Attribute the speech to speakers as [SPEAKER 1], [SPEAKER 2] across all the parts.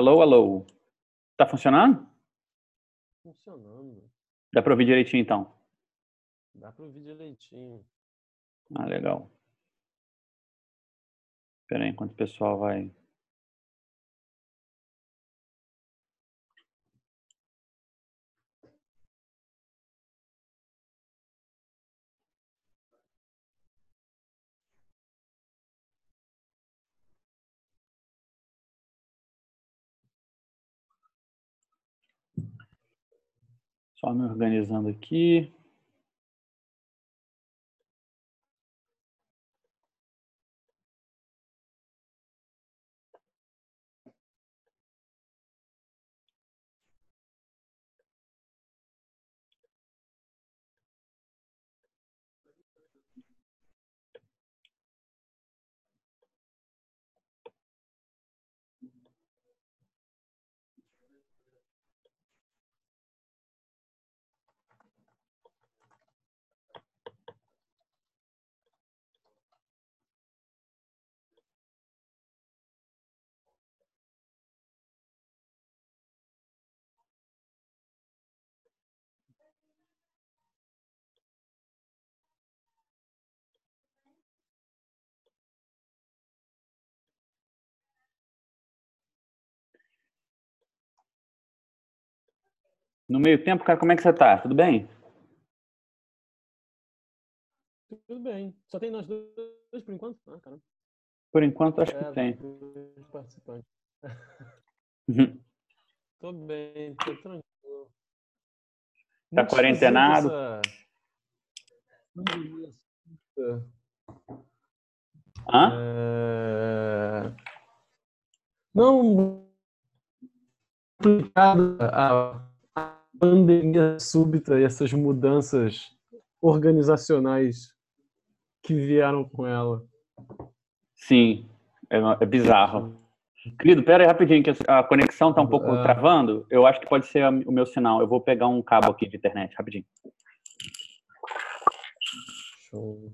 [SPEAKER 1] Alô, alô. Tá funcionando?
[SPEAKER 2] Funcionando.
[SPEAKER 1] Dá pra ouvir direitinho então?
[SPEAKER 2] Dá pra ouvir direitinho.
[SPEAKER 1] Ah, legal. Espera aí, enquanto o pessoal vai. Só me organizando aqui. No meio tempo, cara, como é que você tá? Tudo bem?
[SPEAKER 2] Tudo bem. Só tem nós dois por enquanto? Ah, caramba.
[SPEAKER 1] Por enquanto, acho
[SPEAKER 2] É,
[SPEAKER 1] que tem.
[SPEAKER 2] participantes.
[SPEAKER 1] Uhum.
[SPEAKER 2] Tô bem, tô tranquilo.
[SPEAKER 1] Tá
[SPEAKER 2] Muito
[SPEAKER 1] quarentenado?
[SPEAKER 2] essa.
[SPEAKER 1] Hã?
[SPEAKER 2] É... Não complicada a, a pandemia súbita e essas mudanças organizacionais que vieram com ela.
[SPEAKER 1] Sim, é, é bizarro. Querido, pera aí rapidinho, que a conexão tá um pouco
[SPEAKER 2] Ah.
[SPEAKER 1] travando. Eu acho que pode ser o meu sinal. Eu vou pegar um cabo aqui de internet, rapidinho.
[SPEAKER 2] Show.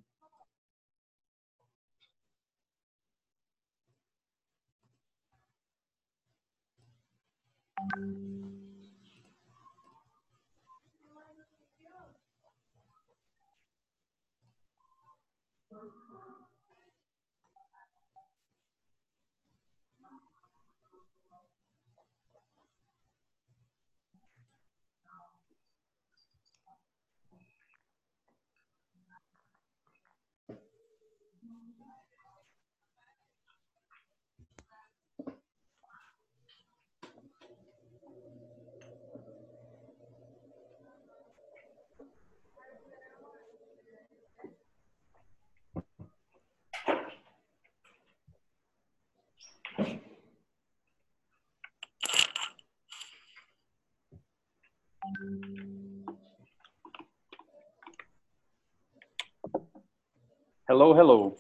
[SPEAKER 1] Hello, hello.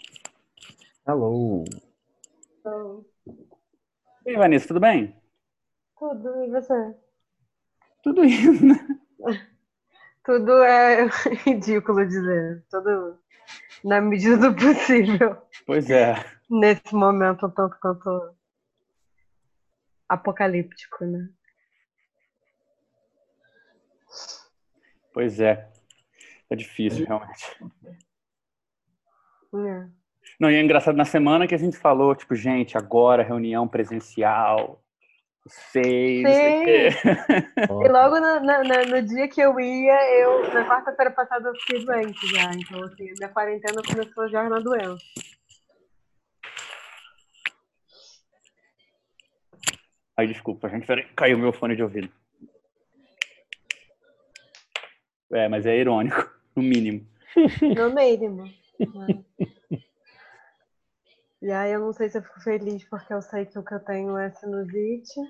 [SPEAKER 2] Hello.
[SPEAKER 1] E aí, Vanessa, tudo bem?
[SPEAKER 3] Tudo, e você?
[SPEAKER 1] Tudo indo, né?
[SPEAKER 3] Tudo é ridículo dizer. Tudo na medida do possível.
[SPEAKER 1] Pois é.
[SPEAKER 3] Nesse momento, tanto quanto apocalíptico, né?
[SPEAKER 1] Pois é. É difícil, realmente.
[SPEAKER 3] É.
[SPEAKER 1] Não, e é engraçado, na semana que a gente falou, tipo, gente, agora reunião presencial, sei, não sei o quê.
[SPEAKER 3] E logo no, na- no dia que eu ia, eu, na quarta-feira passada, eu fiquei doente já. Então, assim, a minha quarentena começou já na doença.
[SPEAKER 1] Ai, desculpa, gente, peraí, caiu meu fone de ouvido. É, mas é irônico, no mínimo.
[SPEAKER 3] No mínimo. né? E aí eu não sei se eu fico feliz porque eu sei que o que eu tenho é sinusite,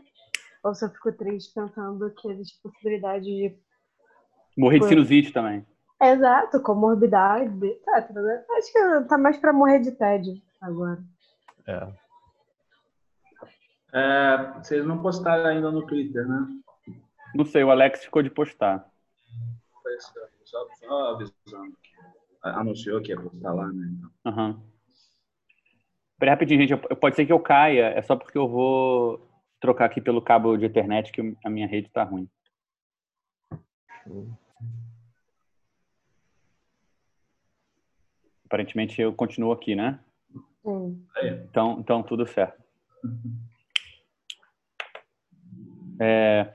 [SPEAKER 3] ou se eu fico triste pensando que existe possibilidade de.
[SPEAKER 1] Morri de sinusite também.
[SPEAKER 3] Exato, comorbidade, etc. né? Acho que tá mais pra morrer de tédio agora.
[SPEAKER 2] É.
[SPEAKER 4] É, vocês não postaram ainda no Twitter, né?
[SPEAKER 1] Não sei, o Alex ficou de postar.
[SPEAKER 4] Só, avisando. Anunciou que ia postar lá, né? Então.
[SPEAKER 1] Aham. Peraí, rapidinho, gente. eu- Pode ser que eu caia. É só porque eu vou trocar aqui pelo cabo de internet que a minha rede tá ruim. Aparentemente eu continuo aqui, né?
[SPEAKER 3] Sim.
[SPEAKER 1] Então, então tudo certo. É,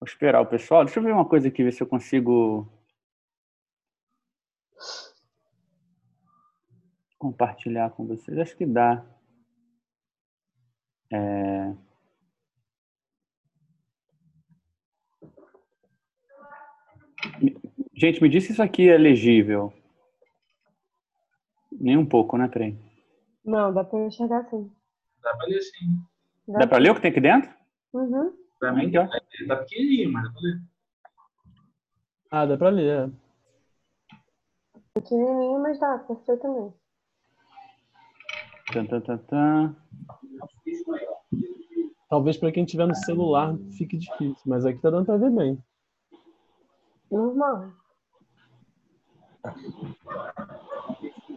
[SPEAKER 1] vou esperar o pessoal. Deixa eu ver uma coisa aqui, ver se eu consigo compartilhar com vocês. Acho que dá. É... Gente, me diz se isso aqui é legível. Nem um pouco, né? Peraí.
[SPEAKER 3] Não, dá pra enxergar sim.
[SPEAKER 4] Dá pra ler sim.
[SPEAKER 1] Dá pra ler o que tem aqui dentro?
[SPEAKER 3] Uhum.
[SPEAKER 4] Pra mim,
[SPEAKER 1] ó.
[SPEAKER 4] tá pequenininho, mas dá pra ler.
[SPEAKER 2] Ah, dá pra ler. é.
[SPEAKER 3] Pequenininho, mas dá, perfeitamente.
[SPEAKER 1] Tan, tan, tan, tan.
[SPEAKER 2] Talvez pra quem tiver no celular fique difícil, mas aqui tá dando pra ver bem.
[SPEAKER 3] Normal.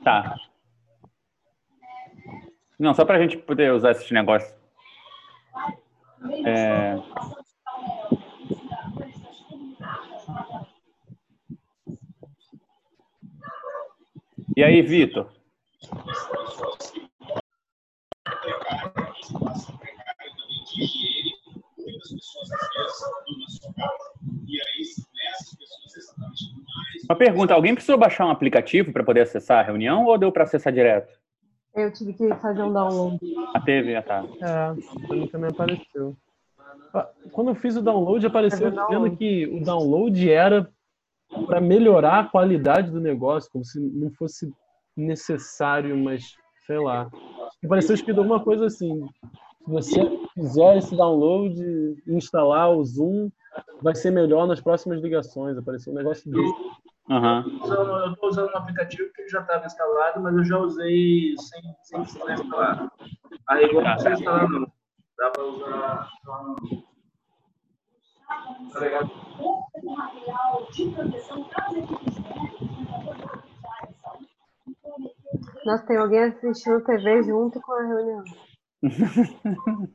[SPEAKER 1] Tá. Não, só pra gente poder usar esses negócios. É... E aí, Vitor? Uma pergunta: alguém precisou baixar um aplicativo para poder acessar a reunião ou deu para acessar direto?
[SPEAKER 3] Eu tive que fazer um download.
[SPEAKER 1] A TV, ah, tá.
[SPEAKER 2] É, pra mim também apareceu. Ah, Quando eu fiz o download, apareceu dizendo que o download era para melhorar a qualidade do negócio, como se não fosse necessário, mas sei lá. Apareceu escrito alguma coisa assim. Se você fizer esse download e instalar o Zoom, vai ser melhor nas próximas ligações. Apareceu um negócio desse.
[SPEAKER 4] Usando- Eu tô usando um aplicativo que já estava instalado, mas eu já usei sem, sem estar instalado. Aí agora não precisa instalar não. Dá pra usar. Tá legal.
[SPEAKER 3] Nossa, tem alguém assistindo TV junto com a reunião.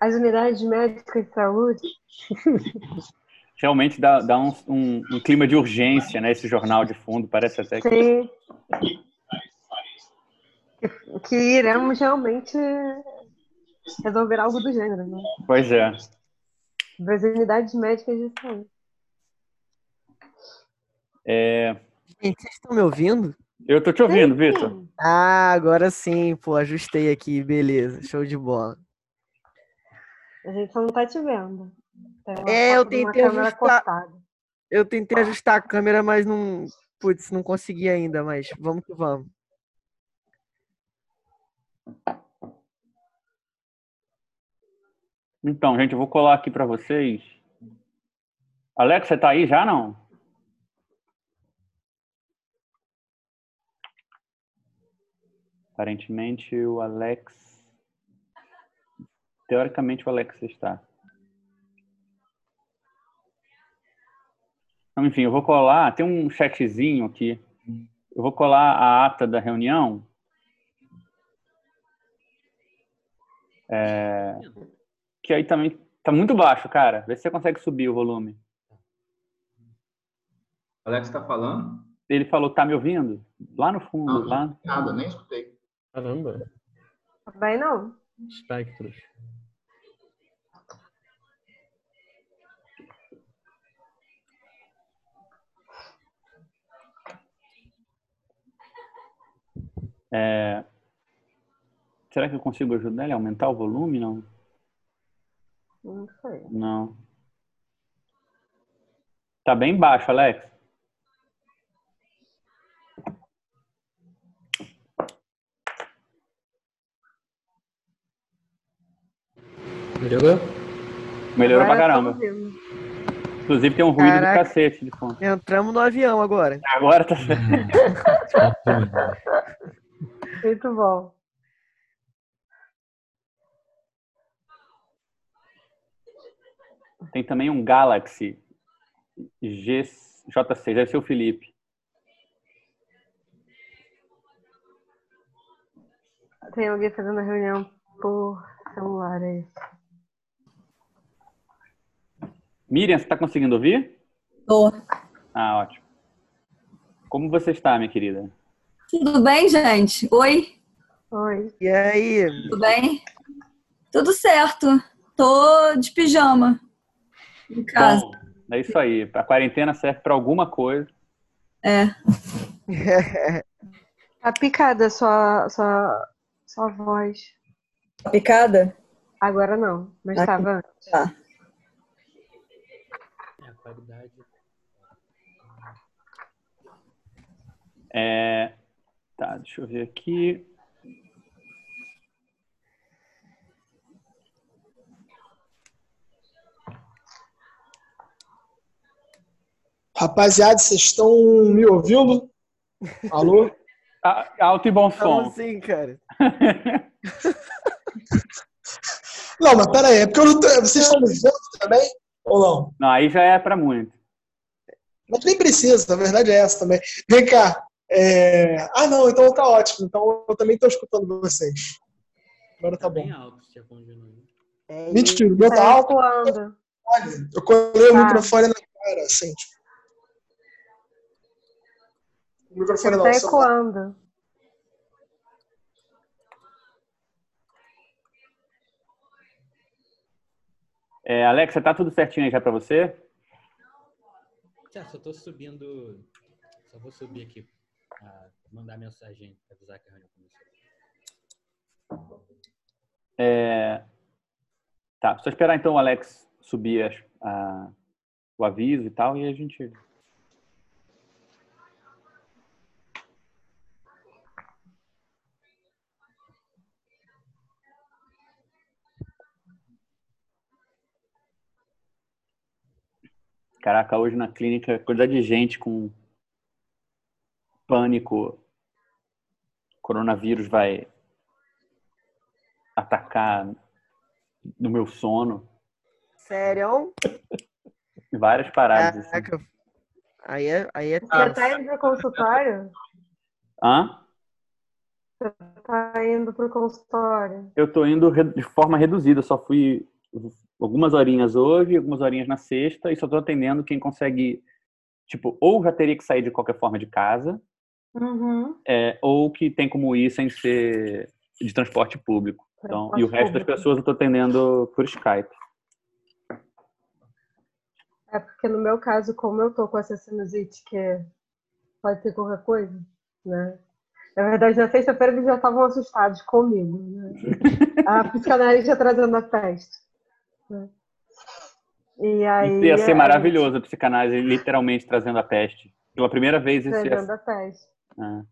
[SPEAKER 3] As unidades médicas de saúde.
[SPEAKER 1] Realmente dá, dá um, um- um clima de urgência, né? Esse jornal de fundo, parece até que.
[SPEAKER 3] Sim. Que, que iremos realmente resolver algo do gênero, né?
[SPEAKER 1] Pois é.
[SPEAKER 3] Das unidades médicas de saúde.
[SPEAKER 1] É,
[SPEAKER 5] Gente, vocês estão me ouvindo?
[SPEAKER 1] Eu tô te ouvindo, Vitor.
[SPEAKER 5] Ah, agora sim, pô, ajustei aqui, beleza, show de bola.
[SPEAKER 3] A gente só não tá te vendo. Uma
[SPEAKER 5] É, eu tentei ajustar.
[SPEAKER 3] cortada.
[SPEAKER 5] Eu tentei ajustar a câmera, mas não, putz, não consegui ainda, mas vamos que vamos.
[SPEAKER 1] Então, gente, eu vou colar aqui pra vocês. Alex, você tá aí já não? Aparentemente o Alex. Teoricamente o Alex está. Então, enfim, eu vou colar. Tem um chatzinho aqui. Eu vou colar a ata da reunião. É, que aí também tá muito baixo, cara. Vê se você consegue subir o volume.
[SPEAKER 4] Alex tá falando?
[SPEAKER 1] Ele falou, tá me ouvindo? Lá no fundo,
[SPEAKER 6] Não,
[SPEAKER 1] lá.
[SPEAKER 6] Nada, nem escutei.
[SPEAKER 2] Caramba,
[SPEAKER 3] Bem, não.
[SPEAKER 2] espectros.
[SPEAKER 1] É, Será que eu consigo ajudar ele a aumentar o volume? Não.
[SPEAKER 3] Não sei.
[SPEAKER 1] Não. Tá bem baixo, Alex.
[SPEAKER 2] Melhorou?
[SPEAKER 1] Melhorou pra
[SPEAKER 3] Agora tô
[SPEAKER 1] caramba. Inclusive tem um ruído
[SPEAKER 5] Caraca.
[SPEAKER 1] do cacete de fundo.
[SPEAKER 5] Entramos no avião agora.
[SPEAKER 1] Agora tá.
[SPEAKER 3] Muito bom.
[SPEAKER 1] Tem também um Galaxy G... J6, deve ser o Felipe.
[SPEAKER 3] Tem alguém fazendo a reunião por celular aí.
[SPEAKER 1] Miriam, você está conseguindo ouvir?
[SPEAKER 6] Tô.
[SPEAKER 1] Ah, ótimo. Como você está, minha querida?
[SPEAKER 6] Tudo bem, gente? Oi,
[SPEAKER 3] Oi.
[SPEAKER 5] E aí?
[SPEAKER 6] tudo bem? Tudo certo. Tô de pijama. Em casa.
[SPEAKER 1] Bom, é isso aí. A quarentena serve para alguma coisa.
[SPEAKER 6] É.
[SPEAKER 3] Tá picada a sua, sua, sua voz.
[SPEAKER 6] Tá Picada?
[SPEAKER 3] Agora não, mas
[SPEAKER 6] Aqui.
[SPEAKER 3] tava antes.
[SPEAKER 6] Tá.
[SPEAKER 2] É, a qualidade.
[SPEAKER 1] É... Tá, deixa eu ver aqui.
[SPEAKER 7] Rapaziada, vocês estão me ouvindo? Alô?
[SPEAKER 1] Ah, Alto e bom
[SPEAKER 5] Como
[SPEAKER 1] som.
[SPEAKER 5] assim, cara?
[SPEAKER 7] Não, mas pera aí, é porque eu não tô... vocês estão me vendo também? Ou não?
[SPEAKER 1] Não, aí já é para muito.
[SPEAKER 7] Mas nem precisa, a verdade é essa também. Vem cá. É, Ah, não, então tá ótimo. Então eu também tô escutando vocês. Agora tá bom.
[SPEAKER 2] bem alto, se aí.
[SPEAKER 5] É
[SPEAKER 7] Mentira, o meu tá
[SPEAKER 3] Tá
[SPEAKER 7] alto. Olha, eu colei o
[SPEAKER 3] Tá.
[SPEAKER 7] microfone na cara, assim. Tipo. O microfone não,
[SPEAKER 3] Tá
[SPEAKER 7] o celular.
[SPEAKER 3] ecoando.
[SPEAKER 1] É, Alexa, tá tudo certinho aí já para você?
[SPEAKER 2] Já, só tô subindo. Só vou subir aqui. Pra mandar mensagem pra avisar que a reunião começou.
[SPEAKER 1] É... Tá, só esperar então o Alex subir as- a- o aviso e tal, e a gente. Caraca, hoje na clínica, quantidade de gente com pânico, coronavírus vai atacar no meu sono,
[SPEAKER 5] Sério?
[SPEAKER 1] várias paradas. assim.
[SPEAKER 5] Aí é, aí é
[SPEAKER 3] Você tá indo pro consultório?
[SPEAKER 1] Hã?
[SPEAKER 3] Tá indo pro consultório.
[SPEAKER 1] Eu tô indo de forma reduzida, só fui algumas horinhas hoje, algumas horinhas na sexta, e só tô atendendo quem consegue, tipo, ou já teria que sair de qualquer forma de casa,
[SPEAKER 3] Uhum.
[SPEAKER 1] é, ou que tem como ir sem ser de transporte público. Então, e o resto das
[SPEAKER 3] público.
[SPEAKER 1] pessoas eu tô atendendo por Skype.
[SPEAKER 3] É porque no meu caso, como eu tô com essa sinusite que pode ser qualquer coisa, né? Na verdade, na sexta-feira eles já estavam assustados comigo, né? A psicanalista trazendo a peste. né? E aí.
[SPEAKER 1] Isso ia ser
[SPEAKER 3] a
[SPEAKER 1] maravilhoso, a psicanálise literalmente trazendo a peste. Pela primeira vez isso ia...
[SPEAKER 3] Trazendo a peste.
[SPEAKER 1] Ah.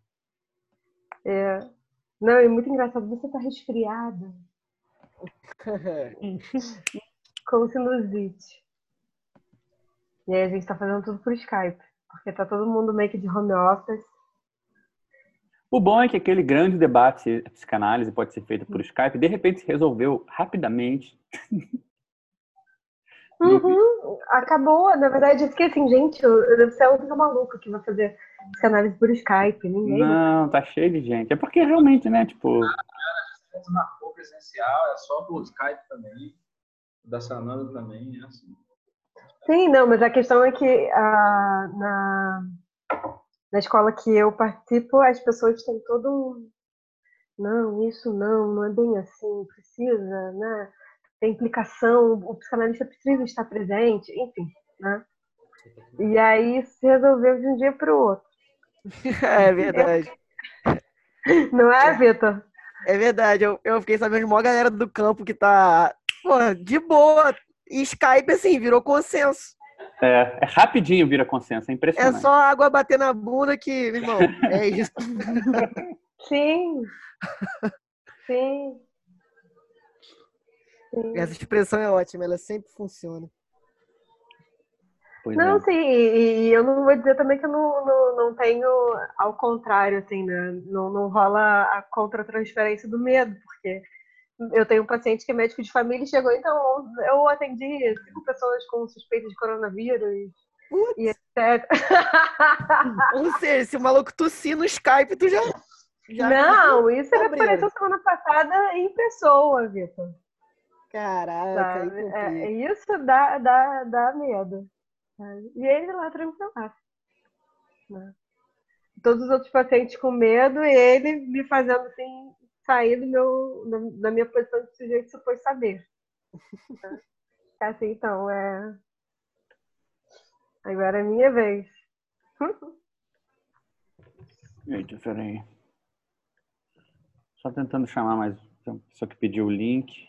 [SPEAKER 3] É. Não, é muito engraçado. Você tá resfriada com sinusite. E aí a gente tá fazendo tudo por Skype. Porque tá todo mundo meio que de home office.
[SPEAKER 1] O bom é que aquele grande debate se a psicanálise pode ser feita por Skype, de repente se resolveu rapidamente.
[SPEAKER 3] Uhum, acabou. Na verdade, eu fiquei assim, gente, eu, devo ser a única maluca que vai fazer psicanálise por Skype. Ninguém.
[SPEAKER 1] Não, tá cheio de gente. É porque realmente, né, tipo,
[SPEAKER 4] gente marcou presencial, é só por Skype também. Da Sananda também, é assim.
[SPEAKER 3] Sim, não, mas a questão é que ah, na, na escola que eu participo, as pessoas têm todo um. Não, isso não, não é bem assim, precisa, né? Tem implicação, o psicanalista precisa estar presente, enfim, né? E aí se resolveu de um dia para o outro.
[SPEAKER 5] É verdade.
[SPEAKER 3] Não é, Vitor?
[SPEAKER 5] É verdade. Eu, eu fiquei sabendo de uma galera do campo que tá, pô, de boa. E Skype, assim, virou consenso.
[SPEAKER 1] é, é rapidinho vira consenso, é
[SPEAKER 5] É
[SPEAKER 1] impressionante.
[SPEAKER 5] só água bater na bunda que, meu irmão, é isso.
[SPEAKER 3] Sim. Sim. Sim.
[SPEAKER 5] Essa expressão é ótima, ela sempre funciona.
[SPEAKER 1] Pois
[SPEAKER 3] Não,
[SPEAKER 1] é.
[SPEAKER 3] sim, e, e eu não vou dizer também que eu não, não, não tenho ao contrário, assim, né? Não, não rola a contra-transferência do medo, porque eu tenho um paciente que é médico de família e chegou, então eu atendi cinco pessoas com suspeita de coronavírus e etc.
[SPEAKER 5] Ou seja, se o maluco tossir no Skype, tu já. já
[SPEAKER 3] Não, isso ele apareceu semana passada em pessoa, Vitor.
[SPEAKER 5] Caraca?
[SPEAKER 3] É, isso dá, dá, dá medo. Sabe? E ele lá tranquilaço. né? Todos os outros pacientes com medo e ele me fazendo assim, sair do meu, da, da minha posição de sujeito supôs saber. né? É assim, então, é. Agora é minha vez.
[SPEAKER 1] Eita, peraí. Só tentando chamar mais uma pessoa que pediu o link.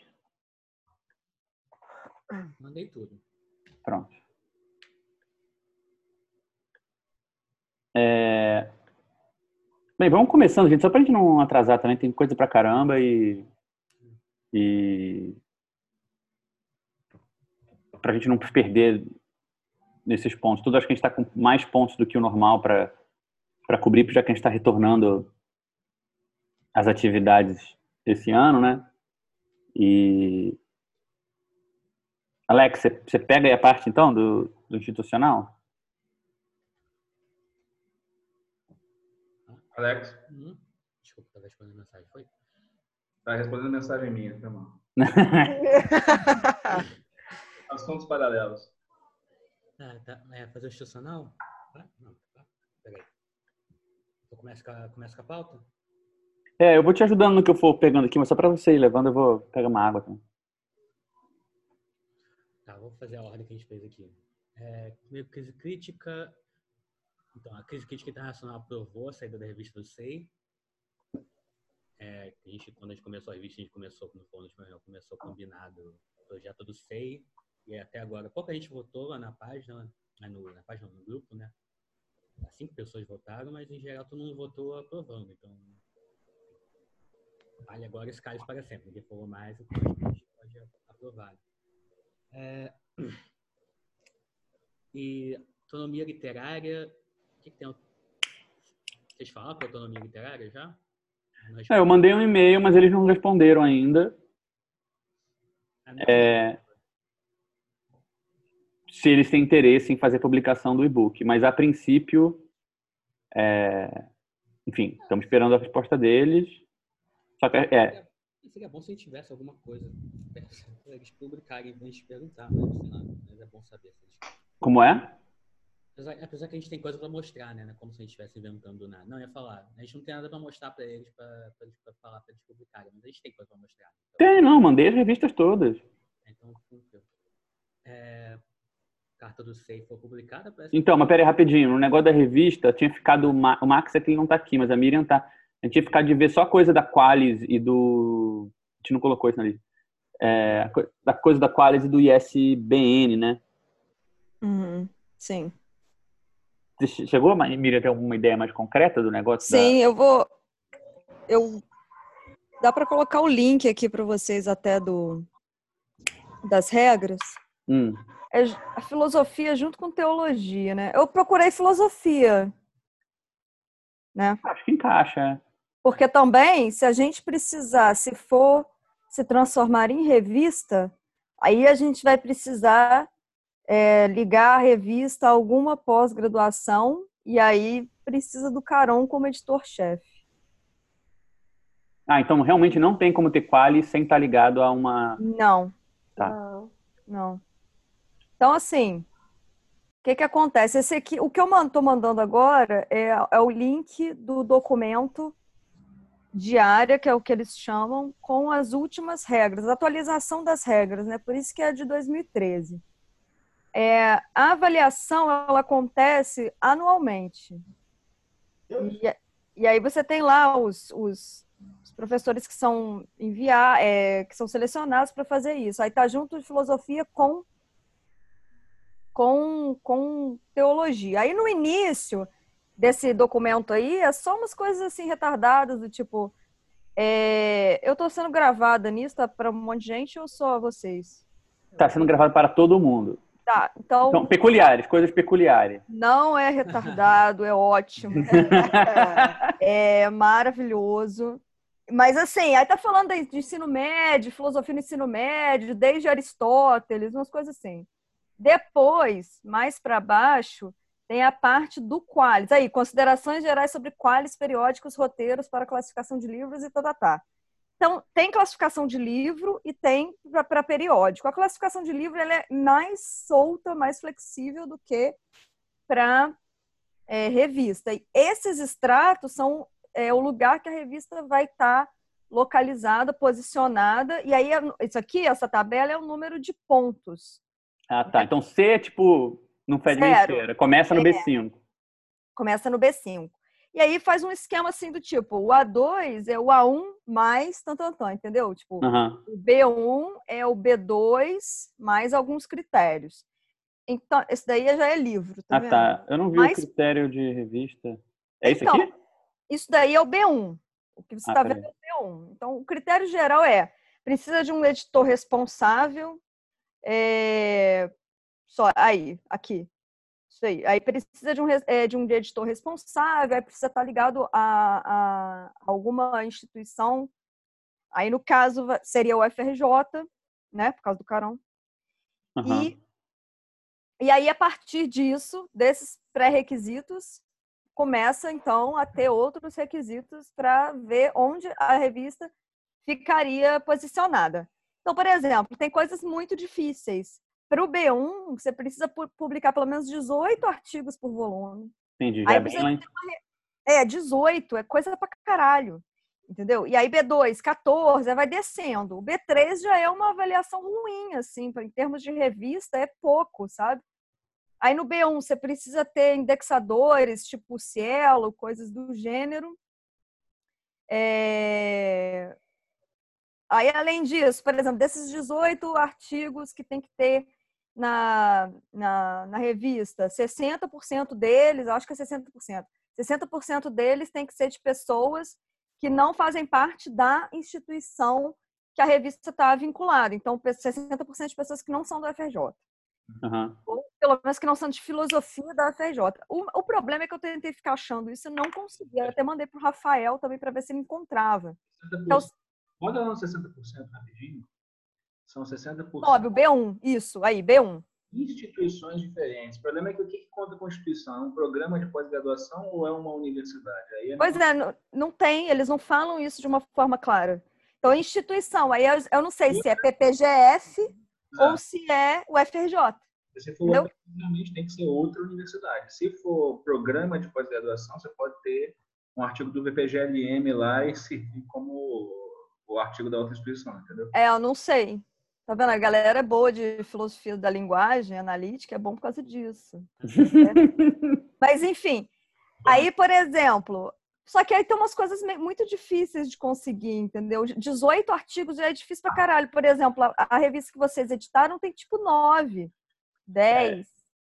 [SPEAKER 8] Mandei tudo.
[SPEAKER 1] Pronto. É, Bem, vamos começando, gente, só pra gente não atrasar também, tem coisa pra caramba e. E. Pra gente não perder nesses pontos. Tudo acho que a gente tá com mais pontos do que o normal pra cobrir, já que a gente tá retornando as atividades esse ano, né? E. Alex, você- você pega aí a parte então do, do institucional?
[SPEAKER 4] Alex,
[SPEAKER 8] Hum? Desculpa, tava respondendo mensagem. Foi?
[SPEAKER 4] tá respondendo mensagem minha, tá bom. Assuntos paralelos.
[SPEAKER 8] Ah, tá. É, fazer o institucional? Ah, não, tá. Peraí. Eu começo com, a, começo com a pauta?
[SPEAKER 1] É, eu vou te ajudando no que eu for pegando aqui, mas só pra você ir levando, eu vou pegar uma água também.
[SPEAKER 8] Tá, vou fazer a ordem que a gente fez aqui. É, primeiro, crise crítica. Então, a crise crítica internacional aprovou a saída da revista do SEI. É, a gente, quando a gente começou a revista, a gente começou, no reunião, começou combinado o projeto do SEI. E até agora, pouca gente votou lá na página, lá no, na página, no grupo, né? Cinco pessoas votaram, mas em geral todo mundo votou aprovando. Então, vale agora esse cálice para sempre. Ninguém falou mais, então a gente pode aprovar. É, E autonomia literária. Que, que tem? Vocês falaram com autonomia literária já?
[SPEAKER 1] É, eu mandei um e-mail, mas eles não responderam ainda.
[SPEAKER 8] Não.
[SPEAKER 1] É, se eles têm interesse em fazer publicação do e-book. Mas, a princípio, é, enfim, estamos esperando a resposta deles. Só que, é,
[SPEAKER 8] Seria bom se a gente tivesse alguma coisa para eles publicarem pra gente perguntar, mas lá, mas é bom saber.
[SPEAKER 1] Como é?
[SPEAKER 8] Apesar, apesar que a gente tem coisa para mostrar, né? Não é Como se a gente estivesse inventando do nada. Não, eu ia falar. A gente não tem nada para mostrar para eles, para falar para eles publicarem, mas a gente tem coisa para mostrar. Então,
[SPEAKER 1] Tem, não, mandei as revistas todas.
[SPEAKER 8] então. É, carta do SEI foi publicada? Parece
[SPEAKER 1] Então, mas peraí, rapidinho. No negócio da revista, tinha ficado. o Ma- O Max aqui não tá aqui, mas a Miriam tá. A gente tinha ficado de ver só coisa da Qualis e do. A gente não colocou isso na lista. É, a da coisa da Qualis e do ISBN, né?
[SPEAKER 9] Uhum, Sim.
[SPEAKER 1] Você chegou, Ma- Miriam, a ter alguma ideia mais concreta do negócio? da-
[SPEAKER 9] Sim, eu vou. Eu dá para colocar o link aqui para vocês até do das regras.
[SPEAKER 1] Hum.
[SPEAKER 9] É a filosofia junto com teologia, né? Eu procurei filosofia, né?
[SPEAKER 1] Acho que encaixa, é.
[SPEAKER 9] Porque também, se a gente precisar, se for se transformar em revista, aí a gente vai precisar é, ligar a revista a alguma pós-graduação e aí precisa do Caron como editor-chefe.
[SPEAKER 1] Ah, então realmente não tem como ter quali sem estar ligado a uma.
[SPEAKER 9] Não,
[SPEAKER 1] Tá.
[SPEAKER 3] Não.
[SPEAKER 9] não. Então, assim, o que que acontece? Esse aqui, o que eu estou mandando agora é, é o link do documento diária, que é o que eles chamam, com as últimas regras, atualização das regras, né? Por isso que é de 2013. É, a avaliação ela acontece anualmente. E, e aí você tem lá os, os, os professores que são enviar, é, que são selecionados para fazer isso. Aí tá junto de filosofia com com, com teologia. Aí no início desse documento aí é só umas coisas assim retardadas do tipo é, eu tô sendo gravada nisso, tá para um monte de gente ou só vocês?
[SPEAKER 1] Está sendo gravado para todo mundo.
[SPEAKER 9] Tá, então
[SPEAKER 1] Então, peculiares, coisas peculiares.
[SPEAKER 9] não é retardado, é ótimo. É maravilhoso. Mas assim, aí tá falando de ensino médio, filosofia no ensino médio, desde Aristóteles, umas coisas assim. Depois, mais para baixo, tem a parte do qualis. Aí, considerações gerais sobre qualis periódicos, roteiros para classificação de livros e tá, tá, tá. Então, tem classificação de livro e tem para periódico. A classificação de livro ela é mais solta, mais flexível do que para é, revista. E esses extratos são é, o lugar que a revista vai estar tá localizada, posicionada. E aí, isso aqui, essa tabela, é o número de pontos.
[SPEAKER 1] Ah, tá. Então, C é tipo, não fede nem cheira. Começa no
[SPEAKER 9] É.
[SPEAKER 1] B5.
[SPEAKER 9] Começa no B5. E aí faz um esquema assim do tipo, o A2 é o A1 mais tantantã, entendeu? Tipo,
[SPEAKER 1] Aham.
[SPEAKER 9] o B1 é o B2 mais alguns critérios. Então, esse daí já é livro, tá
[SPEAKER 1] Ah,
[SPEAKER 9] vendo?
[SPEAKER 1] tá. Eu não vi
[SPEAKER 9] Mas-
[SPEAKER 1] o critério de revista. É isso
[SPEAKER 9] Então,
[SPEAKER 1] aqui?
[SPEAKER 9] Isso daí é o B1. O que você
[SPEAKER 1] Ah,
[SPEAKER 9] está
[SPEAKER 1] peraí.
[SPEAKER 9] vendo é o B1. Então, o critério geral é: precisa de um editor responsável. é, Só aí, aqui. Isso aí. Aí precisa de um, é, de um editor responsável, aí precisa estar ligado a, a alguma instituição. Aí, no caso, seria o FRJ, né? Por causa do Carão.
[SPEAKER 1] Aham.
[SPEAKER 9] E, e aí, a partir disso, desses pré-requisitos, começa então a ter outros requisitos para ver onde a revista ficaria posicionada. Então, por exemplo, tem coisas muito difíceis. Para o B1, você precisa pu- publicar pelo menos 18 artigos por volume.
[SPEAKER 1] Entendi. Já
[SPEAKER 9] Aí
[SPEAKER 1] é bem
[SPEAKER 9] uma É, 18, é coisa pra caralho. Entendeu? E aí B2, 14, aí vai descendo. O B3 já é uma avaliação ruim, assim, em termos de revista, é pouco, sabe? Aí no B1 você precisa ter indexadores, tipo Cielo, coisas do gênero. É, Aí, além disso, por exemplo, desses 18 artigos que tem que ter na, na, na revista, 60% deles, acho que é 60%, 60% deles tem que ser de pessoas que não fazem parte da instituição que a revista está vinculada. Então, 60% de pessoas que não são do FRJ
[SPEAKER 1] Aham.
[SPEAKER 9] ou pelo menos que não são de filosofia da FRJ. O, o problema é que eu tentei ficar achando isso e não consegui. Eu até mandei para o Rafael também para ver se ele encontrava. Então,
[SPEAKER 4] Roda lá no 60% rapidinho. São 60%
[SPEAKER 9] sobe o B1, isso, aí, B1.
[SPEAKER 4] instituições diferentes. O problema é que o que que conta com instituição? É um programa de pós-graduação ou é uma universidade? Aí é
[SPEAKER 9] Pois é, não, não tem, eles não falam isso de uma forma clara. Então, instituição, aí eu, eu não sei se é PPGF ou se é o FRJ.
[SPEAKER 4] Se for outra, realmente tem que ser outra universidade. Se for programa de pós-graduação, você pode ter um artigo do VPGLM lá e servir como o artigo da outra instituição, entendeu?
[SPEAKER 9] É, eu não sei. Tá vendo? A galera é boa de filosofia da linguagem, analítica, é bom por causa disso. Mas, enfim. Aí, por exemplo, só que aí tem umas coisas muito difíceis de conseguir, entendeu? 18 artigos já é difícil pra caralho. Por exemplo, a, a revista que vocês editaram tem tipo 9, 10.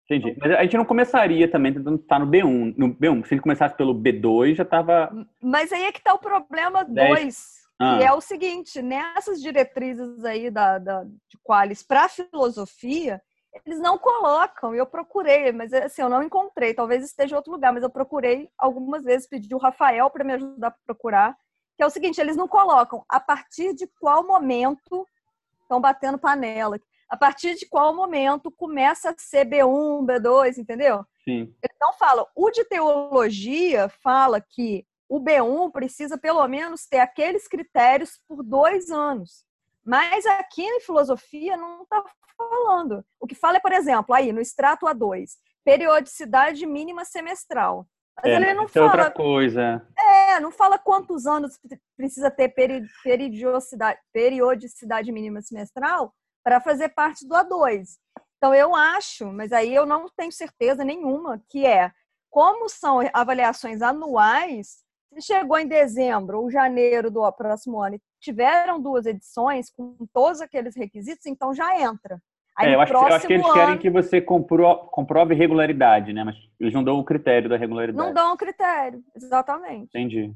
[SPEAKER 1] Entendi. Mas a gente não começaria também tentando estar no B1. No B1, se ele começasse pelo B2, já tava.
[SPEAKER 9] Mas aí é que tá o problema
[SPEAKER 1] Dez.
[SPEAKER 9] 2,
[SPEAKER 1] Ah.
[SPEAKER 9] que é o seguinte, nessas diretrizes aí da, da, de Qualis para filosofia, eles não colocam, eu procurei, mas assim, eu não encontrei, talvez esteja em outro lugar, mas eu procurei algumas vezes, pedi o Rafael para me ajudar a procurar, que é o seguinte, eles não colocam a partir de qual momento estão batendo panela, a partir de qual momento começa a ser B1, B2, entendeu?
[SPEAKER 1] Sim.
[SPEAKER 9] Então fala, o de teologia fala que o B1 precisa pelo menos ter aqueles critérios por dois anos. Mas aqui em filosofia não está falando. O que fala é, por exemplo, aí no extrato A2, periodicidade mínima semestral. Mas
[SPEAKER 1] É,
[SPEAKER 9] ele não
[SPEAKER 1] é outra
[SPEAKER 9] fala,
[SPEAKER 1] coisa.
[SPEAKER 9] é, não fala quantos anos precisa ter peri- periodicidade, periodicidade mínima semestral para fazer parte do A2. Então eu acho, mas aí eu não tenho certeza nenhuma, que é como são avaliações anuais, se chegou em dezembro ou janeiro do próximo ano e tiveram duas edições com todos aqueles requisitos, então já entra. Aí
[SPEAKER 1] É, eu, acho, que- eu acho que eles
[SPEAKER 9] próximo
[SPEAKER 1] querem
[SPEAKER 9] ano-
[SPEAKER 1] que você compro- comprove regularidade, né? Mas eles não dão o critério da regularidade.
[SPEAKER 9] Não dão critério, exatamente.
[SPEAKER 1] Entendi.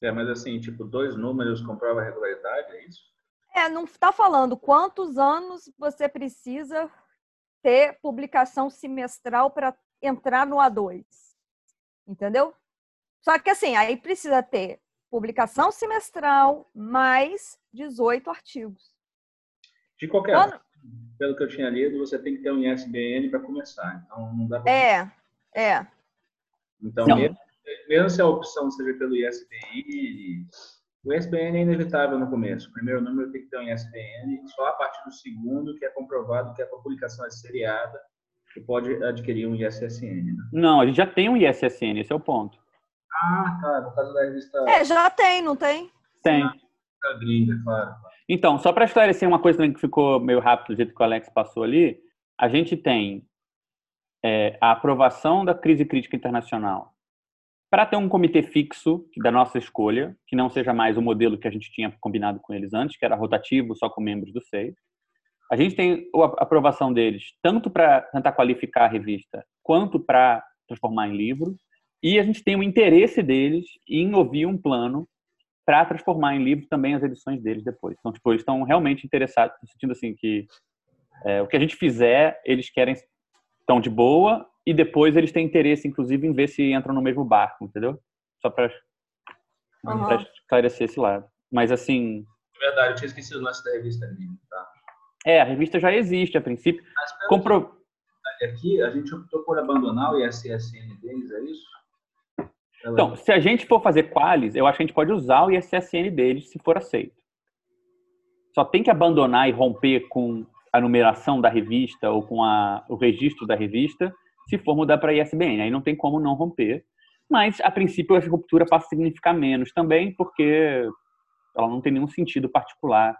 [SPEAKER 4] É, mas assim, tipo, dois números comprova a regularidade, é isso?
[SPEAKER 9] É, não está falando quantos anos você precisa ter publicação semestral para entrar no A2. Entendeu? Só que assim, aí precisa ter publicação semestral mais 18 artigos.
[SPEAKER 4] De qualquer
[SPEAKER 9] Quando-
[SPEAKER 4] forma, pelo que eu tinha lido, você tem que ter um ISBN para começar. Então, não dá pra...
[SPEAKER 9] É, é.
[SPEAKER 4] Então,
[SPEAKER 1] Não.
[SPEAKER 4] mesmo, mesmo se a opção seja pelo ISBN, O ISBN é inevitável no começo. O primeiro número tem que ter um ISBN, só a partir do segundo que é comprovado que a publicação é seriada que pode adquirir um ISSN. Né?
[SPEAKER 1] Não, a gente já tem um ISSN, esse é o ponto.
[SPEAKER 4] Ah, tá. No caso da revista.
[SPEAKER 9] É, já tem, não tem?
[SPEAKER 1] Tem.
[SPEAKER 4] da gringa, claro.
[SPEAKER 1] Então, só para esclarecer uma coisa também que ficou meio rápido do jeito que o Alex passou ali, a gente tem é, a aprovação da crise crítica internacional para ter um comitê fixo da nossa escolha, que não seja mais o modelo que a gente tinha combinado com eles antes, que era rotativo, só com membros do SEI. A gente tem a aprovação deles tanto para tentar qualificar a revista, quanto para transformar em livro, e a gente tem o interesse deles em ouvir um plano para transformar em livro também as edições deles depois. Então, tipo, eles estão realmente interessados, no sentido assim que é, o que a gente fizer, eles querem estão de boa e depois eles têm interesse, inclusive, em ver se entram no mesmo barco, entendeu? Só para uhum. esclarecer esse lado. Mas assim.
[SPEAKER 4] É verdade, eu tinha esquecido o lance da revista ali, tá?
[SPEAKER 1] É, a revista já existe a princípio.
[SPEAKER 4] Mas, Compro... Aqui a gente optou por abandonar o ISSN deles, é isso?
[SPEAKER 1] Então, se a gente for fazer qualis, eu acho que a gente pode usar o ISSN deles se for aceito. Só tem que abandonar e romper com a numeração da revista ou com a, o registro da revista se for mudar para ISBN. Aí não tem como não romper. Mas, a princípio, essa ruptura passa a significar menos também, porque ela não tem nenhum sentido particular.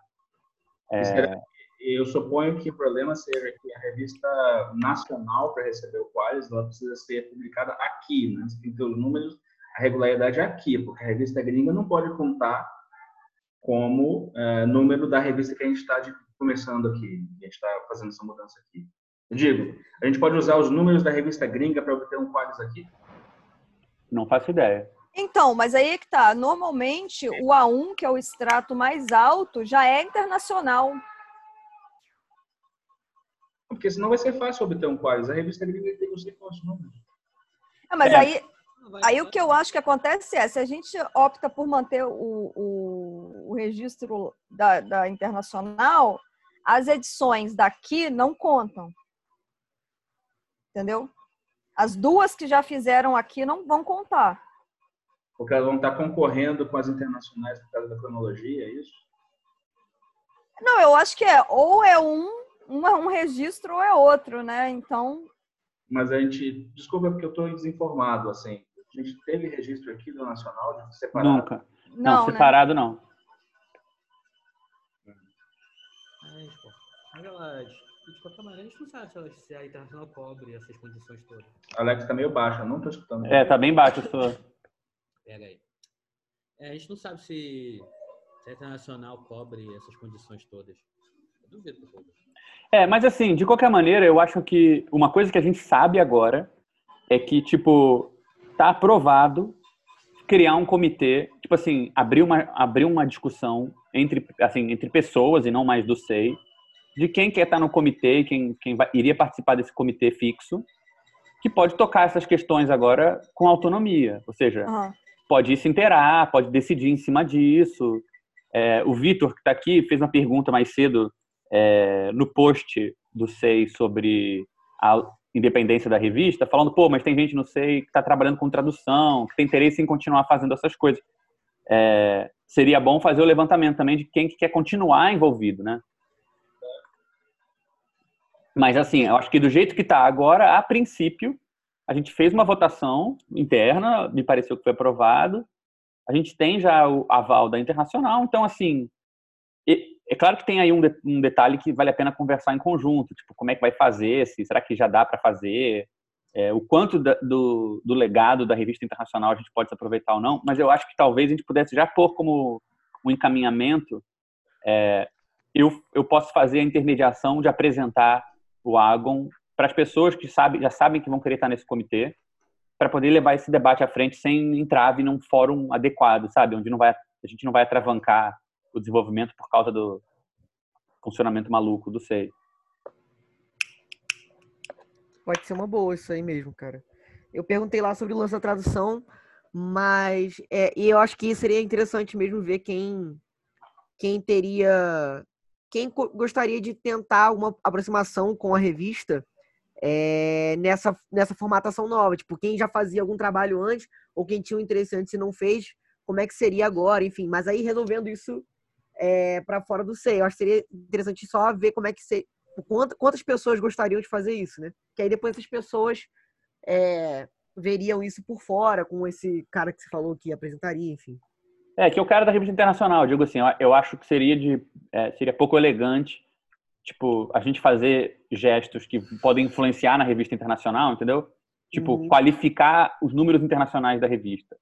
[SPEAKER 1] É...
[SPEAKER 4] Eu suponho que o problema seja que a revista nacional, para receber o Qualis, ela precisa ser publicada aqui, né? Você tem que ter os números, a regularidade é aqui, porque a revista gringa não pode contar como é, número da revista que a gente está começando aqui, a gente está fazendo essa mudança aqui. Eu digo, a gente pode usar os números da revista gringa para obter um quadros aqui?
[SPEAKER 1] Não faço ideia.
[SPEAKER 9] Então, mas aí é que tá. Normalmente, o A1, que é o extrato mais alto, já é internacional.
[SPEAKER 4] Porque senão vai ser fácil obter um quadros. A revista gringa tem os quantos números.
[SPEAKER 9] Ah, mas é. aí, aí o que eu acho que acontece é, se a gente opta por manter o, o, o registro da, da internacional, as edições daqui não contam. Entendeu? As duas que já fizeram aqui não vão contar.
[SPEAKER 4] Porque elas vão estar concorrendo com as internacionais por causa da cronologia, é isso?
[SPEAKER 9] Não, eu acho que é ou é um, um, um registro ou é outro, né? Então.
[SPEAKER 4] Mas a gente. Desculpa, porque eu estou desinformado, assim. A gente teve registro aqui do Nacional separado?
[SPEAKER 1] Nunca. Não, não né? separado né? não.
[SPEAKER 8] Mas ela, de qualquer maneira, a gente não sabe se, a internacional cobre essas condições todas.
[SPEAKER 4] Alex tá meio baixo, eu não tô escutando.
[SPEAKER 1] É, tá bem baixo sua.
[SPEAKER 8] Pega aí. É, a gente não sabe se, se a internacional cobre essas condições todas. Duvido.
[SPEAKER 1] É, mas assim, de qualquer maneira, eu acho que uma coisa que a gente sabe agora é que, tipo, tá aprovado criar um comitê, tipo assim, abrir uma, abrir uma discussão entre, assim, entre pessoas e não mais do SEI, de quem quer estar no comitê, quem, quem vai, iria participar desse comitê fixo, que pode tocar essas questões agora com autonomia. Ou seja, uhum. pode se inteirar, pode decidir em cima disso. É, o Vitor, que está aqui, fez uma pergunta mais cedo é, no post do SEI sobre a independência da revista, falando, pô, mas tem gente no SEI que está trabalhando com tradução, que tem interesse em continuar fazendo essas coisas. É, seria bom fazer o levantamento também de quem que quer continuar envolvido, né? Mas, assim, eu acho que do jeito que está agora, a princípio, a gente fez uma votação interna, me pareceu que foi aprovado. A gente tem já o aval da Internacional, então, assim, é claro que tem aí um, um detalhe que vale a pena conversar em conjunto, tipo, como é que vai fazer, se, será que já dá para fazer, é, o quanto da, do, do legado da revista internacional a gente pode se aproveitar ou não, mas eu acho que talvez a gente pudesse já pôr como um encaminhamento, é, eu, eu posso fazer a intermediação de apresentar o Agon para as pessoas que sabe, já sabem que vão querer estar nesse comitê, para poder levar esse debate à frente sem entrave num fórum adequado, sabe? Onde não vai, a gente não vai atravancar o desenvolvimento por causa do funcionamento maluco do SEI.
[SPEAKER 5] Pode ser uma boa isso aí mesmo, cara. Eu perguntei lá sobre o lance da tradução, mas é, e eu acho que seria interessante mesmo ver quem quem teria quem gostaria de tentar uma aproximação com a revista é, nessa, nessa formatação nova. Tipo, quem já fazia algum trabalho antes, ou quem tinha um interesse antes e não fez, como é que seria agora, enfim. Mas aí resolvendo isso é, para fora do SEI. Eu acho que seria interessante só ver como é que se, quantas pessoas gostariam de fazer isso, né? Que aí depois essas pessoas é, veriam isso por fora, com esse cara que você falou que apresentaria, enfim.
[SPEAKER 1] É, que é o cara da revista internacional, digo assim, eu acho que seria de é, seria pouco elegante, tipo, a gente fazer gestos que podem influenciar na revista internacional, entendeu? Tipo, uhum. qualificar os números internacionais da revista,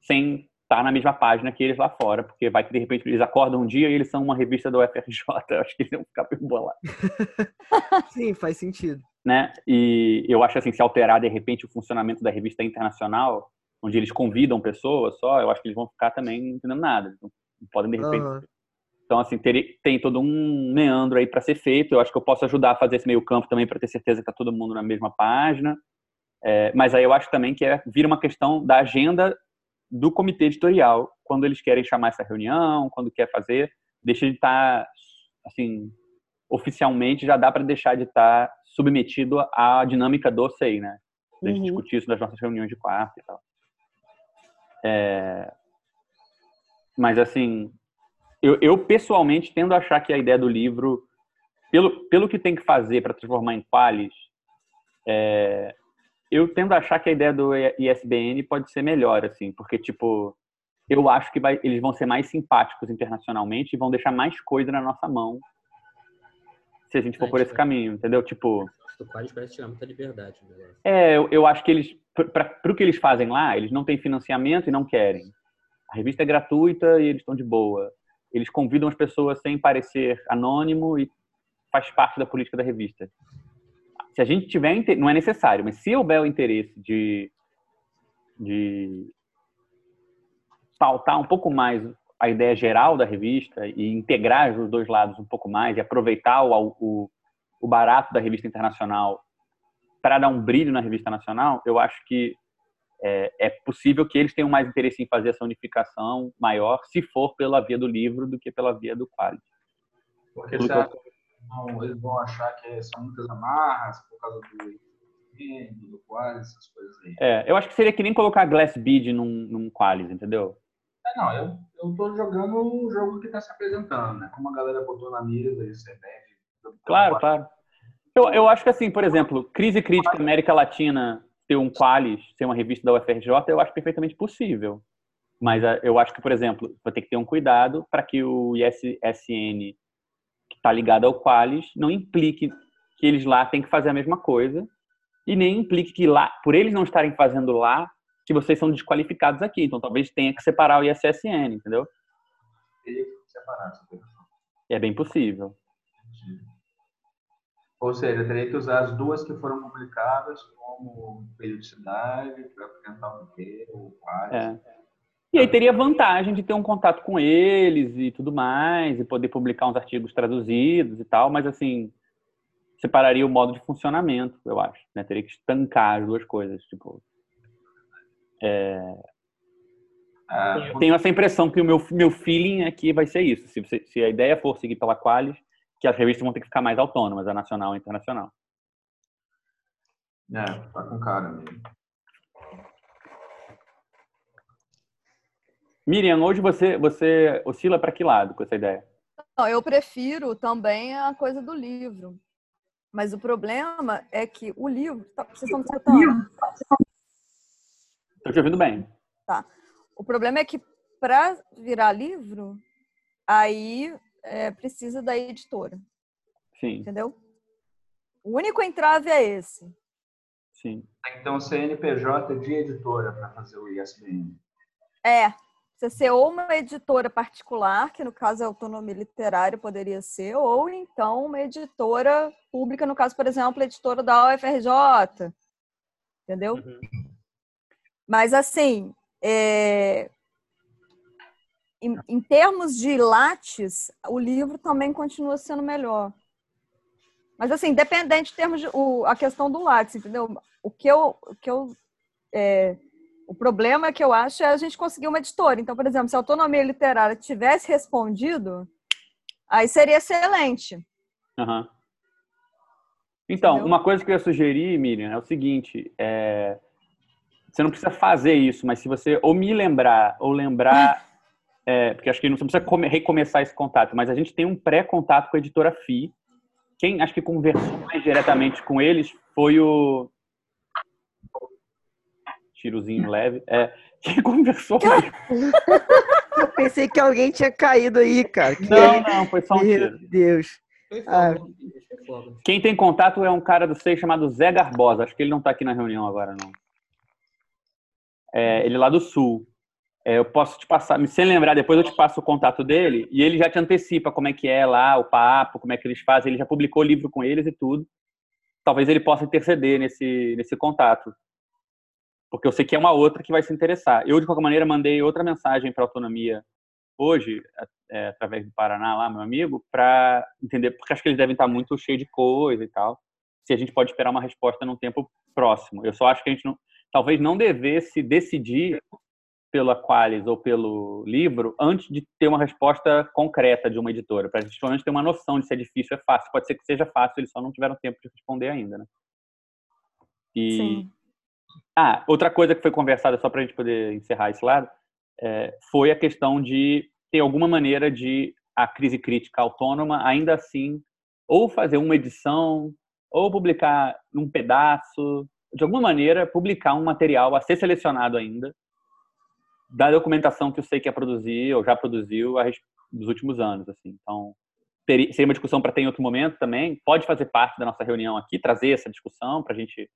[SPEAKER 1] sem estar na mesma página que eles lá fora, porque vai que de repente eles acordam um dia e eles são uma revista do UFRJ, eu acho que eles vão ficar bem bolados.
[SPEAKER 5] Sim, faz sentido.
[SPEAKER 1] Né? E eu acho assim, se alterar de repente o funcionamento da revista internacional, onde eles convidam pessoas só, eu acho que eles vão ficar também não entendendo nada. Não podem, de repente. Uhum. Então, assim, ter, tem todo um meandro aí para ser feito. Eu acho que eu posso ajudar a fazer esse meio campo também para ter certeza que está todo mundo na mesma página. É, mas aí eu acho também que é, vira uma questão da agenda do comitê editorial, quando eles querem chamar essa reunião, quando quer fazer, deixa de estar, tá, assim, oficialmente já dá para deixar de estar tá submetido à dinâmica do SEI, né? A gente uhum. discutir isso nas nossas reuniões de quarto e tal. É... Mas, assim, eu, eu, pessoalmente tendo a achar que a ideia do livro, pelo, pelo que tem que fazer para transformar em qualis, é... eu tendo a achar que a ideia do ISBN pode ser melhor, assim, porque, tipo, eu acho que vai, eles vão ser mais simpáticos internacionalmente e vão deixar mais coisa na nossa mão se a gente for é, por esse tipo, caminho, entendeu? Tipo.
[SPEAKER 8] O Qualis parece tirar muita liberdade. Né?
[SPEAKER 1] É, eu, eu acho que eles para o que eles fazem lá, eles não têm financiamento e não querem. A revista é gratuita e eles estão de boa. Eles convidam as pessoas sem parecer anônimo e faz parte da política da revista. Se a gente tiver, não é necessário, mas se houver o interesse de, de pautar um pouco mais a ideia geral da revista e integrar os dois lados um pouco mais e aproveitar o, o, o barato da revista internacional para dar um brilho na revista nacional, eu acho que é, é, possível que eles tenham mais interesse em fazer essa unificação maior, se for pela via do livro, do que pela via do quality.
[SPEAKER 4] Porque você acha que eles vão achar que são muitas amarras por causa do do quality, essas coisas aí.
[SPEAKER 1] É, eu acho que seria que nem colocar Glass Bead num, num quality, entendeu?
[SPEAKER 4] É, não, eu, eu tô jogando o jogo que está se apresentando, né? Como a galera botou na mesa, isso é bad.
[SPEAKER 1] Claro, claro. Eu, eu acho que assim, por exemplo, Crise Crítica América Latina ter um Qualis, ser uma revista da UFRJ, eu acho perfeitamente possível. Mas ah, eu acho que, por exemplo, vai ter que ter um cuidado para que o ISSN, está ligado ao Qualis, não implique que eles lá têm que fazer a mesma coisa e nem implique que lá, por eles não estarem fazendo lá, que vocês são desqualificados aqui. Então, talvez tenha que separar o ISSN, entendeu?
[SPEAKER 4] Teria que separar.
[SPEAKER 1] É bem possível.
[SPEAKER 4] Ou seja, teria que usar as duas que foram publicadas como periodicidade para tentar obter o quais.
[SPEAKER 1] É. E aí teria vantagem de ter um contato com eles e tudo mais, e poder publicar uns artigos traduzidos e tal, mas assim, separaria o modo de funcionamento, eu acho. Né? Teria que estancar as duas coisas. Tipo, é... Ah, eu tenho essa impressão que o meu, meu feeling aqui vai ser isso. Se, você, se a ideia for seguir pela Qualis, que as revistas vão ter que ficar mais autônomas, a nacional e a internacional.
[SPEAKER 4] É, tá com cara mesmo.
[SPEAKER 1] Miriam, hoje você, você oscila para que lado com essa ideia?
[SPEAKER 9] Não, eu prefiro também a coisa do livro. Mas o problema é que o livro. Tá, vocês estão me escutando?
[SPEAKER 1] Estou te ouvindo bem.
[SPEAKER 9] Tá. O problema é que para virar livro, aí é, precisa da editora.
[SPEAKER 1] Sim.
[SPEAKER 9] Entendeu? O único entrave é esse.
[SPEAKER 1] Sim.
[SPEAKER 4] Então, CNPJ de editora para fazer o ISBN.
[SPEAKER 9] É. Você ser ou uma editora particular, que no caso é autonomia literária, poderia ser, ou então uma editora pública, no caso, por exemplo, a editora da UFRJ. Entendeu? Uhum. Mas, assim, é, em, em termos de lattes, o livro também continua sendo melhor. Mas, assim, independente de termos de, o, a questão do látis, entendeu? O que eu. O, que eu é, o problema que eu acho é a gente conseguir uma editora. Então, por exemplo, se a autonomia literária tivesse respondido, aí seria excelente.
[SPEAKER 1] Uhum. Então, Entendeu? uma coisa que eu ia sugerir, Miriam, é o seguinte: é, você não precisa fazer isso, mas se você ou me lembrar ou lembrar, é, porque acho que não precisa come, recomeçar esse contato, mas a gente tem um pré-contato com a editora FI. Quem acho que conversou mais diretamente com eles foi o tirozinho leve. É, quem conversou mais?
[SPEAKER 5] Eu pensei que alguém tinha caído aí, cara. Que
[SPEAKER 1] Não, não, foi só um
[SPEAKER 5] Meu
[SPEAKER 1] tiro.
[SPEAKER 5] Deus.
[SPEAKER 8] Foi
[SPEAKER 5] Ah.
[SPEAKER 1] Quem tem contato é um cara do SEI chamado Zé Garbosa. Acho que ele não está aqui na reunião agora, não. É, ele é lá do Sul. É, eu posso te passar, sem lembrar, depois eu te passo o contato dele e ele já te antecipa como é que é lá, o papo, como é que eles fazem. Ele já publicou livro com eles e tudo. Talvez ele possa interceder nesse, nesse contato. Porque eu sei que é uma outra que vai se interessar. Eu, de qualquer maneira, mandei outra mensagem para a Autonomia hoje, é, através do Paraná lá, meu amigo, para entender, porque acho que eles devem estar muito cheios de coisa e tal. Se a gente pode esperar uma resposta num tempo próximo. Eu só acho que a gente não, talvez não devesse decidir pelo Aqualis ou pelo livro antes de ter uma resposta concreta de uma editora, para a gente pelo menos ter uma noção de se é difícil ou é fácil. Pode ser que seja fácil, eles só não tiveram tempo de responder ainda, né? E
[SPEAKER 9] Sim.
[SPEAKER 1] Ah, outra coisa que foi conversada só para a gente poder encerrar esse lado é, foi a questão de ter alguma maneira de a crise crítica autônoma ainda assim ou fazer uma edição ou publicar num pedaço de alguma maneira publicar um material a ser selecionado ainda da documentação que eu sei que ia produzir ou já produziu dos últimos anos assim. Então seria uma discussão para ter em outro momento também. Pode fazer parte da nossa reunião aqui trazer essa discussão para a gente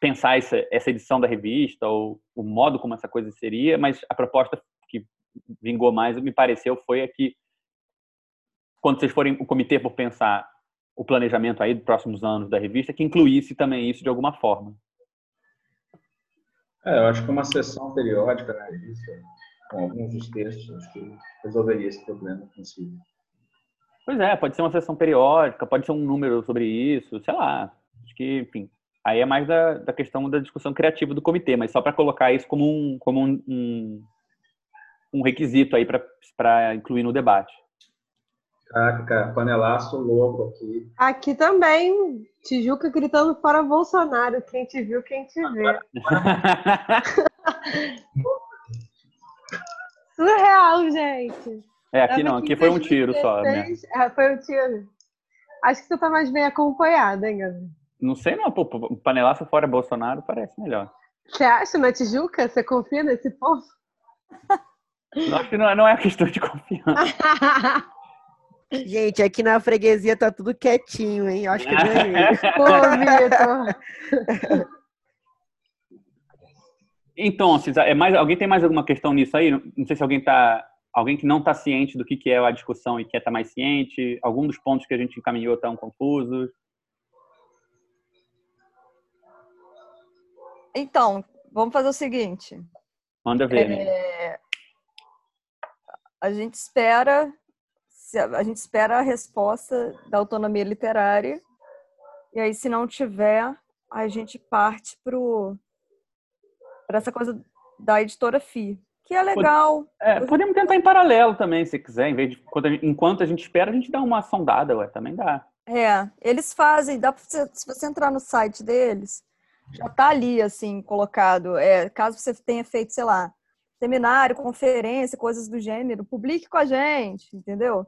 [SPEAKER 1] pensar essa, essa edição da revista ou o modo como essa coisa seria, mas a proposta que vingou mais, me pareceu, foi a que quando vocês forem o comitê for pensar o planejamento aí dos próximos anos da revista, que incluísse também isso de alguma forma.
[SPEAKER 4] É, eu acho que uma sessão periódica na revista, com alguns dos textos, acho que resolveria esse problema, consigo.
[SPEAKER 1] Pois é, pode ser uma sessão periódica, pode ser um número sobre isso, sei lá. Acho que, enfim, aí é mais da, da questão da discussão criativa do comitê, mas só para colocar isso como um, como um, um, um requisito aí para incluir no debate.
[SPEAKER 4] Caraca, cara, panelaço louco aqui.
[SPEAKER 3] Aqui também, Tijuca gritando fora Bolsonaro. Quem te viu, quem te vê. Surreal, gente.
[SPEAKER 1] É, aqui
[SPEAKER 3] Tava
[SPEAKER 1] não,
[SPEAKER 3] aqui
[SPEAKER 1] foi um tiro só. né?
[SPEAKER 3] 2016. Ah, foi um tiro. Acho que você tá mais bem acompanhada, hein, Gabi?
[SPEAKER 1] Não sei não, pô, panelaço fora Bolsonaro parece melhor.
[SPEAKER 3] Você acha na Tijuca? Você confia nesse povo?
[SPEAKER 1] Acho que não é, não é questão de confiança.
[SPEAKER 5] Gente, aqui na freguesia tá tudo quietinho, hein? Eu acho que eu ganhei.
[SPEAKER 3] Pô, Vitor.
[SPEAKER 1] Então, Cisa, é mais, alguém tem mais alguma questão nisso aí? Não não sei se alguém tá, alguém que não está ciente do que, que é a discussão e quer estar mais ciente. Algum dos pontos que a gente encaminhou estão confusos.
[SPEAKER 9] Então, vamos fazer o seguinte.
[SPEAKER 1] Manda ver. né?
[SPEAKER 9] É, a gente espera a gente espera a resposta da autonomia literária e aí se não tiver a gente parte para essa coisa da editora FI que é legal
[SPEAKER 1] É, podemos tentar em paralelo também, se quiser. Em vez de, enquanto a gente espera, a gente dá uma sondada, ué, também dá.
[SPEAKER 9] É, eles fazem, dá pra você, se você entrar no site deles, já tá ali, assim, colocado. É, caso você tenha feito, sei lá, seminário, conferência, coisas do gênero, publique com a gente, entendeu?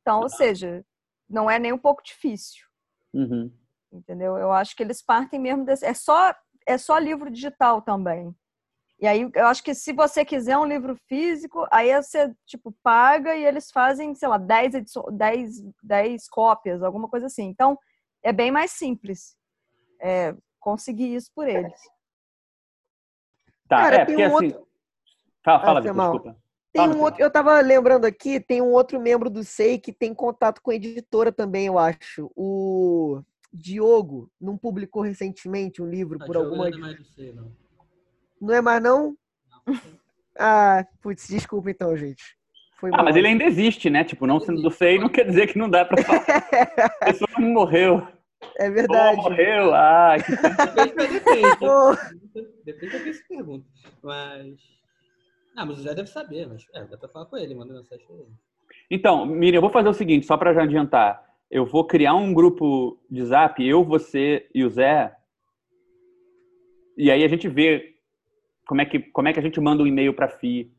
[SPEAKER 9] Então, ou seja, não é nem um pouco difícil,
[SPEAKER 1] Uhum.
[SPEAKER 9] entendeu? Eu acho que eles partem mesmo desse. É só, é só livro digital também. E aí, eu acho que se você quiser um livro físico, aí você, tipo, paga e eles fazem, sei lá, 10, ediço- 10, 10 cópias, alguma coisa assim. Então, é bem mais simples é, conseguir isso por eles.
[SPEAKER 1] Tá,
[SPEAKER 5] Cara,
[SPEAKER 1] é,
[SPEAKER 5] tem
[SPEAKER 1] porque
[SPEAKER 5] um
[SPEAKER 1] assim. Fala, fala,
[SPEAKER 5] Ah,
[SPEAKER 1] Vitor,
[SPEAKER 5] mal.
[SPEAKER 1] desculpa.
[SPEAKER 5] Tem
[SPEAKER 1] Fala,
[SPEAKER 5] um outro, eu tava lembrando aqui, tem um outro membro do SEI que tem contato com a editora também, eu acho. O Diogo não publicou recentemente um livro
[SPEAKER 8] Ah,
[SPEAKER 5] por
[SPEAKER 8] Diogo
[SPEAKER 5] alguma.
[SPEAKER 8] não é mais do C, não.
[SPEAKER 5] Não é mais, não? Ah, putz, desculpa então, gente. Foi
[SPEAKER 1] Ah,
[SPEAKER 5] mal.
[SPEAKER 1] mas ele ainda existe, né? Tipo, não sendo do SEI não quer dizer que não dá pra falar. A pessoa não morreu.
[SPEAKER 5] É verdade.
[SPEAKER 1] morreu. Ah, que
[SPEAKER 8] Depende pra depende. Da quem se pergunta. Mas. Ah, mas o Zé deve saber, mas é, dá pra falar com ele, manda mensagem pra ele.
[SPEAKER 1] Então, Miriam, eu vou fazer o seguinte, só para já adiantar. Eu vou criar um grupo de zap, eu, você e o Zé. E aí a gente vê como é que, como é que a gente manda um e-mail para a FI.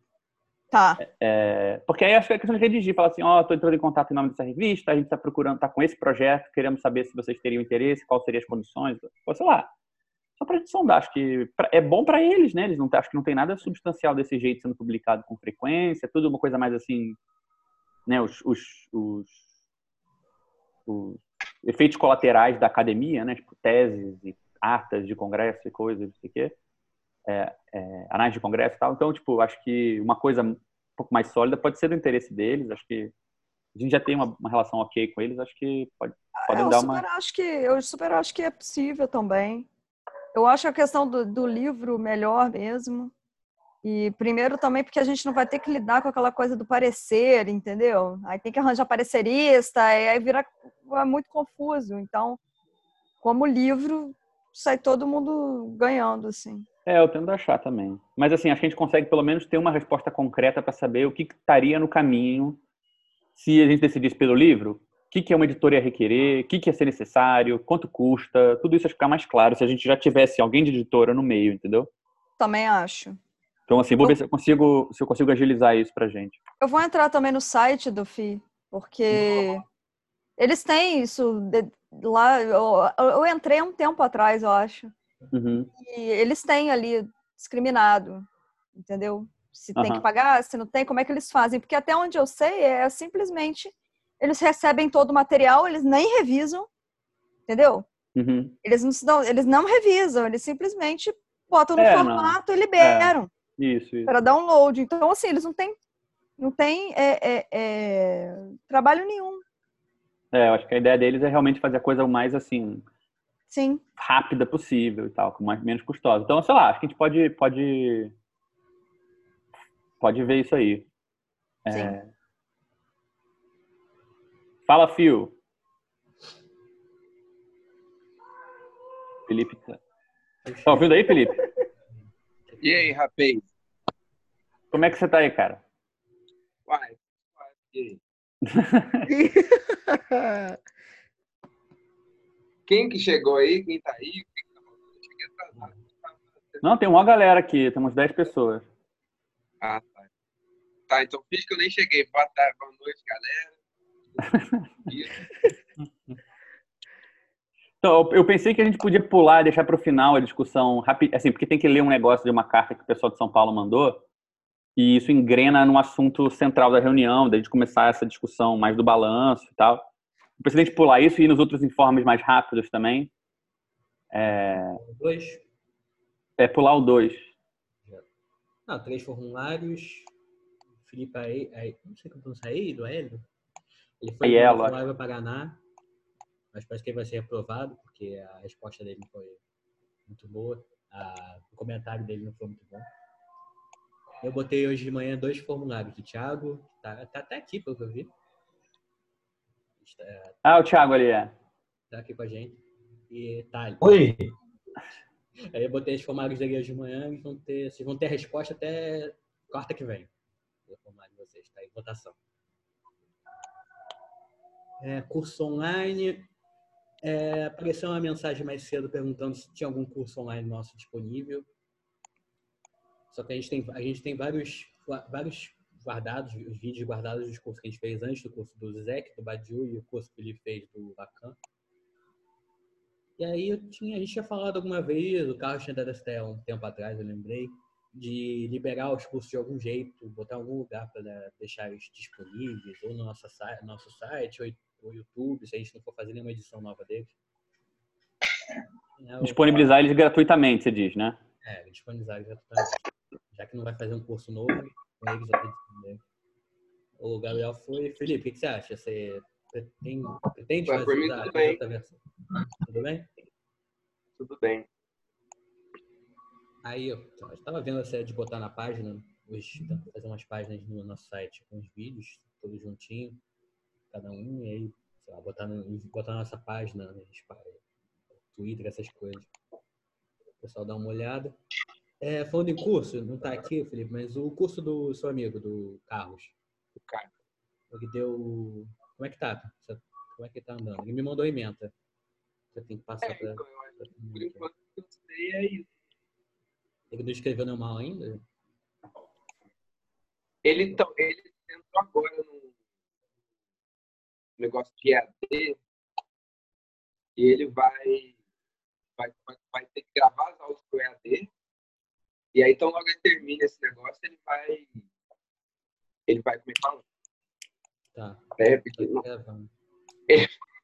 [SPEAKER 9] Tá.
[SPEAKER 1] É, porque aí acho que é questão de redigir, falar assim, ó, estou entrando em contato em nome dessa revista, a gente está procurando, está com esse projeto, queremos saber se vocês teriam interesse, quais seriam as condições, ou sei lá. Só para a gente sondar, acho que pra- é bom para eles, né? Eles não, acho que não tem nada substancial desse jeito sendo publicado com frequência, tudo uma coisa mais assim, né? Os, os, os, os efeitos colaterais da academia, né? Tipo teses e atas de congresso e coisas, não sei o quê. É, é, análise de congresso e tal. Então, tipo, acho que uma coisa um pouco mais sólida pode ser do interesse deles. Acho que a gente já tem uma, uma relação ok com eles. Acho que pode, podem
[SPEAKER 9] eu
[SPEAKER 1] dar
[SPEAKER 9] super
[SPEAKER 1] uma.
[SPEAKER 9] acho que eu super acho que é possível também. Eu acho a questão do, do livro melhor mesmo. E primeiro também porque a gente não vai ter que lidar com aquela coisa do parecer, entendeu? Aí tem que arranjar parecerista, e aí vira é muito confuso. Então, como livro, sai todo mundo ganhando, assim.
[SPEAKER 1] É, eu tendo a achar também. Mas assim, acho que a gente consegue pelo menos ter uma resposta concreta para saber o que estaria no caminho se a gente decidisse pelo livro. O que, que é uma editora ia requerer, o que, que ia ser necessário, quanto custa, tudo isso ia ficar mais claro se a gente já tivesse alguém de editora no meio, entendeu?
[SPEAKER 9] Também acho.
[SPEAKER 1] Então, assim, vou ver se eu consigo, se eu consigo agilizar isso pra gente.
[SPEAKER 9] Eu vou entrar também no site do FI, porque eles têm isso de- lá. Eu, eu entrei um tempo atrás, eu acho.
[SPEAKER 1] Uhum.
[SPEAKER 9] E eles têm ali discriminado, entendeu? Se tem que pagar, se não tem, como é que eles fazem? Porque até onde eu sei é simplesmente eles recebem todo o material, eles nem revisam, entendeu?
[SPEAKER 1] Uhum.
[SPEAKER 9] Eles não, dão, eles não revisam, eles simplesmente botam no
[SPEAKER 1] É, não.
[SPEAKER 9] formato e liberam
[SPEAKER 1] Isso, isso.
[SPEAKER 9] para download. Então, assim, eles não têm, não têm é, é, é, trabalho nenhum.
[SPEAKER 1] É, eu acho que a ideia deles é realmente fazer a coisa mais, assim,
[SPEAKER 9] Sim.
[SPEAKER 1] rápida possível e tal, com mais, menos custosa. Então, sei lá, acho que a gente pode, pode, pode ver isso aí. É... Fala, Fio. Felipe. Tá tá ouvindo aí, Felipe?
[SPEAKER 10] E aí, rapaz?
[SPEAKER 1] Como é que você tá aí, cara?
[SPEAKER 10] Vai. E aí? Quem que chegou aí? Quem tá aí? Quem que tá? Eu cheguei atrasado.
[SPEAKER 1] Não, tem uma galera aqui, temos 10 pessoas.
[SPEAKER 10] Ah, tá. Tá, então finge que eu nem cheguei. Boa tarde, boa noite, galera.
[SPEAKER 1] Então, eu- pensei que a gente podia pular e deixar para o final a discussão rápida, assim, porque tem que ler um negócio de uma carta que o pessoal de São Paulo mandou, e isso engrena no assunto central da reunião, da gente começar essa discussão mais do balanço e tal. Gente pular isso e ir nos outros informes mais rápidos também. É,
[SPEAKER 8] Dois?
[SPEAKER 1] é pular o 2.
[SPEAKER 8] Não, três formulários. Felipe aí, aí não sei como pronunciar aí, do Hélio. Ele foi formulário para Paraná, mas parece que ele vai ser reprovado, porque a resposta dele não foi muito boa. A- o comentário dele não foi muito bom. Eu botei hoje de manhã dois formulários do Thiago, tá, tá até aqui, pelo que eu vi. Está,
[SPEAKER 1] Ah, o Thiago ali é.
[SPEAKER 8] tá aqui com a gente. E Thales.
[SPEAKER 11] Oi.
[SPEAKER 8] Aí eu botei os formulários dele hoje de manhã, eles vão ter, vocês vão ter a resposta até quarta que vem. O formulário de vocês, tá em votação. É, curso online. É, apareceu uma mensagem mais cedo perguntando se tinha algum curso online nosso disponível. Só que a gente tem, a gente tem vários, vários guardados, os vídeos guardados dos cursos que a gente fez antes do curso do Zek, do Badiu e o curso que ele fez do Lacan. E aí eu tinha, a gente tinha falado alguma vez, o Carlos tinha dado essa ideia há um tempo atrás, eu lembrei, de liberar os cursos de algum jeito, botar algum lugar para deixar eles disponíveis, ou no nosso site, nosso site ou, ou YouTube, se a gente não for fazer nenhuma edição nova deles. É,
[SPEAKER 1] Disponibilizar eles gratuitamente, você diz, né?
[SPEAKER 8] É, disponibilizar gratuitamente. Já que não vai fazer um curso novo, disponível. O Gabriel foi. Felipe, o que você acha? Você pretende, pretende fazer
[SPEAKER 10] por mim,
[SPEAKER 8] usar
[SPEAKER 10] tudo bem.
[SPEAKER 8] outra versão? Tudo bem?
[SPEAKER 10] Tudo bem.
[SPEAKER 8] Aí eu estava vendo essa ideia de botar na página, os, fazer umas páginas no nosso site com os vídeos, tudo juntinho, cada um, e aí, sei lá, botar, no, botar na nossa página, no Twitter, essas coisas. O pessoal dá uma olhada. É, falando em curso, não está aqui, Felipe, mas o curso do seu amigo, do Carlos.
[SPEAKER 10] O cara.
[SPEAKER 8] Ele deu. Como é que tá? Como é que tá andando? Ele me mandou emenda. Você tem que passar
[SPEAKER 10] É,
[SPEAKER 8] para.
[SPEAKER 10] então, que por enquanto eu sei é isso.
[SPEAKER 8] Ele não escreveu nenhuma aula ainda?
[SPEAKER 10] Ele, então, ele entrou agora no negócio de EAD e ele vai, vai, vai, ter que gravar as aulas pro EAD. E aí, então, logo ele termina esse negócio, ele vai. Ele vai, como é que fala?
[SPEAKER 8] Tá.
[SPEAKER 10] É, porque, não,
[SPEAKER 8] Gravando.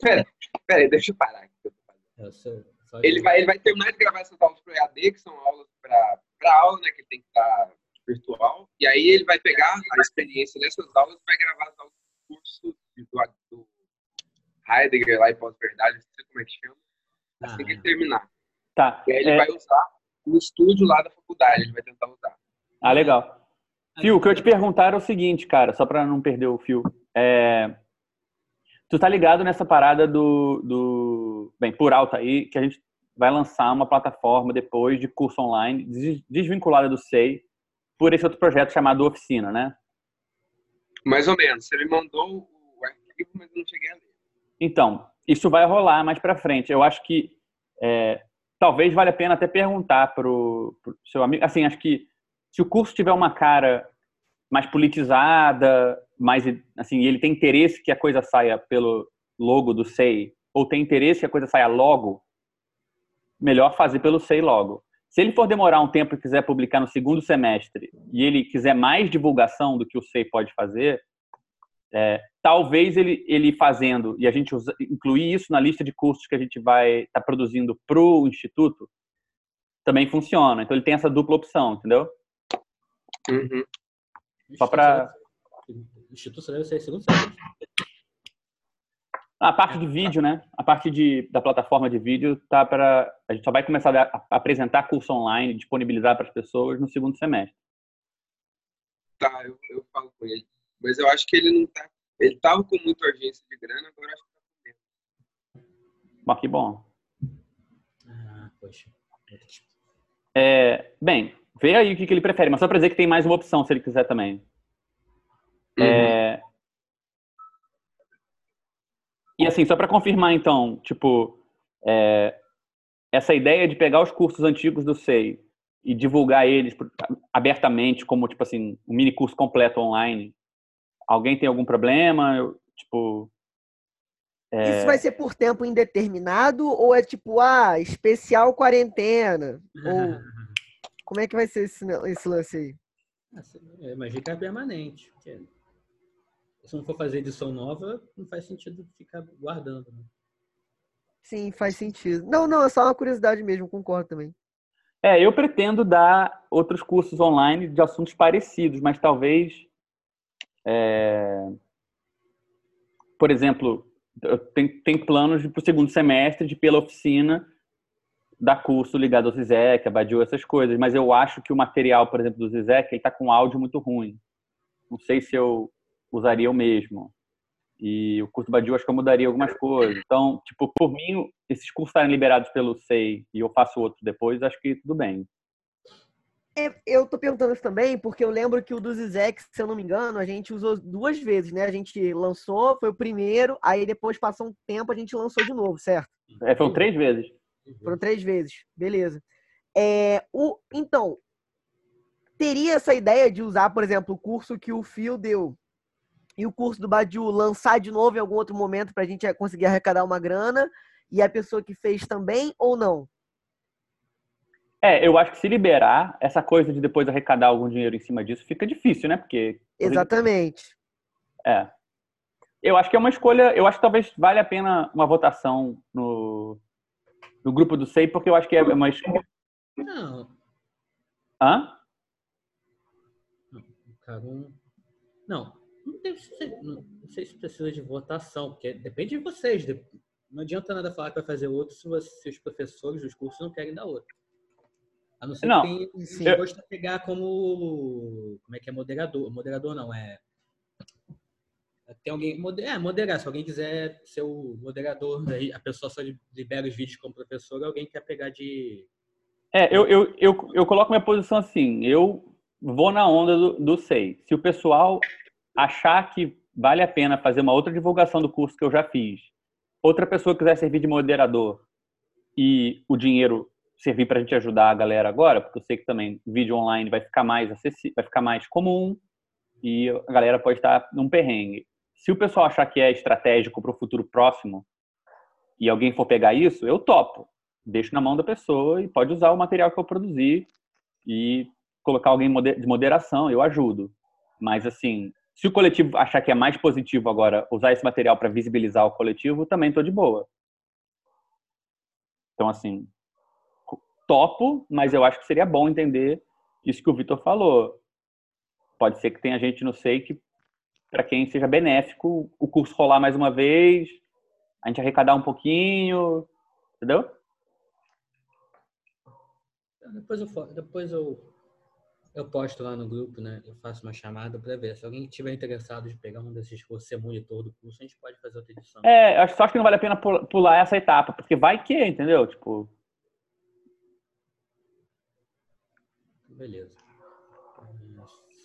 [SPEAKER 10] pera, pera aí, deixa eu parar aqui.
[SPEAKER 8] É o seu- só
[SPEAKER 10] Ele vai, ele vai terminar de gravar essas aulas pro EAD, que são aulas para aula, né, que ele tem que estar virtual. E aí ele vai pegar a experiência nessas aulas e vai gravar as aulas do curso do, do Heidegger lá em pós-verdade, não sei como é que chama, assim que ele terminar.
[SPEAKER 1] Tá.
[SPEAKER 10] E aí ele
[SPEAKER 1] é-
[SPEAKER 10] vai usar no estúdio lá da faculdade, ele vai tentar usar.
[SPEAKER 1] Ah, legal. Fio, o que eu te perguntar era o seguinte, cara, só pra não perder o fio. É... Tu tá ligado nessa parada do, do. Bem, por alto aí, que a gente vai lançar uma plataforma depois de curso online, des- desvinculada do SEI, por esse outro projeto chamado Oficina, né?
[SPEAKER 10] Mais ou menos. Você me mandou o arquivo, mas eu não cheguei a ler.
[SPEAKER 1] Então, isso vai rolar mais pra frente. Eu acho que é, talvez valha a pena até perguntar pro, pro seu amigo. Assim, acho que se o curso tiver uma cara mais politizada, mais assim, ele tem interesse que a coisa saia pelo logo do SEI, ou tem interesse que a coisa saia logo, melhor fazer pelo SEI logo. Se ele for demorar um tempo e quiser publicar no segundo semestre e ele quiser mais divulgação do que o SEI pode fazer, é, talvez ele, ele fazendo, e a gente usa, incluir isso na lista de cursos que a gente vai estar produzindo para o Instituto, também funciona. Então ele tem essa dupla opção, entendeu?
[SPEAKER 10] Uhum.
[SPEAKER 1] Só para
[SPEAKER 8] Instituto deve ser segundo semestre.
[SPEAKER 1] a parte de vídeo, né? A parte de, da plataforma de vídeo tá para a gente só vai começar a, a apresentar curso online, disponibilizar para as pessoas no segundo semestre.
[SPEAKER 10] Tá, eu, eu falo com ele. Mas eu acho que ele não tá. Ele tava com muita urgência de grana, agora acho que tá com menos.
[SPEAKER 1] Bom, que bom.
[SPEAKER 8] Ah, poxa.
[SPEAKER 1] É, bem, vê aí o que, que ele prefere, mas só para dizer que tem mais uma opção se ele quiser também. É, E assim, só para confirmar então, tipo, é, essa ideia de pegar os cursos antigos do SEI e divulgar eles abertamente como, tipo assim, um mini curso completo online, alguém tem algum problema? Eu, tipo, é,
[SPEAKER 5] Isso vai ser por tempo indeterminado ou é tipo, ah, especial quarentena? Ou como é que vai ser esse, esse lance aí?
[SPEAKER 8] Imagino que é permanente. porque Se não for fazer edição nova, não faz sentido ficar guardando. Né?
[SPEAKER 5] Sim, faz sentido. Não, não, é só uma curiosidade mesmo, concordo também.
[SPEAKER 1] É, eu pretendo dar outros cursos online de assuntos parecidos, mas talvez, é, por exemplo, tenho, tenho planos para o segundo semestre de pela oficina dar curso ligado ao Zizek, a Badiou, essas coisas, mas eu acho que o material, por exemplo, do Zizek, ele está com áudio muito ruim. Não sei se eu usaria o mesmo. E o curso Badiou, acho que eu mudaria algumas coisas. Então, tipo, por mim, esses cursos estarem liberados pelo SEI e eu faço outro depois, acho que tudo bem.
[SPEAKER 5] É, Eu tô perguntando isso também porque eu lembro que o do Zizek, se eu não me engano, a gente usou duas vezes, né? A gente lançou, foi o primeiro, aí depois passou um tempo, a gente lançou de novo, certo?
[SPEAKER 1] É, foram três vezes.
[SPEAKER 5] Foram três vezes, beleza. É, o, então, teria essa ideia de usar, por exemplo, o curso que o Fio deu e o curso do Badiu lançar de novo em algum outro momento para a gente conseguir arrecadar uma grana e a pessoa que fez também ou não?
[SPEAKER 1] É, eu acho que se liberar, essa coisa de depois arrecadar algum dinheiro em cima disso fica difícil, né? Porque.
[SPEAKER 5] Exatamente.
[SPEAKER 1] É. Eu acho que é uma escolha. Eu acho que talvez valha a pena uma votação no, no grupo do SEI, porque eu acho que é uma escolha.
[SPEAKER 8] Não,
[SPEAKER 1] Hã?
[SPEAKER 8] um... não, não, deve ser- não, não sei se precisa de votação, porque depende de vocês. Não adianta nada falar que vai fazer outro se, você- se os professores dos cursos não querem dar outro. A não ser
[SPEAKER 1] Não,
[SPEAKER 8] que
[SPEAKER 5] sim.
[SPEAKER 8] disposto a pegar como. Como é que é moderador? Moderador não, é. Tem alguém. É, moderar. Se alguém quiser ser o moderador, a pessoa só libera os vídeos como professor, alguém quer pegar de.
[SPEAKER 1] É, eu, eu, eu, eu coloco minha posição assim. Eu vou na onda do, do SEI. Se o pessoal achar que vale a pena fazer uma outra divulgação do curso que eu já fiz, outra pessoa quiser servir de moderador e o dinheiro servir para a gente ajudar a galera agora, porque eu sei que também vídeo online vai ficar mais acessível, vai ficar mais comum e a galera pode estar num perrengue. Se o pessoal achar que é estratégico para o futuro próximo e alguém for pegar isso, eu topo. Deixo na mão da pessoa e pode usar o material que eu produzi e colocar alguém de moderação, eu ajudo. Mas assim, se o coletivo achar que é mais positivo agora usar esse material para visibilizar o coletivo, também estou de boa. Então, assim, topo, mas eu acho que seria bom entender isso que o Vitor falou. Pode ser que tenha gente no SEI que, para quem seja benéfico, o curso rolar mais uma vez, a gente arrecadar um pouquinho, entendeu?
[SPEAKER 8] Depois eu, depois eu, eu posto lá no grupo, né? Eu faço uma chamada para ver. Se alguém tiver interessado de pegar um desses cursos, ser monitor do curso, a gente pode fazer outra edição.
[SPEAKER 1] É, acho só que não vale a pena pular essa etapa, porque vai que, entendeu? Tipo.
[SPEAKER 8] Beleza.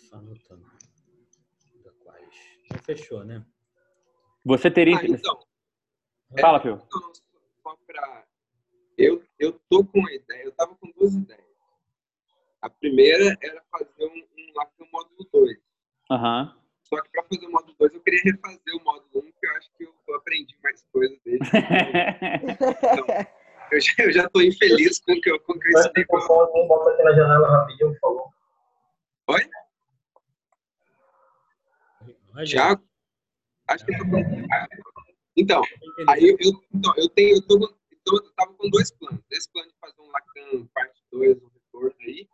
[SPEAKER 8] Só anotando. Da quais. Já fechou, né?
[SPEAKER 1] Você teria.
[SPEAKER 10] Ah, então,
[SPEAKER 1] Fala, Pio.
[SPEAKER 10] Então, só pra... eu, eu tô com uma ideia, eu tava com duas ideias. A primeira era fazer um, um Lacan módulo 2.
[SPEAKER 1] Aham. Uhum.
[SPEAKER 10] Só que para fazer o módulo 2 eu queria refazer o módulo 1, um, porque eu acho que eu aprendi mais coisas dele. então, eu já, eu já tô infeliz com o que eu, com o que eu ensinei.
[SPEAKER 11] Bota aqui na janela rapidinho, por favor.
[SPEAKER 10] Oi? Tiago? Acho que eu tô com... Então, aí eu, então, eu tenho, eu, tô, então, eu tava com dois planos. Esse plano de fazer um Lacan parte 2, um retorno aí.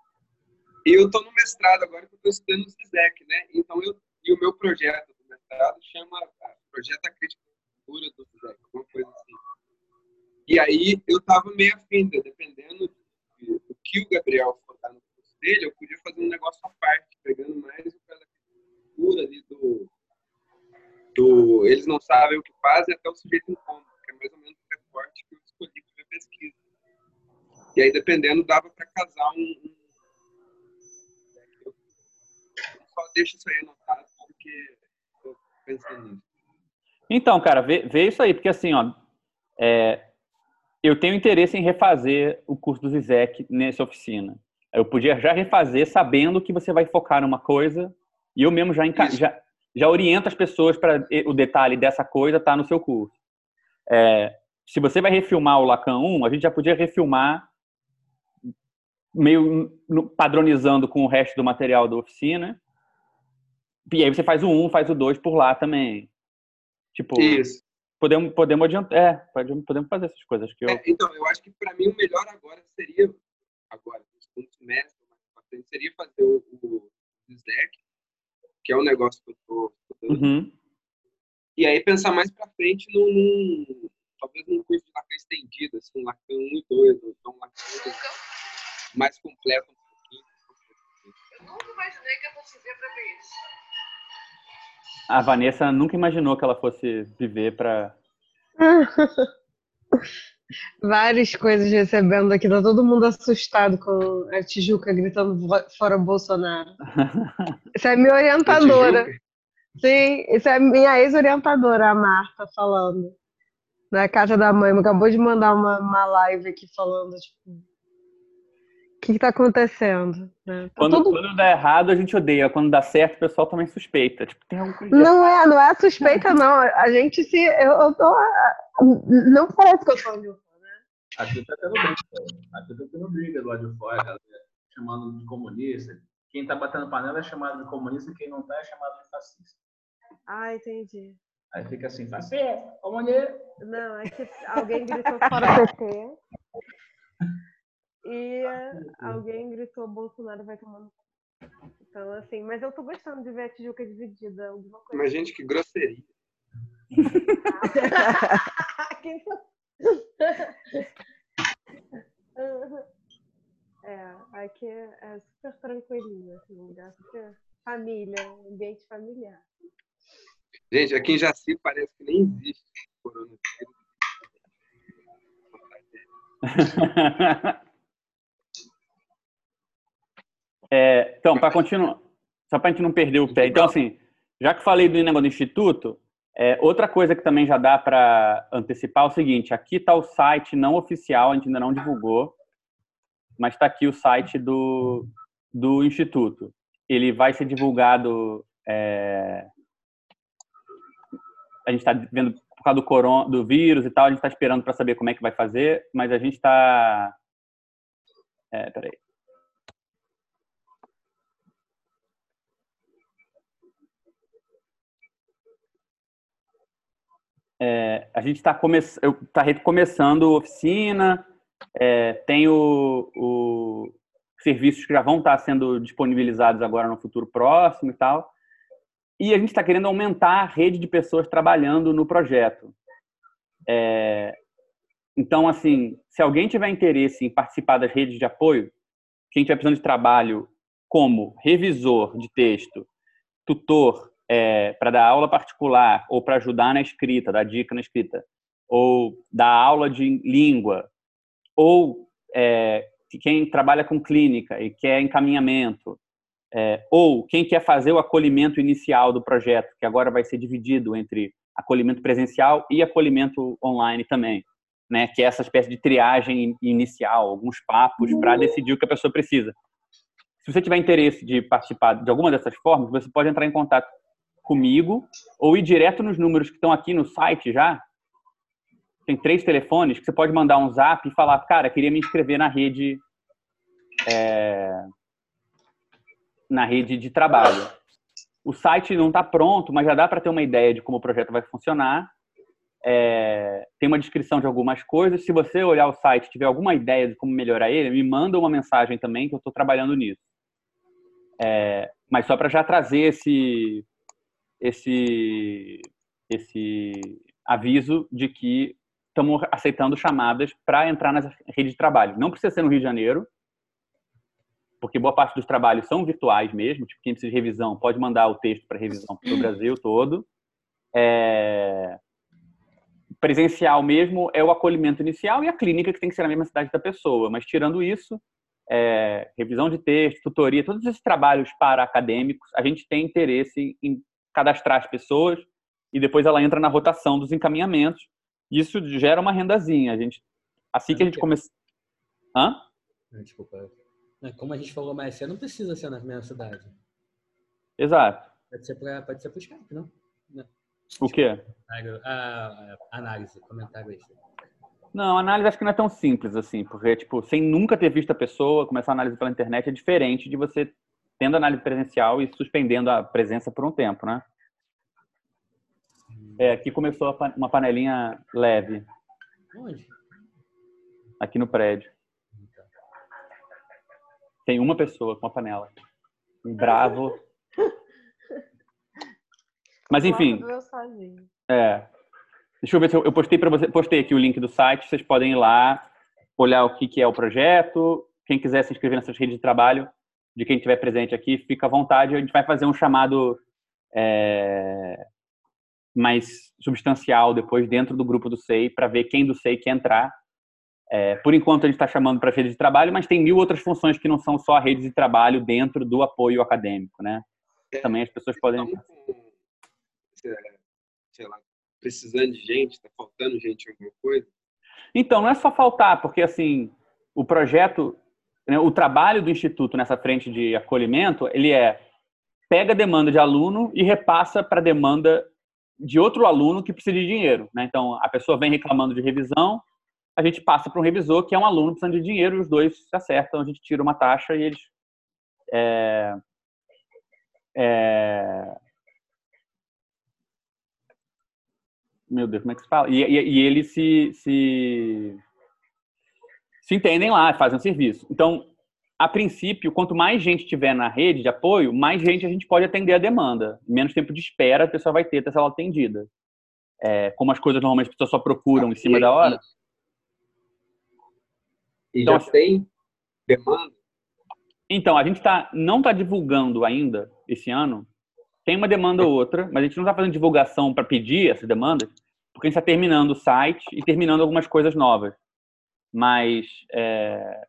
[SPEAKER 10] E eu tô no mestrado agora que eu tô estudando o CISEC, né? Então, eu, e o meu projeto do mestrado chama Projeto a Crítica Cultura do CISEC, alguma coisa assim. E aí eu tava meio afim, né? dependendo do que o Gabriel for no curso dele, eu podia fazer um negócio à parte, pegando mais o cultura ali do do eles não sabem o que fazem até o sujeito incômodo, que é mais ou menos o recorte que eu escolhi para pesquisa. E aí, dependendo, dava para casar um, um... Só deixo isso aí anotado porque estou pensando nisso.
[SPEAKER 1] Então, cara, vê, vê isso aí, porque assim, ó, é, eu tenho interesse em refazer o curso do Zizek nessa oficina. Eu podia já refazer sabendo que você vai focar numa coisa e eu mesmo já, já, já orienta as pessoas para o detalhe dessa coisa tá no seu curso. É, se você vai refilmar o Lacan 1, a gente já podia refilmar meio padronizando com o resto do material da oficina. E aí você faz o 1, faz o 2 por lá também. Tipo,
[SPEAKER 10] Isso.
[SPEAKER 1] Podemos, podemos adiantar. É, podemos fazer essas coisas. Que eu...
[SPEAKER 10] É, então, eu acho que para mim o melhor agora seria, agora, nos segundo semestre, seria fazer o, o, o que é um negócio que eu estou estudando.
[SPEAKER 1] Uhum.
[SPEAKER 10] E aí pensar mais para frente num, num, talvez num curso de Lacan estendido, assim, um Lacan 1 e 2, então um Lacan mais completo um pouquinho.
[SPEAKER 12] Eu nunca imaginei que eu fosse ver para ver isso.
[SPEAKER 1] A Vanessa nunca imaginou que ela fosse viver para
[SPEAKER 3] Várias coisas recebendo aqui, tá todo mundo assustado com a Tijuca gritando fora Bolsonaro. Essa é minha orientadora. Sim, isso é minha ex-orientadora, a Marta, falando. Na casa da mãe, acabou de mandar uma, uma live aqui falando, tipo, que está acontecendo? Né? Tá
[SPEAKER 1] quando, todo... quando dá errado, a gente odeia. Quando dá certo, o pessoal também suspeita. Tipo, tem alguma coisa
[SPEAKER 3] não é, não é suspeita, não. A gente se. Eu, eu tô. Não parece que eu tô
[SPEAKER 4] onde Aqui tá tendo briga. Aqui tá tendo briga do lado de fora, galera. Chamando de comunista. Quem tá batendo panela é chamado de comunista, quem não tá é chamado de fascista.
[SPEAKER 3] Ah, entendi.
[SPEAKER 4] Aí fica assim, fascista, comunista.
[SPEAKER 3] Não, é que alguém gritou fora PT. E alguém gritou Bolsonaro vai tomar Então, assim, mas eu tô gostando de ver a Tijuca dividida. Alguma coisa.
[SPEAKER 10] Mas, gente, que grosseria.
[SPEAKER 3] é, aqui é, é super tranquilinho, assim, lugar super família, ambiente familiar.
[SPEAKER 10] Gente, aqui em Jaci parece que nem existe coronavírus.
[SPEAKER 1] É, então, para continuar, só para a gente não perder o pé. Então, assim, já que falei do negócio do instituto, é, outra coisa que também já dá para antecipar é o seguinte: aqui está o site não oficial, a gente ainda não divulgou, mas está aqui o site do, do Instituto. Ele vai ser divulgado. é, a gente está vendo por causa do, coron, do vírus e tal, a gente está esperando para saber como é que vai fazer, mas a gente está. É, peraí. É, a gente está come tá recomeçando oficina, é, tem o, o serviços que já vão estar sendo disponibilizados agora no futuro próximo e tal. E a gente está querendo aumentar a rede de pessoas trabalhando no projeto. É, então, assim, se alguém tiver interesse em participar das redes de apoio, quem estiver precisando de trabalho como revisor de texto, tutor é, para dar aula particular ou para ajudar na escrita, dar dica na escrita, ou dar aula de língua, ou é, quem trabalha com clínica e quer encaminhamento, é, ou quem quer fazer o acolhimento inicial do projeto, que agora vai ser dividido entre acolhimento presencial e acolhimento online também, né? Que é essa espécie de triagem inicial, alguns papos para decidir o que a pessoa precisa. Se você tiver interesse de participar de alguma dessas formas, você pode entrar em contato comigo ou ir direto nos números que estão aqui no site já. Tem três telefones que você pode mandar um zap e falar, cara, queria me inscrever na rede é, na rede de trabalho. O site não está pronto, mas já dá para ter uma ideia de como o projeto vai funcionar. É, tem uma descrição de algumas coisas. Se você olhar o site tiver alguma ideia de como melhorar ele, me manda uma mensagem também, que eu estou trabalhando nisso. É, mas só para já trazer esse, esse, esse aviso de que estamos aceitando chamadas para entrar nas redes de trabalho. Não precisa ser no Rio de Janeiro, porque boa parte dos trabalhos são virtuais mesmo, tipo, quem precisa de revisão pode mandar o texto para revisão para o Brasil todo. É... Presencial mesmo é o acolhimento inicial e a clínica que tem que ser na mesma cidade da pessoa, mas tirando isso, é... revisão de texto, tutoria, todos esses trabalhos para acadêmicos, a gente tem interesse em cadastrar as pessoas e depois ela entra na rotação dos encaminhamentos. Isso gera uma rendazinha. A gente, assim que a gente começa. Hã?
[SPEAKER 8] Desculpa. Como a gente falou mais cedo, não precisa ser na mesma cidade.
[SPEAKER 1] Exato.
[SPEAKER 8] Pode ser para pro Skype, não? não.
[SPEAKER 1] O quê?
[SPEAKER 8] A, análise, comentário aí.
[SPEAKER 1] Não, análise acho que não é tão simples assim, porque, tipo, sem nunca ter visto a pessoa, começar a análise pela internet é diferente de você tendo análise presencial e suspendendo a presença por um tempo, né? É, aqui começou uma panelinha leve.
[SPEAKER 8] Onde?
[SPEAKER 1] Aqui no prédio. Tem uma pessoa com a panela. Um bravo. Mas enfim. É. Deixa eu ver se eu, eu postei para você, postei aqui o link do site, vocês podem ir lá olhar o que, que é o projeto. Quem quiser se inscrever nessas redes de trabalho, de quem estiver presente aqui, fica à vontade. A gente vai fazer um chamado é, mais substancial depois dentro do grupo do SEI para ver quem do SEI quer entrar é, por enquanto, a gente está chamando para rede de trabalho, mas tem mil outras funções que não são só a rede de trabalho dentro do apoio acadêmico, né? Também as pessoas podem...
[SPEAKER 10] Sei lá, precisando de gente, está faltando gente em alguma coisa?
[SPEAKER 1] Então, não é só faltar, porque, assim, o projeto, né, o trabalho do Instituto nessa frente de acolhimento, ele é pega a demanda de aluno e repassa para a demanda de outro aluno que precisa de dinheiro. Né? Então, a pessoa vem reclamando de revisão, a gente passa para um revisor que é um aluno precisando de dinheiro os dois se acertam, a gente tira uma taxa e eles é, é, meu Deus, como é que se fala? E, e, e eles se, se, se entendem lá, fazem o serviço. Então, a princípio, quanto mais gente tiver na rede de apoio, mais gente a gente pode atender a demanda. Menos tempo de espera a pessoa vai ter até ser ela atendida. É, como as coisas normalmente as pessoas só procuram em cima da hora.
[SPEAKER 10] E então, já tem demanda?
[SPEAKER 1] Então, a gente tá, não está divulgando ainda esse ano. Tem uma demanda ou outra, mas a gente não está fazendo divulgação para pedir essas demandas, porque a gente está terminando o site e terminando algumas coisas novas. Mas é,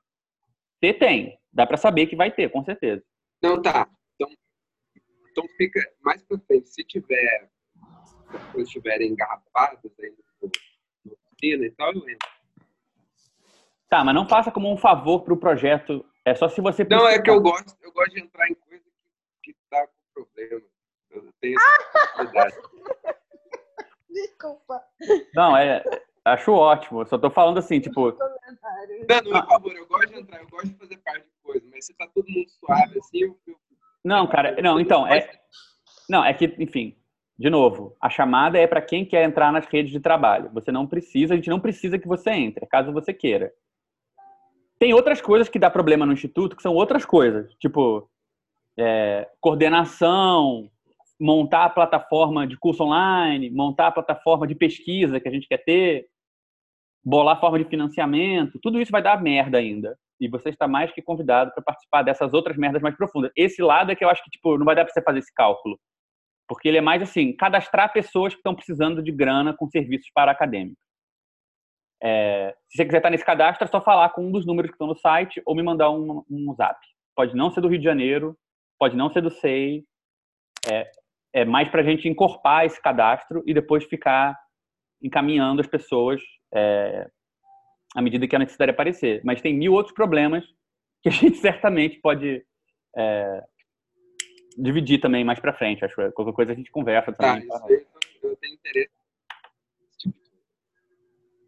[SPEAKER 1] ter tem. Dá para saber que vai ter, com certeza.
[SPEAKER 10] Não, tá. Então, então fica mais para frente. Se tiver, se as coisas estiverem engarrafadas aí no, no e tal, eu entro.
[SPEAKER 1] Tá, mas não faça como um favor pro projeto. É só se você
[SPEAKER 10] Não, é que eu gosto, eu gosto de entrar em coisa que, que tá com problema. Eu tenho essa.
[SPEAKER 3] Desculpa.
[SPEAKER 1] Não, é. Acho ótimo. Eu só tô falando assim, tipo.
[SPEAKER 10] Não, não, por favor, eu gosto de entrar, eu gosto de fazer parte de coisa, mas se tá todo mundo suave assim, eu, eu
[SPEAKER 1] Não, cara, não, então, é. Não, é que, enfim, de novo, a chamada é para quem quer entrar nas redes de trabalho. Você não precisa, a gente não precisa que você entre, caso você queira. Tem outras coisas que dá problema no instituto, que são outras coisas, tipo é, coordenação, montar a plataforma de curso online, montar a plataforma de pesquisa que a gente quer ter, bolar forma de financiamento, tudo isso vai dar merda ainda. E você está mais que convidado para participar dessas outras merdas mais profundas. Esse lado é que eu acho que tipo, não vai dar para você fazer esse cálculo. Porque ele é mais assim, cadastrar pessoas que estão precisando de grana com serviços para acadêmicos. É, se você quiser estar nesse cadastro, é só falar com um dos números que estão no site ou me mandar um, um zap. Pode não ser do Rio de Janeiro, pode não ser do SEI. É, é mais para a gente encorpar esse cadastro e depois ficar encaminhando as pessoas é, à medida que a necessidade aparecer. Mas tem mil outros problemas que a gente certamente pode é, dividir também mais para frente. Acho que qualquer coisa a gente conversa
[SPEAKER 10] Tá,
[SPEAKER 1] também.
[SPEAKER 10] isso aí eu tenho interesse.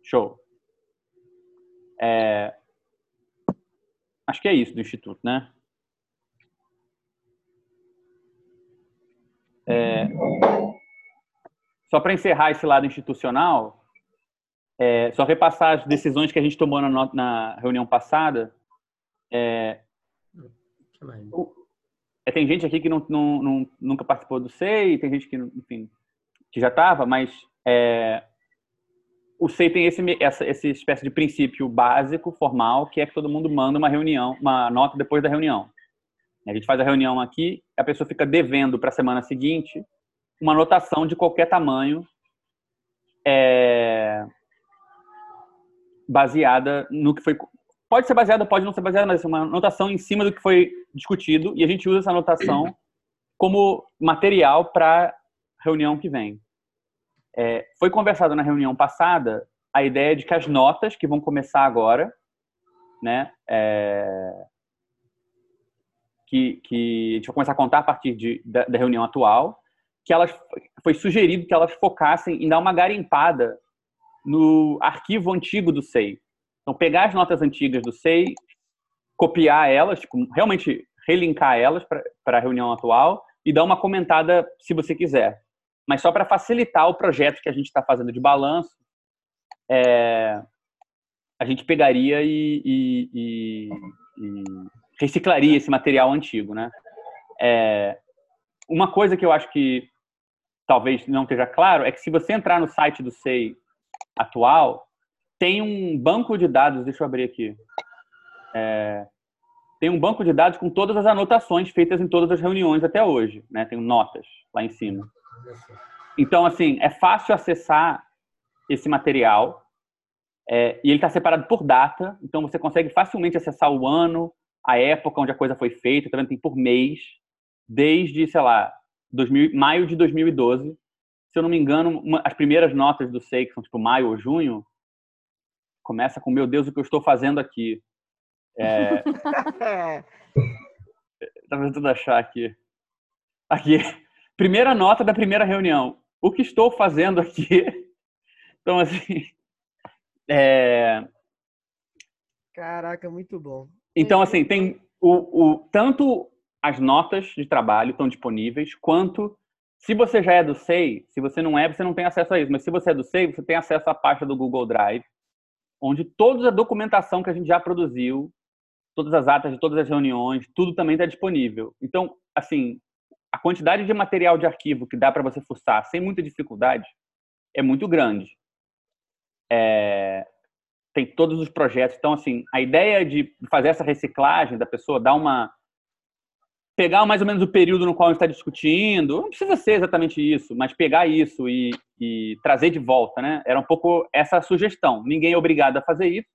[SPEAKER 1] Show. É, acho que é isso do Instituto, né? É, só para encerrar esse lado institucional, é, só repassar as decisões que a gente tomou na, na reunião passada. É, é, tem gente aqui que não, não- não- nunca participou do SEI, tem gente que, enfim, que já estava, mas é, o SEI tem esse, essa, essa espécie de princípio básico, formal, que é que todo mundo manda uma reunião, uma nota depois da reunião. A gente faz a reunião aqui, a pessoa fica devendo para a semana seguinte uma anotação de qualquer tamanho, é, baseada no que foi. Pode ser baseada, pode não ser baseada, mas é uma anotação em cima do que foi discutido e a gente usa essa anotação como material para reunião que vem. É, foi conversado na reunião passada a ideia de que as notas que vão começar agora, né, é, que, que a gente vai começar a contar a partir de, da, da reunião atual, que elas foi sugerido que elas focassem em dar uma garimpada no arquivo antigo do SEI. Então, pegar as notas antigas do SEI, copiar elas, tipo, realmente relinkar elas para a reunião atual e dar uma comentada se você quiser. Mas só para facilitar o projeto que a gente está fazendo de balanço, é, a gente pegaria e, e- e- e reciclaria esse material antigo, né? É, uma coisa que eu acho que talvez não esteja claro é que se você entrar no site do SEI atual, tem um banco de dados, deixa eu abrir aqui. É, tem um banco de dados com todas as anotações feitas em todas as reuniões até hoje, né? Tem notas lá em cima. Então, assim, é fácil acessar esse material é, e ele está separado por data, então você consegue facilmente acessar o ano, a época onde a coisa foi feita, também tem por mês, desde, sei lá, 2000, maio de 2012. Se eu não me engano, uma- as primeiras notas do SEI, que são tipo maio ou junho, começa com, meu Deus, o que eu estou fazendo aqui? É, Tá tentando achar aqui. Aqui. Primeira nota da primeira reunião. O que estou fazendo aqui? Então, assim. é,
[SPEAKER 5] Caraca, muito bom.
[SPEAKER 1] Então, assim, tem o, o, tanto as notas de trabalho estão disponíveis, quanto se você já é do SEI, se você não é, você não tem acesso a isso, mas se você é do SEI, você tem acesso à pasta do Google Drive, onde toda a documentação que a gente já produziu, todas as atas de todas as reuniões, tudo também está disponível. Então, assim, a quantidade de material de arquivo que dá para você fuçar sem muita dificuldade é muito grande. É, tem todos os projetos. Então, assim, a ideia de fazer essa reciclagem da pessoa, dar uma. pegar mais ou menos o período no qual a gente está discutindo, não precisa ser exatamente isso, mas pegar isso e, e trazer de volta, né? Era um pouco essa sugestão. Ninguém é obrigado a fazer isso.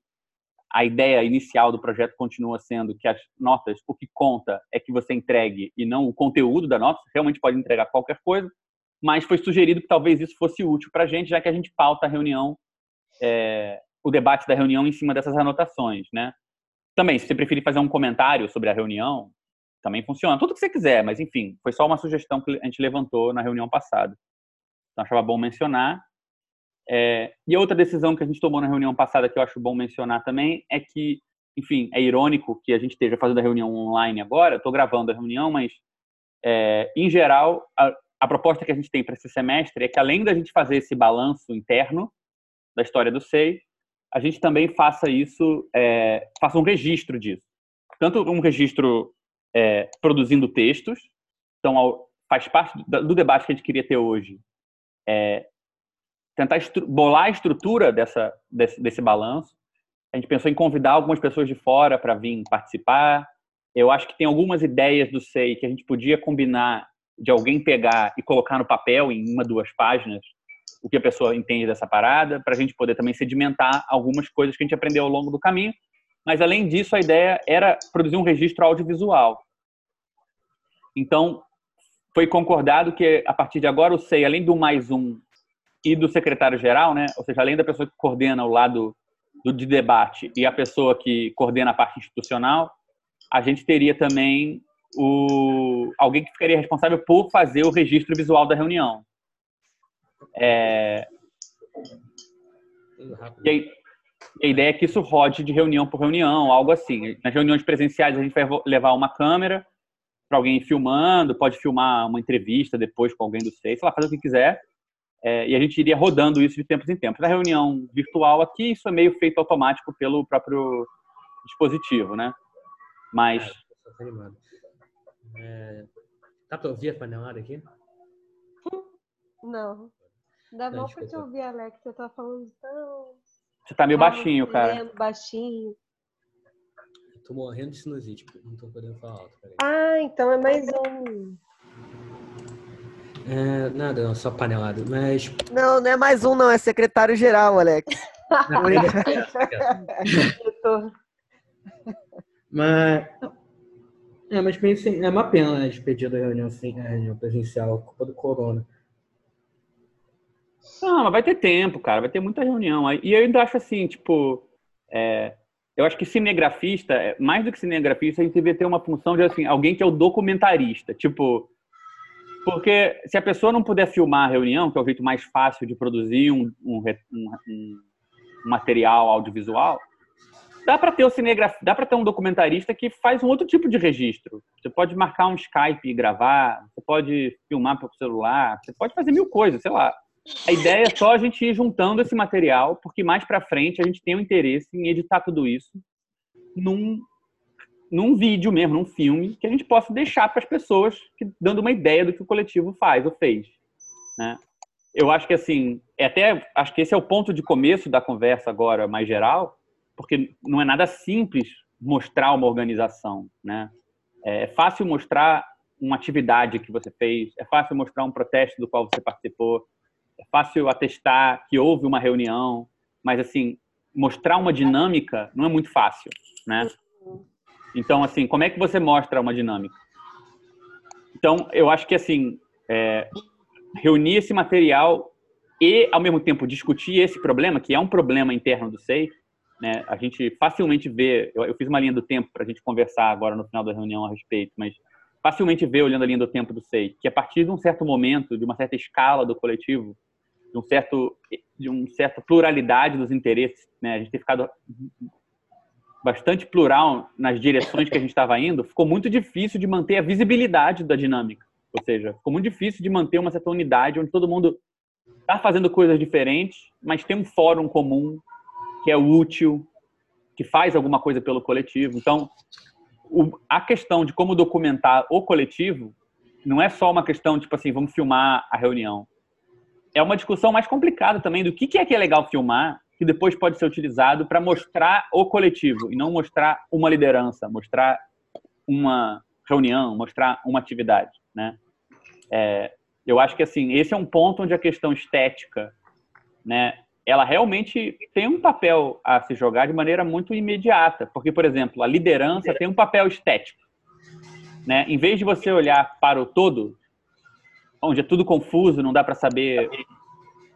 [SPEAKER 1] A ideia inicial do projeto continua sendo que as notas, o que conta é que você entregue e não o conteúdo da nota, você realmente pode entregar qualquer coisa, mas foi sugerido que talvez isso fosse útil para a gente, já que a gente pauta a reunião é, o debate da reunião em cima dessas anotações, né? Também, se você preferir fazer um comentário sobre a reunião, também funciona. Tudo que você quiser, mas enfim, foi só uma sugestão que a gente levantou na reunião passada. Então, achava bom mencionar. É, e outra decisão que a gente tomou na reunião passada que eu acho bom mencionar também é que, enfim, é irônico que a gente esteja fazendo a reunião online agora. Estou gravando a reunião, mas é, em geral a, a proposta que a gente tem para esse semestre é que além da gente fazer esse balanço interno da história do SEI, a gente também faça isso, é, faça um registro disso. Tanto um registro é, produzindo textos, então ao, faz parte do debate que a gente queria ter hoje, é, tentar bolar a estrutura dessa, desse, desse balanço. A gente pensou em convidar algumas pessoas de fora para vir participar. Eu acho que tem algumas ideias do SEI que a gente podia combinar de alguém pegar e colocar no papel em uma, duas páginas o que a pessoa entende dessa parada, para a gente poder também sedimentar algumas coisas que a gente aprendeu ao longo do caminho. Mas, além disso, a ideia era produzir um registro audiovisual. Então, foi concordado que, a partir de agora, o SEI, além do mais um e do secretário-geral, né, ou seja, além da pessoa que coordena o lado do, de debate e a pessoa que coordena a parte institucional, a gente teria também o, alguém que ficaria responsável por fazer o registro visual da reunião. É... E aí, a ideia é que isso rode de reunião por reunião, algo assim. Nas reuniões presenciais, a gente vai levar uma câmera para alguém filmando, pode filmar uma entrevista depois com alguém do SEI, sei lá, fazer o que quiser. É, e a gente iria rodando isso de tempos em tempos. Na reunião virtual aqui, isso é meio feito automático pelo próprio dispositivo, né? Mas...
[SPEAKER 8] É, é, dá para ouvir a panelada aqui?
[SPEAKER 3] Não. Dá bom pra te ouvir, Alex. Você tá falando tão.
[SPEAKER 1] Você tá meio baixinho, cara.
[SPEAKER 3] Baixinho.
[SPEAKER 8] Eu tô morrendo de sinusite, não tô podendo falar alto. Peraí.
[SPEAKER 3] Ah, então é mais um.
[SPEAKER 8] É, nada, não, só panelada. Mas.
[SPEAKER 5] Não, não é mais um, não, é secretário-geral, Alex.
[SPEAKER 8] mas. É, mas pensei, é uma pena né, despedir da reunião, assim, a reunião presencial, culpa do corona.
[SPEAKER 1] Não, mas vai ter tempo, cara, vai ter muita reunião. E eu ainda acho assim, tipo, é, eu acho que cinegrafista, é, mais do que cinegrafista, a gente devia ter uma função de assim, alguém que é o documentarista. Tipo, porque se a pessoa não puder filmar a reunião, que é o jeito mais fácil de produzir um, um, um, um material audiovisual, dá para ter o cinegrafista, dá para ter um documentarista que faz um outro tipo de registro. Você pode marcar um Skype e gravar, você pode filmar pelo celular, você pode fazer mil coisas, sei lá. A ideia é só a gente ir juntando esse material, porque mais para frente a gente tem o um interesse em editar tudo isso num, num vídeo mesmo, num filme, que a gente possa deixar para as pessoas que, dando uma ideia do que o coletivo faz ou fez. Né? Eu acho que assim, é até acho que esse é o ponto de começo da conversa agora mais geral, porque não é nada simples mostrar uma organização, né? É fácil mostrar uma atividade que você fez, é fácil mostrar um protesto do qual você participou, é fácil atestar que houve uma reunião, mas assim, mostrar uma dinâmica não é muito fácil, né? Então, assim, como é que você mostra uma dinâmica? Então, eu acho que assim, é, reunir esse material e, ao mesmo tempo, discutir esse problema, que é um problema interno do SEI, né? A gente facilmente vê, eu, eu fiz uma linha do tempo para a gente conversar agora no final da reunião a respeito, mas facilmente vê, olhando a linha do tempo do SEI, que a partir de um certo momento, de uma certa escala do coletivo, de um certo de um certa pluralidade dos interesses, né? A gente tem ficado bastante plural nas direções que a gente estava indo, ficou muito difícil de manter a visibilidade da dinâmica. Ou seja, ficou muito difícil de manter uma certa unidade onde todo mundo está fazendo coisas diferentes, mas tem um fórum comum que é útil, que faz alguma coisa pelo coletivo. Então, o, a questão de como documentar o coletivo não é só uma questão tipo assim, vamos filmar a reunião é uma discussão mais complicada também do que, que é que é legal filmar, que depois pode ser utilizado para mostrar o coletivo e não mostrar uma liderança, mostrar uma reunião, mostrar uma atividade, né? É, eu acho que assim esse é um ponto onde a questão estética, né? Ela realmente tem um papel a se jogar de maneira muito imediata, porque por exemplo a liderança tem um papel estético, né? Em vez de você olhar para o todo, onde é tudo confuso, não dá para saber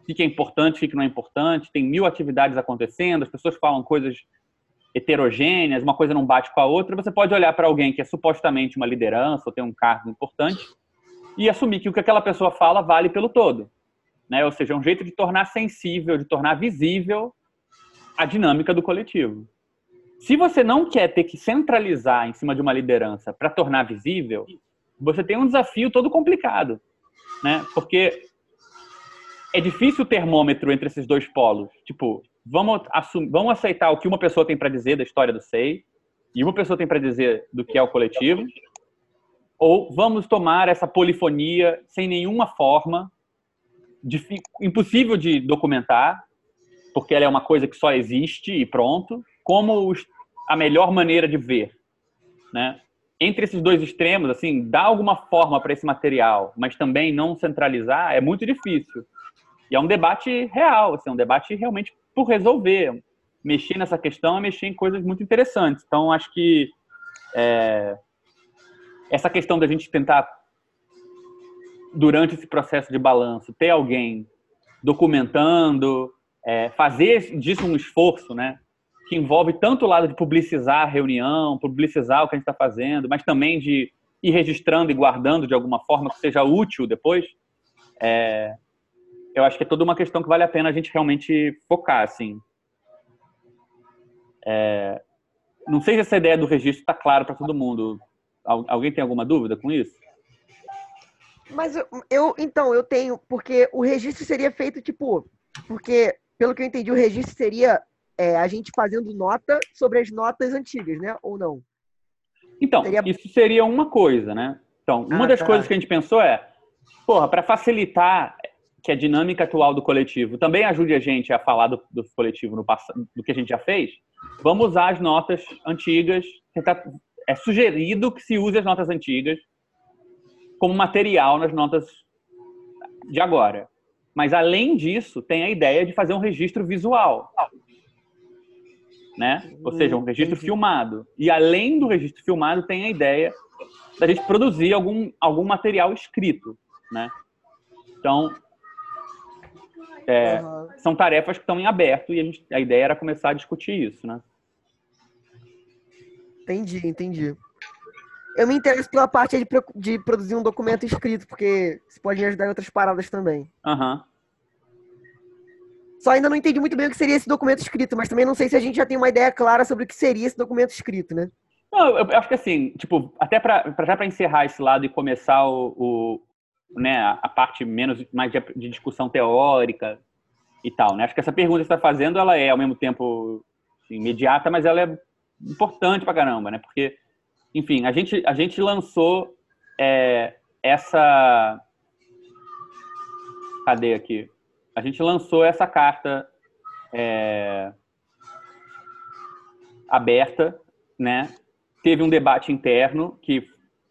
[SPEAKER 1] o que é importante, o que não é importante, tem mil atividades acontecendo, as pessoas falam coisas heterogêneas, uma coisa não bate com a outra, você pode olhar para alguém que é supostamente uma liderança ou tem um cargo importante e assumir que o que aquela pessoa fala vale pelo todo. Né? Ou seja, é um jeito de tornar sensível, de tornar visível a dinâmica do coletivo. Se você não quer ter que centralizar em cima de uma liderança para tornar visível, você tem um desafio todo complicado, né? Porque é difícil o termômetro entre esses dois polos. Tipo, vamos, assumir, vamos aceitar o que uma pessoa tem para dizer da história do SEI e uma pessoa tem para dizer do que é o coletivo, ou vamos tomar essa polifonia sem nenhuma forma, impossível de documentar, porque ela é uma coisa que só existe e pronto, como a melhor maneira de ver, né? Entre esses dois extremos, assim, dar alguma forma para esse material, mas também não centralizar, é muito difícil. E é um debate real, assim, um debate realmente por resolver. Mexer nessa questão é mexer em coisas muito interessantes. Então, acho que é, essa questão da gente tentar, durante esse processo de balanço, ter alguém documentando, é, fazer disso um esforço, né? Envolve tanto o lado de publicizar a reunião, publicizar o que a gente está fazendo, mas também de ir registrando e guardando de alguma forma que seja útil depois. É, eu acho que é toda uma questão que vale a pena a gente realmente focar, assim. É, não sei se essa ideia do registro está clara para todo mundo. Alguém tem alguma dúvida com isso?
[SPEAKER 5] Mas eu, então, eu tenho, porque o registro seria feito, tipo, porque, pelo que eu entendi, o registro seria é, a gente fazendo nota sobre as notas antigas, né? Ou não?
[SPEAKER 1] Então, seria... isso seria uma coisa, né? Então, uma ah, das tá. coisas que a gente pensou é, porra, para facilitar que a dinâmica atual do coletivo também ajude a gente a falar do, do coletivo no passado, do que a gente já fez, vamos usar as notas antigas. É sugerido que se use as notas antigas como material nas notas de agora. Mas além disso, tem a ideia de fazer um registro visual, né? Ou seja, um registro filmado. E além do registro filmado, tem a ideia da gente produzir algum algum material escrito, né? Então, é, uhum. São tarefas que estão em aberto e a, gente, a ideia era começar a discutir isso, né?
[SPEAKER 5] Entendi, entendi. Eu me interesso pela parte de, de produzir um documento escrito, porque isso pode me ajudar em outras paradas também.
[SPEAKER 1] Aham. Uhum.
[SPEAKER 5] Só ainda não entendi muito bem o que seria esse documento escrito, mas também não sei se a gente já tem uma ideia clara sobre o que seria esse documento escrito, né?
[SPEAKER 1] Não, eu acho que assim, tipo, até para já para encerrar esse lado e começar o, né, a parte menos mais de, de discussão teórica e tal, né? Acho que essa pergunta que você está fazendo, ela é ao mesmo tempo assim, imediata, mas ela é importante pra caramba, né? Porque, enfim, a gente a gente lançou é, essa cadê aqui? A gente lançou essa carta é, aberta, né? Teve um debate interno que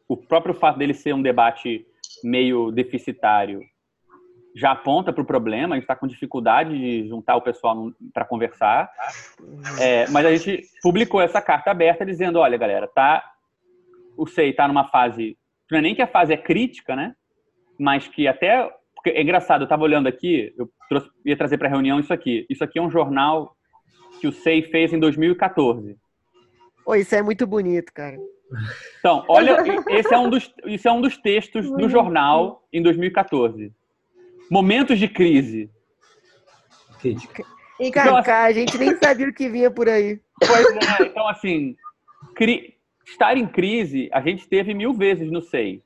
[SPEAKER 1] o próprio fato dele ser um debate meio deficitário já aponta para o problema, a gente está com dificuldade de juntar o pessoal para conversar. É, mas a gente publicou essa carta aberta dizendo, olha, galera, tá, o SEI está numa fase, não é nem que a fase é crítica, né? Mas que até, é engraçado, eu estava olhando aqui, eu trouxe, ia trazer para a reunião isso aqui. Isso aqui é um jornal que o SEI fez em 2014.
[SPEAKER 5] Oi, isso é muito bonito, cara.
[SPEAKER 1] Então, olha, esse é um dos, isso é um dos textos do jornal em 2014. Momentos de crise.
[SPEAKER 5] E, cara, então, assim, a gente nem sabia o que vinha por aí.
[SPEAKER 1] Pois é, então, assim, cri... estar em crise, a gente teve mil vezes no SEI.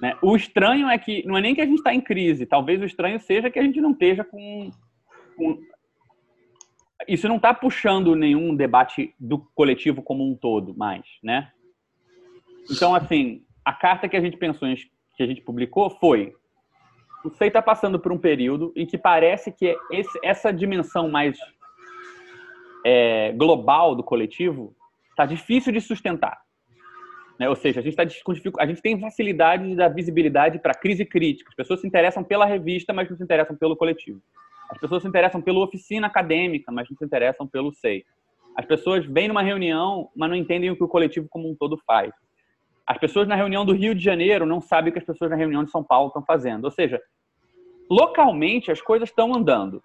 [SPEAKER 1] Né? O estranho é que, não é nem que a gente está em crise, talvez o estranho seja que a gente não esteja com, com isso não está puxando nenhum debate do coletivo como um todo mais, né? Então, assim, a carta que a gente pensou, que a gente publicou foi o SEI está passando por um período em que parece que esse, essa dimensão mais é, global do coletivo está difícil de sustentar. Né? Ou seja, a gente, tá com a gente tem facilidade da visibilidade para crise crítica. As pessoas se interessam pela revista, mas não se interessam pelo coletivo. As pessoas se interessam pela oficina acadêmica, mas não se interessam pelo SEI. As pessoas vêm numa reunião, mas não entendem o que o coletivo como um todo faz. As pessoas na reunião do Rio de Janeiro não sabem o que as pessoas na reunião de São Paulo estão fazendo. Ou seja, localmente as coisas estão andando,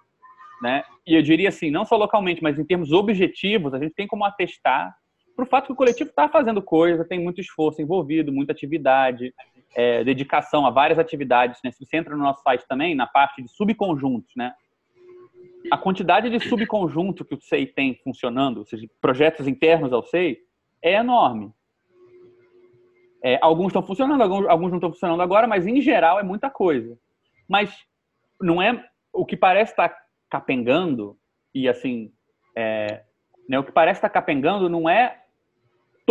[SPEAKER 1] né? E eu diria assim, não só localmente, mas em termos objetivos, a gente tem como atestar para o fato que o coletivo está fazendo coisa, tem muito esforço envolvido, muita atividade, é, dedicação a várias atividades. Né? Se você entra no nosso site também, na parte de subconjuntos, né? a quantidade de subconjunto que o SEI tem funcionando, ou seja, projetos internos ao SEI, é enorme. É, alguns estão funcionando, alguns, alguns não estão funcionando agora, mas em geral é muita coisa. Mas não é o que parece estar capengando e assim, é, né, o que parece estar capengando não é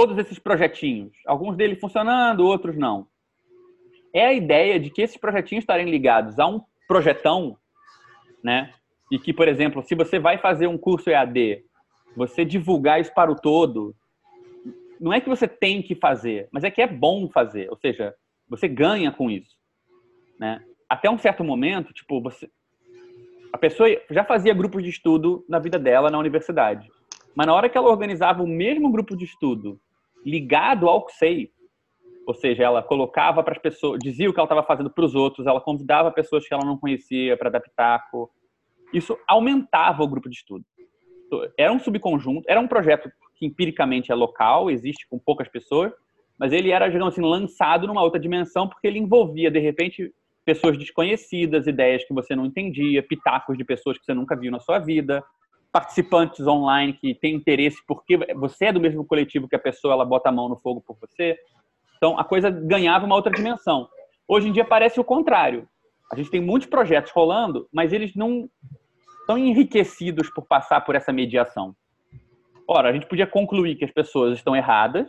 [SPEAKER 1] todos esses projetinhos, alguns deles funcionando, outros não. É a ideia de que esses projetinhos estarem ligados a um projetão, né? E que, por exemplo, se você vai fazer um curso EAD, você divulgar isso para o todo, não é que você tem que fazer, mas é que é bom fazer. Ou seja, você ganha com isso, né? Até um certo momento, tipo, você a pessoa já fazia grupos de estudo na vida dela na universidade. Mas na hora que ela organizava o mesmo grupo de estudo ligado ao SEI, ou seja, ela colocava para as pessoas, dizia o que ela estava fazendo para os outros, ela convidava pessoas que ela não conhecia para dar pitaco. Isso aumentava o grupo de estudo. Era um subconjunto, era um projeto que empiricamente é local, existe com poucas pessoas, mas ele era, digamos assim, lançado numa outra dimensão porque ele envolvia, de repente, pessoas desconhecidas, ideias que você não entendia, pitacos de pessoas que você nunca viu na sua vida, participantes online que têm interesse porque você é do mesmo coletivo que a pessoa, ela bota a mão no fogo por você. Então, a coisa ganhava uma outra dimensão. Hoje em dia parece o contrário. A gente tem muitos projetos rolando, mas eles não estão enriquecidos por passar por essa mediação. Ora, a gente podia concluir que as pessoas estão erradas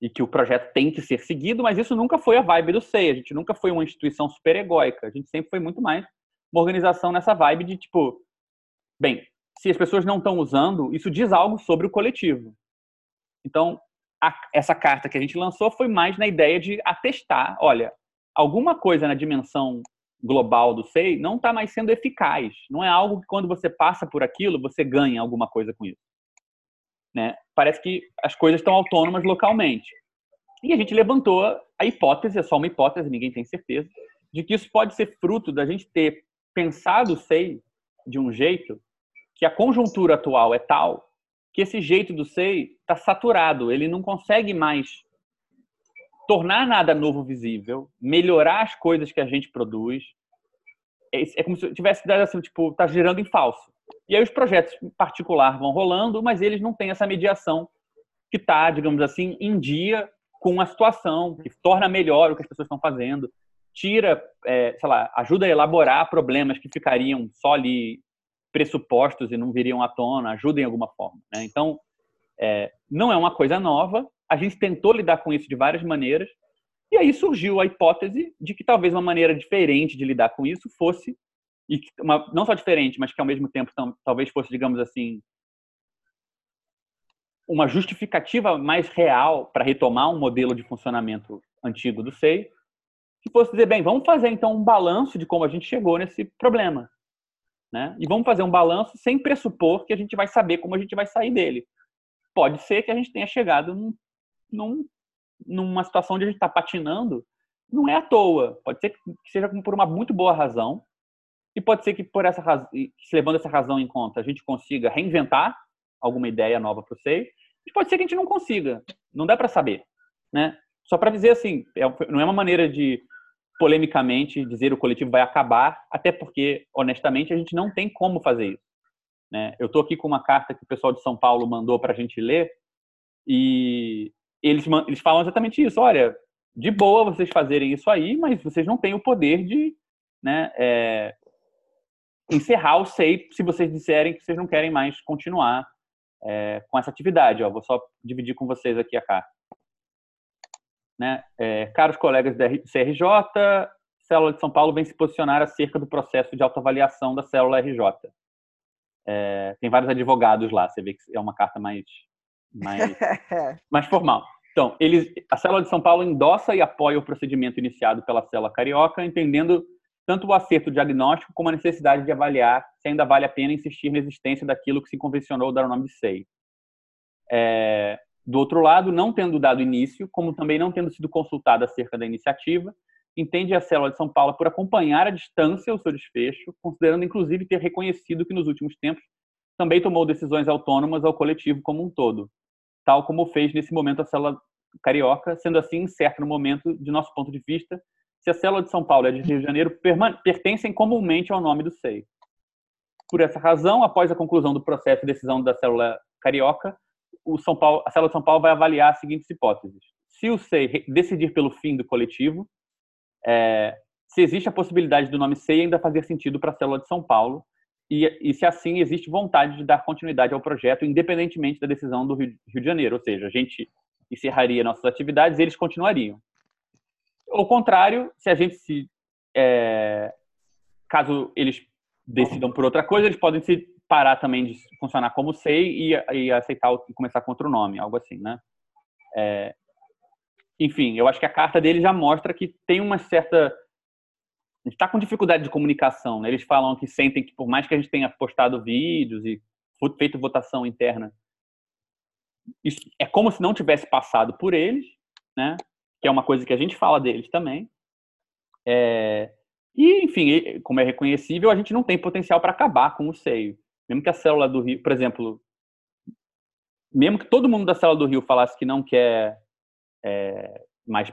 [SPEAKER 1] e que o projeto tem que ser seguido, mas isso nunca foi a vibe do SEI. A gente nunca foi uma instituição super egóica. A gente sempre foi muito mais uma organização nessa vibe de tipo, bem, se as pessoas não estão usando, isso diz algo sobre o coletivo. Então, a, essa carta que a gente lançou foi mais na ideia de atestar, olha, alguma coisa na dimensão global do SEI não está mais sendo eficaz. Não é algo que quando você passa por aquilo, você ganha alguma coisa com isso. Né? Parece que as coisas estão autônomas localmente. E a gente levantou a hipótese, é só uma hipótese, ninguém tem certeza, de que isso pode ser fruto da gente ter pensado o SEI de um jeito que a conjuntura atual é tal que esse jeito do SEI está saturado, ele não consegue mais tornar nada novo visível, melhorar as coisas que a gente produz. É, é como se tivesse assim, tipo, tá girando em falso. E aí os projetos em particular vão rolando, mas eles não têm essa mediação que está, digamos assim, em dia com a situação, que torna melhor o que as pessoas estão fazendo, tira, é, sei lá, ajuda a elaborar problemas que ficariam só ali pressupostos e não viriam à tona, ajuda em alguma forma. Né? Então, é, não é uma coisa nova, a gente tentou lidar com isso de várias maneiras, e aí surgiu a hipótese de que talvez uma maneira diferente de lidar com isso fosse e uma, não só diferente, mas que ao mesmo tempo tam, talvez fosse, digamos assim, uma justificativa mais real para retomar um modelo de funcionamento antigo do SEI, que fosse dizer, bem, vamos fazer então um balanço de como a gente chegou nesse problema. Né? E vamos fazer um balanço sem pressupor que a gente vai saber como a gente vai sair dele. Pode ser que a gente tenha chegado num, num, numa situação onde a gente está patinando, não é à toa. Pode ser que seja por uma muito boa razão, e pode ser que por essa razão, levando essa razão em conta, a gente consiga reinventar alguma ideia nova para SEI. E pode ser que a gente não consiga, não dá para saber, né? Só para dizer assim, é, não é uma maneira de polemicamente dizer o coletivo vai acabar, até porque honestamente a gente não tem como fazer isso. Né? Eu estou aqui com uma carta que o pessoal de São Paulo mandou para a gente ler e eles, eles falam exatamente isso. Olha, de boa vocês fazerem isso aí, mas vocês não têm o poder de né, é, encerrar o SEI se vocês disserem que vocês não querem mais continuar é, com essa atividade. Ó, vou só dividir com vocês aqui a carta. Né? É, caros colegas da CRJ, Célula de São Paulo vem se posicionar acerca do processo de autoavaliação da Célula RJ. É, tem vários advogados lá, você vê que é uma carta mais, mais, mais formal. Então, eles, a Célula de São Paulo endossa e apoia o procedimento iniciado pela Célula Carioca, entendendo tanto o acerto diagnóstico como a necessidade de avaliar se ainda vale a pena insistir na existência daquilo que se convencionou dar o nome de SEI. É, do outro lado, não tendo dado início, como também não tendo sido consultado acerca da iniciativa, entende a célula de São Paulo por acompanhar à distância o seu desfecho, considerando inclusive ter reconhecido que nos últimos tempos também tomou decisões autônomas ao coletivo como um todo, tal como fez nesse momento a célula carioca, sendo assim incerto no momento, de nosso ponto de vista, se a célula de São Paulo a de Rio de Janeiro pertencem comumente ao nome do SEI. Por essa razão, após a conclusão do processo de decisão da célula carioca, Paulo, a célula de São Paulo vai avaliar as seguintes hipóteses. Se o SEI decidir pelo fim do coletivo, é, se existe a possibilidade do nome SEI ainda fazer sentido para a célula de São Paulo, e, e, se assim existe vontade de dar continuidade ao projeto, independentemente da decisão do Rio, Rio de Janeiro. Ou seja, a gente encerraria nossas atividades e eles continuariam. Ao contrário, se a gente se. É, caso eles decidam por outra coisa, eles podem se parar também de funcionar como SEI e, e aceitar e começar com outro nome, algo assim, né? É, enfim, eu acho que a carta dele já mostra que tem uma certa. A gente está com dificuldade de comunicação, né? Eles falam que sentem que, por mais que a gente tenha postado vídeos e feito votação interna, é como se não tivesse passado por eles, né? Que é uma coisa que a gente fala deles também. É, e, enfim, como é reconhecível, a gente não tem potencial para acabar com o seio. Mesmo que a célula do Rio, por exemplo, mesmo que todo mundo da célula do Rio falasse que não quer é, mais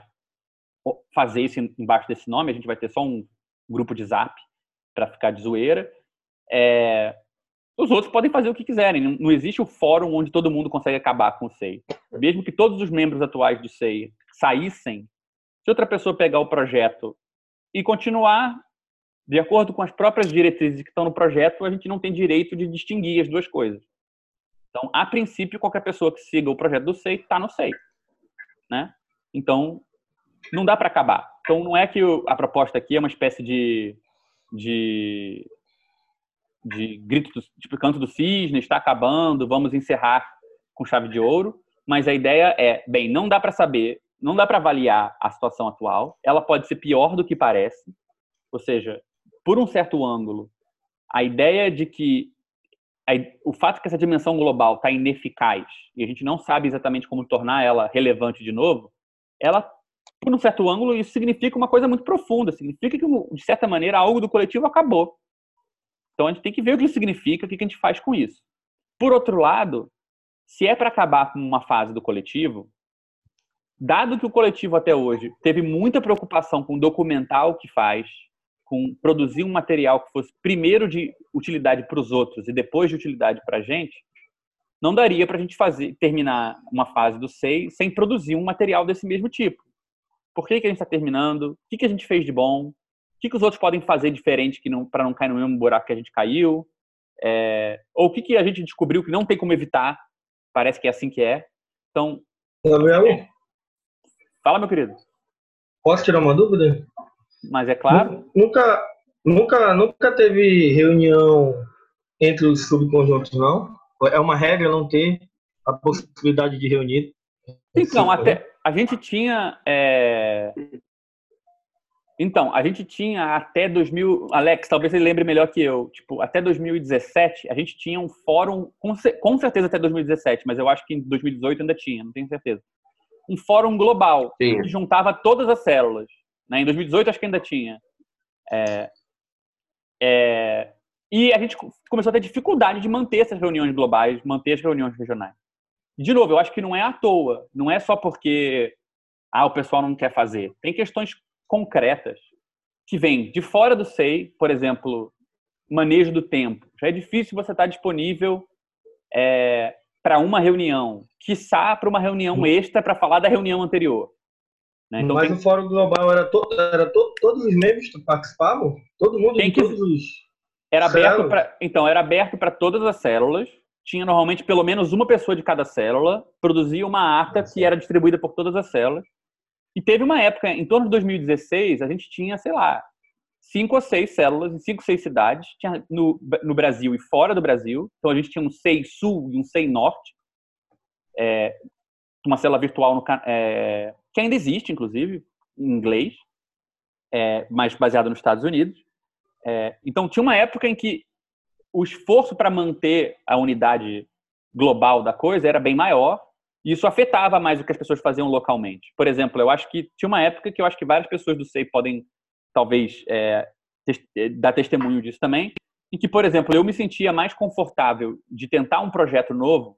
[SPEAKER 1] fazer isso embaixo desse nome, a gente vai ter só um grupo de zap para ficar de zoeira. É, os outros podem fazer o que quiserem. Não existe o fórum onde todo mundo consegue acabar com o SEI. Mesmo que todos os membros atuais do SEI saíssem, se outra pessoa pegar o projeto e continuar de acordo com as próprias diretrizes que estão no projeto, a gente não tem direito de distinguir as duas coisas. Então, a princípio, qualquer pessoa que siga o projeto do SEI está no SEI. Né? Então, não dá para acabar. Então, não é que a proposta aqui é uma espécie de, de de grito do, tipo, canto do cisne, está acabando, vamos encerrar com chave de ouro. Mas a ideia é, bem, não dá para saber, não dá para avaliar a situação atual. Ela pode ser pior do que parece. Ou seja, por um certo ângulo, a ideia de que a, o fato que essa dimensão global está ineficaz e a gente não sabe exatamente como tornar ela relevante de novo, ela, por um certo ângulo, isso significa uma coisa muito profunda. Significa que, de certa maneira, algo do coletivo acabou. Então a gente tem que ver o que isso significa, o que a gente faz com isso. Por outro lado, se é para acabar com uma fase do coletivo, dado que o coletivo até hoje teve muita preocupação com documentar o que faz, com produzir um material que fosse primeiro de utilidade para os outros e depois de utilidade para a gente, não daria para a gente fazer terminar uma fase do SEI sem produzir um material desse mesmo tipo. Por que, que a gente está terminando? O que, que a gente fez de bom? O que, que os outros podem fazer diferente para não cair no mesmo buraco que a gente caiu? É, ou o que, que a gente descobriu que não tem como evitar? Parece que é assim que é. Então.
[SPEAKER 11] Gabriel?
[SPEAKER 1] Fala, meu querido.
[SPEAKER 11] Posso tirar uma dúvida?
[SPEAKER 1] Mas é claro.
[SPEAKER 11] Nunca, nunca, nunca teve reunião entre os subconjuntos, não? É uma regra não ter a possibilidade de reunir?
[SPEAKER 1] Então, até a gente tinha é, então, a gente tinha até 2000, Alex, talvez você lembre melhor que eu, tipo, até 2017, a gente tinha um fórum, com, com certeza até 2017, mas eu acho que em 2018 ainda tinha, não tenho certeza. Um fórum global, Sim. que juntava todas as células. Né? Em 2018 acho que ainda tinha. É, é, e a gente começou a ter dificuldade de manter essas reuniões globais, manter as reuniões regionais. De novo, eu acho que não é à toa, não é só porque ah, o pessoal não quer fazer. Tem questões concretas que vêm de fora do SEI, por exemplo, manejo do tempo. Já é difícil você estar disponível é, para uma reunião, quiçá para uma reunião extra para falar da reunião anterior.
[SPEAKER 11] Né? Então, Mas tem... o Fórum Global era, to... era to... todos os membros que participavam? Todo mundo
[SPEAKER 1] tem
[SPEAKER 11] que... todos os...
[SPEAKER 1] Era aberto para então era aberto para todas as células. Tinha normalmente pelo menos uma pessoa de cada célula, produzia uma ata que era distribuída por todas as células. E teve uma época, em torno de 2016, a gente tinha, sei lá, cinco ou seis células em cinco ou seis cidades, tinha no, no Brasil e fora do Brasil. Então a gente tinha um SEI Sul e um SEI Norte, é, uma célula virtual no, é, que ainda existe, inclusive, em inglês, é, mas baseada nos Estados Unidos. É, então tinha uma época em que o esforço para manter a unidade global da coisa era bem maior E isso afetava mais o que as pessoas faziam localmente. Por exemplo, eu acho que tinha uma época que eu acho que várias pessoas do SEI podem, talvez, é, é, dar testemunho disso também, em que, por exemplo, eu me sentia mais confortável de tentar um projeto novo,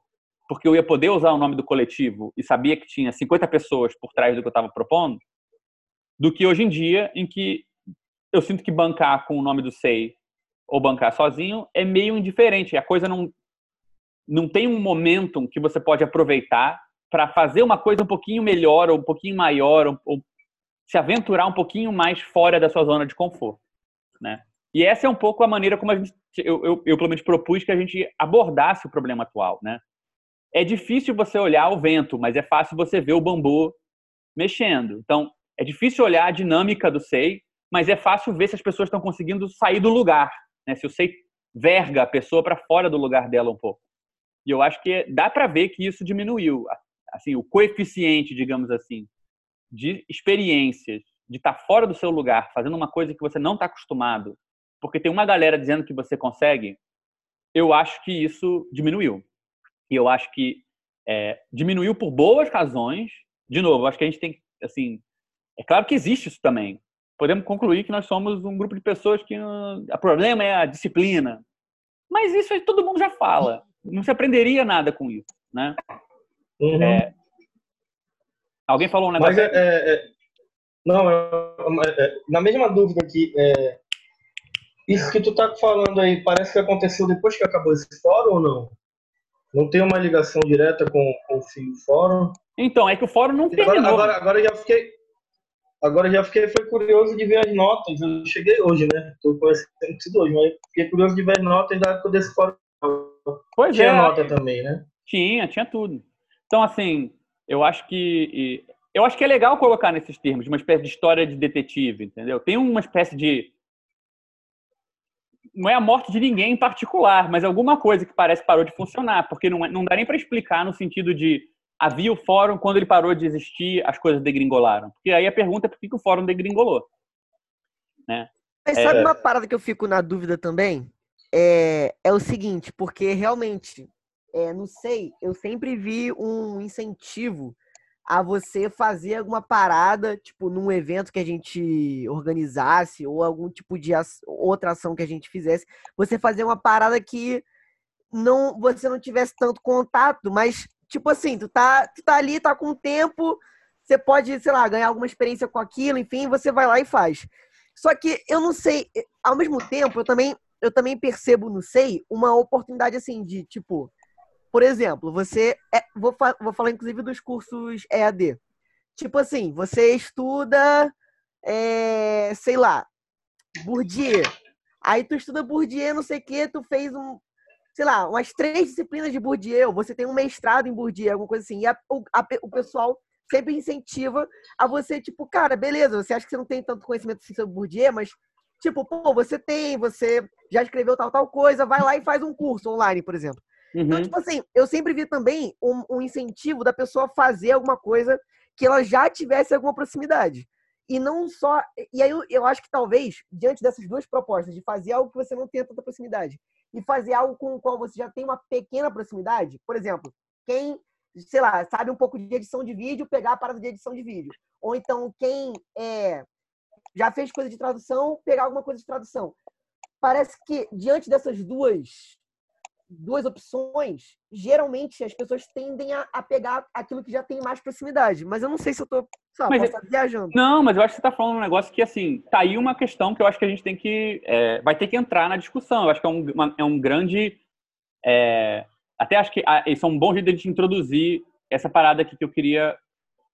[SPEAKER 1] porque eu ia poder usar o nome do coletivo e sabia que tinha 50 pessoas por trás do que eu estava propondo, do que hoje em dia, em que eu sinto que bancar com o nome do SEI ou bancar sozinho é meio indiferente. A coisa não, não tem um momentum que você pode aproveitar para fazer uma coisa um pouquinho melhor ou um pouquinho maior ou, ou se aventurar um pouquinho mais fora da sua zona de conforto, né? E essa é um pouco a maneira como a gente, eu, eu, eu pelo menos propus que a gente abordasse o problema atual, né? É difícil você olhar o vento, mas é fácil você ver o bambu mexendo. Então, é difícil olhar a dinâmica do SEI, mas é fácil ver se as pessoas estão conseguindo sair do lugar, né? Se o SEI verga a pessoa para fora do lugar dela um pouco. E eu acho que dá para ver que isso diminuiu, assim, o coeficiente, digamos assim, de experiências, de estar fora do seu lugar, fazendo uma coisa que você não está acostumado, porque tem uma galera dizendo que você consegue, eu acho que isso diminuiu. E eu acho que é, diminuiu por boas razões. De novo, acho que a gente tem, assim, é claro que existe isso também. Podemos concluir que nós somos um grupo de pessoas que uh, o problema é a disciplina. Mas isso aí todo mundo já fala. Não se aprenderia nada com isso, né?
[SPEAKER 11] Uhum.
[SPEAKER 1] É, alguém falou um
[SPEAKER 11] Mas
[SPEAKER 1] negócio?
[SPEAKER 11] é, é- é- não, é- na mesma dúvida é, isso que tu tá falando aí, parece que aconteceu depois que acabou esse fórum ou não? Não tem uma ligação direta com, com o fórum?
[SPEAKER 1] Então, é que o fórum não
[SPEAKER 11] Agora,
[SPEAKER 1] terminou.
[SPEAKER 11] agora, agora já fiquei, agora já fiquei, foi curioso de ver as notas. Eu cheguei hoje, né? Tô conhecendo tudo hoje, mas fiquei curioso de ver as notas da época desse fórum.
[SPEAKER 1] Pois
[SPEAKER 11] Tinha
[SPEAKER 1] é.
[SPEAKER 11] nota também, né?
[SPEAKER 1] Tinha, tinha tudo. Então, assim, eu acho que eu acho que é legal colocar nesses termos uma espécie de história de detetive, entendeu? Tem uma espécie de não é a morte de ninguém em particular, mas alguma coisa que parece que parou de funcionar, porque não, é- não dá nem para explicar no sentido de havia o fórum quando ele parou de existir, as coisas degringolaram. Porque aí a pergunta é por que, que o fórum degringolou, né?
[SPEAKER 5] Mas
[SPEAKER 1] É.
[SPEAKER 5] sabe uma parada que eu fico na dúvida também? É, é o seguinte, porque realmente, é, não sei, eu sempre vi um incentivo a você fazer alguma parada, tipo, num evento que a gente organizasse, ou algum tipo de outra ação que a gente fizesse, você fazer uma parada que não você não tivesse tanto contato, mas, tipo assim, tu tá, tu tá ali, tá com tempo, você pode, sei lá, ganhar alguma experiência com aquilo, enfim, você vai lá e faz. Só que eu não sei, ao mesmo tempo, eu também, eu também percebo no SEI uma oportunidade assim de, tipo, por exemplo, você. É, vou, fa- vou falar inclusive dos cursos EAD. Tipo assim, você estuda, é, sei lá, Bourdieu. Aí tu estuda Bourdieu, não sei o quê, tu fez um, sei lá, umas três disciplinas de Bourdieu, você tem um mestrado em Bourdieu, alguma coisa assim. E a- o, a o pessoal sempre incentiva a você, tipo, cara, beleza, você acha que você não tem tanto conhecimento assim sobre Bourdieu, mas, tipo, pô, você tem, você já escreveu tal, tal coisa, vai lá e faz um curso online, por exemplo. Então,
[SPEAKER 1] Uhum.
[SPEAKER 5] tipo assim, eu sempre vi também um, um incentivo da pessoa fazer alguma coisa que ela já tivesse alguma proximidade. E não só. E aí eu, eu acho que talvez, diante dessas duas propostas, de fazer algo que você não tenha tanta proximidade e fazer algo com o qual você já tem uma pequena proximidade, por exemplo, quem, sei lá, sabe um pouco de edição de vídeo, pegar a parada de edição de vídeo. Ou então quem é, já fez coisa de tradução, pegar alguma coisa de tradução. Parece que diante dessas duas duas opções, geralmente as pessoas tendem a, a pegar aquilo que já tem mais proximidade. Mas eu não sei se eu tô, lá,
[SPEAKER 1] Mas
[SPEAKER 5] estar viajando.
[SPEAKER 1] Não, mas eu acho que você está falando um negócio que, assim, tá aí uma questão que eu acho que a gente tem que. é, vai ter que entrar na discussão. Eu acho que é um, uma- é um grande. é, até acho que esse é um bom jeito de a gente introduzir essa parada aqui que eu queria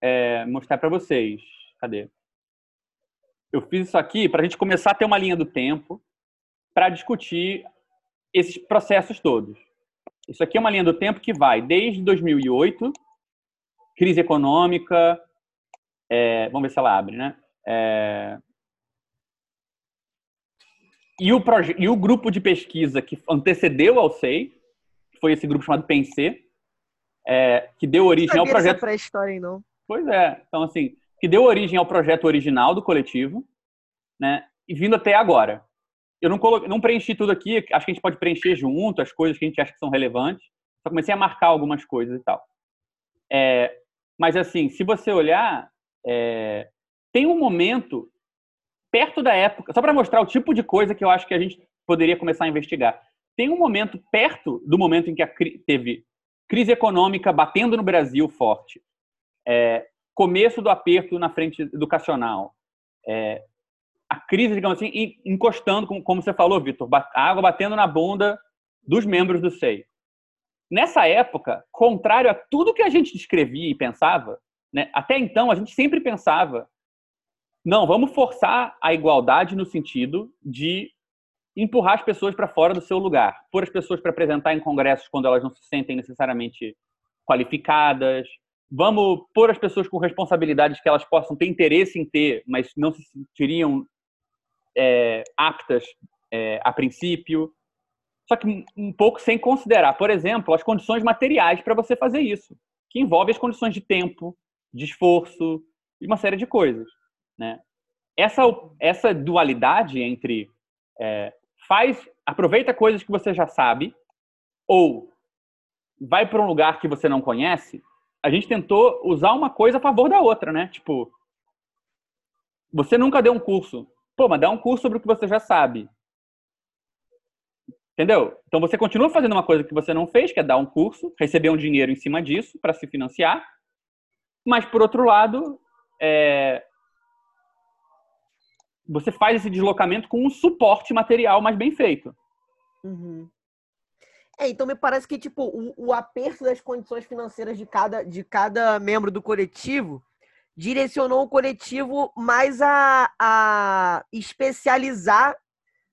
[SPEAKER 1] é, mostrar para vocês. Cadê? Eu fiz isso aqui para a gente começar a ter uma linha do tempo para discutir esses processos todos. Isso aqui é uma linha do tempo que vai desde 2008, crise econômica, é, vamos ver se ela abre, né? É, e, o e o grupo de pesquisa que antecedeu ao SEI, que foi esse grupo chamado PENSE, é, que deu origem ao projeto.
[SPEAKER 5] pré-história aí, não.
[SPEAKER 1] Pois é. Então, assim, que deu origem ao projeto original do coletivo, né? E vindo até agora. Eu não, coloquei, não preenchi tudo aqui, acho que a gente pode preencher junto as coisas que a gente acha que são relevantes. Só comecei a marcar algumas coisas e tal. É, mas, assim, se você olhar, é, tem um momento perto da época, só para mostrar o tipo de coisa que eu acho que a gente poderia começar a investigar. Tem um momento perto do momento em que cri- teve crise econômica batendo no Brasil forte, é, começo do aperto na frente educacional, é, a crise, digamos assim, en- encostando, como, você falou, Vitor, a água batendo na bunda dos membros do SEI. Nessa época, contrário a tudo que a gente descrevia e pensava, né, até então a gente sempre pensava não, vamos forçar a igualdade no sentido de empurrar as pessoas para fora do seu lugar, pôr as pessoas para apresentar em congressos quando elas não se sentem necessariamente qualificadas. Vamos pôr as pessoas com responsabilidades que elas possam ter interesse em ter, mas não se sentiriam é, aptas é, a princípio. Só que um- pouco sem considerar, por exemplo, as condições materiais para você fazer isso, que envolve as condições de tempo, de esforço e uma série de coisas. Né? Essa, essa dualidade entre é, faz, aproveita coisas que você já sabe ou vai para um lugar que você não conhece, a gente tentou usar uma coisa a favor da outra, né? Tipo, você nunca deu um curso. Pô, mas dá um curso sobre o que você já sabe. Entendeu? Então você continua fazendo uma coisa que você não fez, que é dar um curso, receber um dinheiro em cima disso para se financiar. Mas, por outro lado, é, você faz esse deslocamento com um suporte material mais bem feito.
[SPEAKER 5] Uhum. É, então me parece que tipo o, o aperto das condições financeiras de cada, de cada membro do coletivo direcionou o coletivo mais a, a especializar,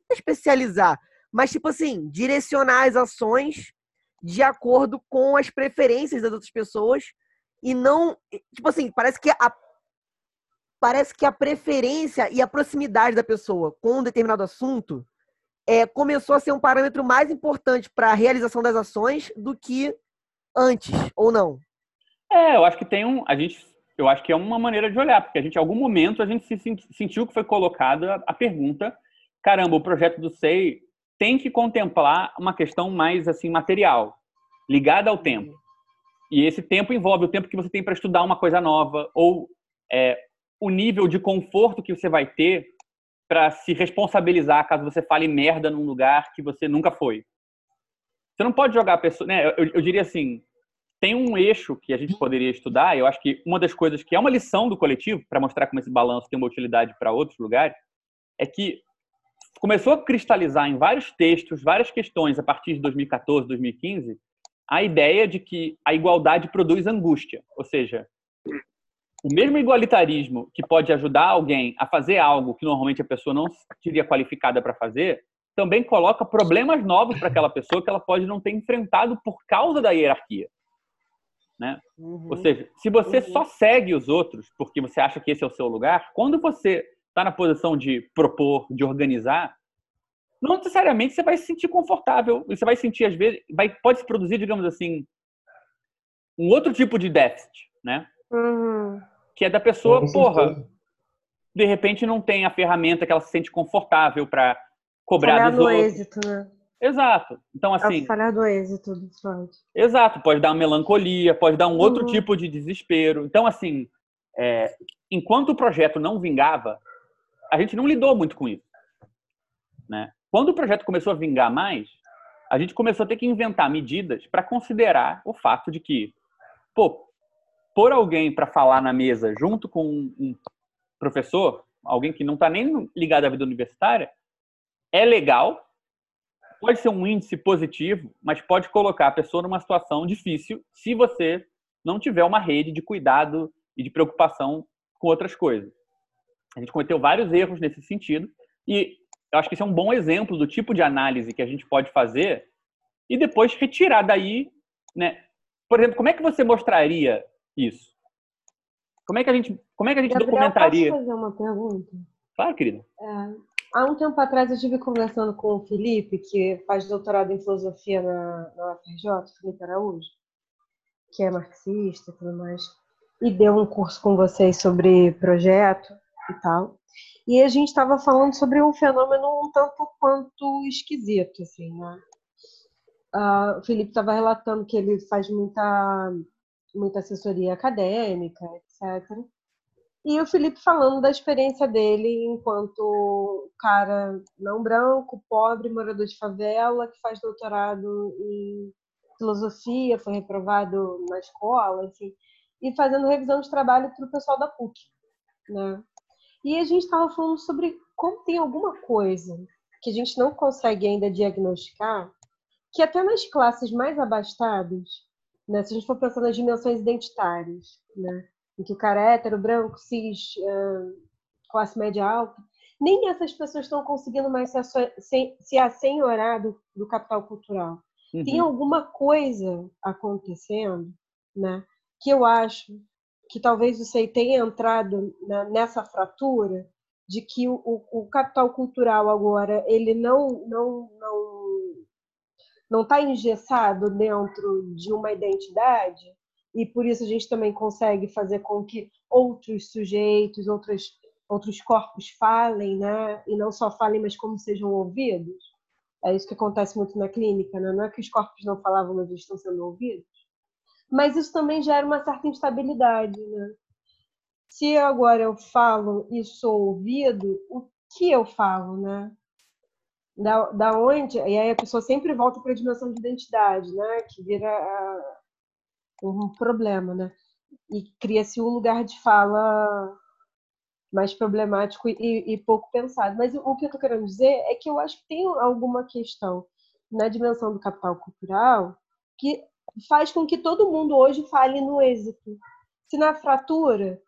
[SPEAKER 5] não especializar, mas tipo assim, direcionar as ações de acordo com as preferências das outras pessoas e não, tipo assim, parece que a parece que a preferência e a proximidade da pessoa com um determinado assunto é, começou a ser um parâmetro mais importante para a realização das ações do que antes, ou não?
[SPEAKER 1] É, eu acho que tem um. A gente, eu acho que é uma maneira de olhar, porque a gente, em algum momento, a gente se senti- sentiu que foi colocada a pergunta: caramba, o projeto do SEI tem que contemplar uma questão mais assim material, ligada ao tempo. E esse tempo envolve o tempo que você tem para estudar uma coisa nova, ou é, o nível de conforto que você vai ter para se responsabilizar caso você fale merda num lugar que você nunca foi. Você não pode jogar a pessoa. Né? Eu, eu diria assim: tem um eixo que a gente poderia estudar, eu acho que uma das coisas que é uma lição do coletivo, para mostrar como esse balanço tem uma utilidade para outros lugares, é que começou a cristalizar em vários textos, várias questões a partir de 2014, 2015, a ideia de que a igualdade produz angústia. Ou seja, o mesmo igualitarismo que pode ajudar alguém a fazer algo que normalmente a pessoa não seria qualificada para fazer, também coloca problemas novos para aquela pessoa que ela pode não ter enfrentado por causa da hierarquia. Né? Ou seja, se você só segue os outros porque você acha que esse é o seu lugar, quando você está na posição de propor, de organizar, não necessariamente você vai se sentir confortável. Você vai sentir, às vezes, vai, pode se produzir, digamos assim, um outro tipo de déficit, né?
[SPEAKER 3] Uhum.
[SPEAKER 1] Que é da pessoa, porra, de repente não tem a ferramenta que ela se sente confortável para cobrar
[SPEAKER 3] Falhar
[SPEAKER 1] dos
[SPEAKER 3] no
[SPEAKER 1] outros.
[SPEAKER 3] êxito, né?
[SPEAKER 1] Exato. Então,
[SPEAKER 3] É
[SPEAKER 1] assim,
[SPEAKER 3] o falhar do êxito do Freud.
[SPEAKER 1] Exato, pode dar uma melancolia, pode dar um outro
[SPEAKER 3] Uhum.
[SPEAKER 1] tipo de desespero. Então, assim, é, enquanto o projeto não vingava, a gente não lidou muito com isso. Né? Quando o projeto começou a vingar mais, a gente começou a ter que inventar medidas para considerar o fato de que, pô, pôr alguém para falar na mesa junto com um professor, alguém que não está nem ligado à vida universitária, é legal, pode ser um índice positivo, mas pode colocar a pessoa numa situação difícil se você não tiver uma rede de cuidado e de preocupação com outras coisas. A gente cometeu vários erros nesse sentido e eu acho que esse é um bom exemplo do tipo de análise que a gente pode fazer e depois retirar daí, né? Por exemplo, como é que você mostraria isso? Como é que a gente, como é que a gente
[SPEAKER 3] Gabriel,
[SPEAKER 1] documentaria?
[SPEAKER 3] posso fazer uma pergunta?
[SPEAKER 1] Claro, querida.
[SPEAKER 3] É, há um tempo atrás eu estive conversando com o Felipe, que faz doutorado em filosofia na, na UFRJ, Felipe Araújo, que é marxista e tudo mais, e deu um curso com vocês sobre projeto e tal. E a gente estava falando sobre um fenômeno um tanto quanto esquisito, assim, né? Ah, o Felipe estava relatando que ele faz muita muita assessoria acadêmica, etc. E o Felipe falando da experiência dele enquanto cara não branco, pobre, morador de favela, que faz doutorado em filosofia, foi reprovado na escola, enfim, e fazendo revisão de trabalho para o pessoal da PUC, né? E a gente estava falando sobre como tem alguma coisa que a gente não consegue ainda diagnosticar, que até nas classes mais abastadas, né, se a gente for pensar nas dimensões identitárias, né, em que o cara é hétero, branco, cis, uh, classe média alta, nem essas pessoas estão conseguindo mais se, se assenhorar do, do capital cultural. Uhum. Tem alguma coisa acontecendo, né, que eu acho que talvez o SEI tenha entrado né, nessa fratura de que o, o, capital cultural agora ele não não não não está engessado dentro de uma identidade e por isso a gente também consegue fazer com que outros sujeitos, outros outros corpos falem, né? E não só falem, mas como sejam ouvidos. É isso que acontece muito na clínica, né? Não é que os corpos não falavam, mas eles estão sendo ouvidos. Mas isso também gera uma certa instabilidade, né? Se agora eu falo e sou ouvido, o que eu falo, né? Da, da onde? E aí a pessoa sempre volta para a dimensão de identidade, né? Que vira uh, um problema, né? E cria-se um lugar de fala mais problemático e, e, pouco pensado. Mas o que eu estou querendo dizer é que eu acho que tem alguma questão na dimensão do capital cultural que faz com que todo mundo hoje fale no êxito. Se na fratura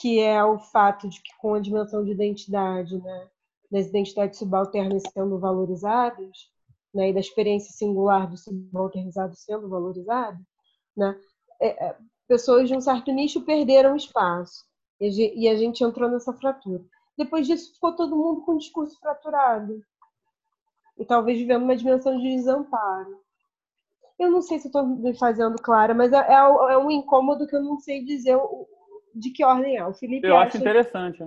[SPEAKER 3] que é o fato de que com a dimensão de identidade, né, das identidades subalternas sendo valorizadas, né, e da experiência singular do subalternizado sendo valorizada, né, é, é, pessoas de um certo nicho perderam espaço e a gente entrou nessa fratura. Depois disso, ficou todo mundo com o discurso fraturado e talvez vivendo uma dimensão de desamparo. Eu não sei se estou me fazendo clara, mas é, é, é, um incômodo que eu não sei dizer o, de que ordem é. O Felipe
[SPEAKER 1] eu acho interessante.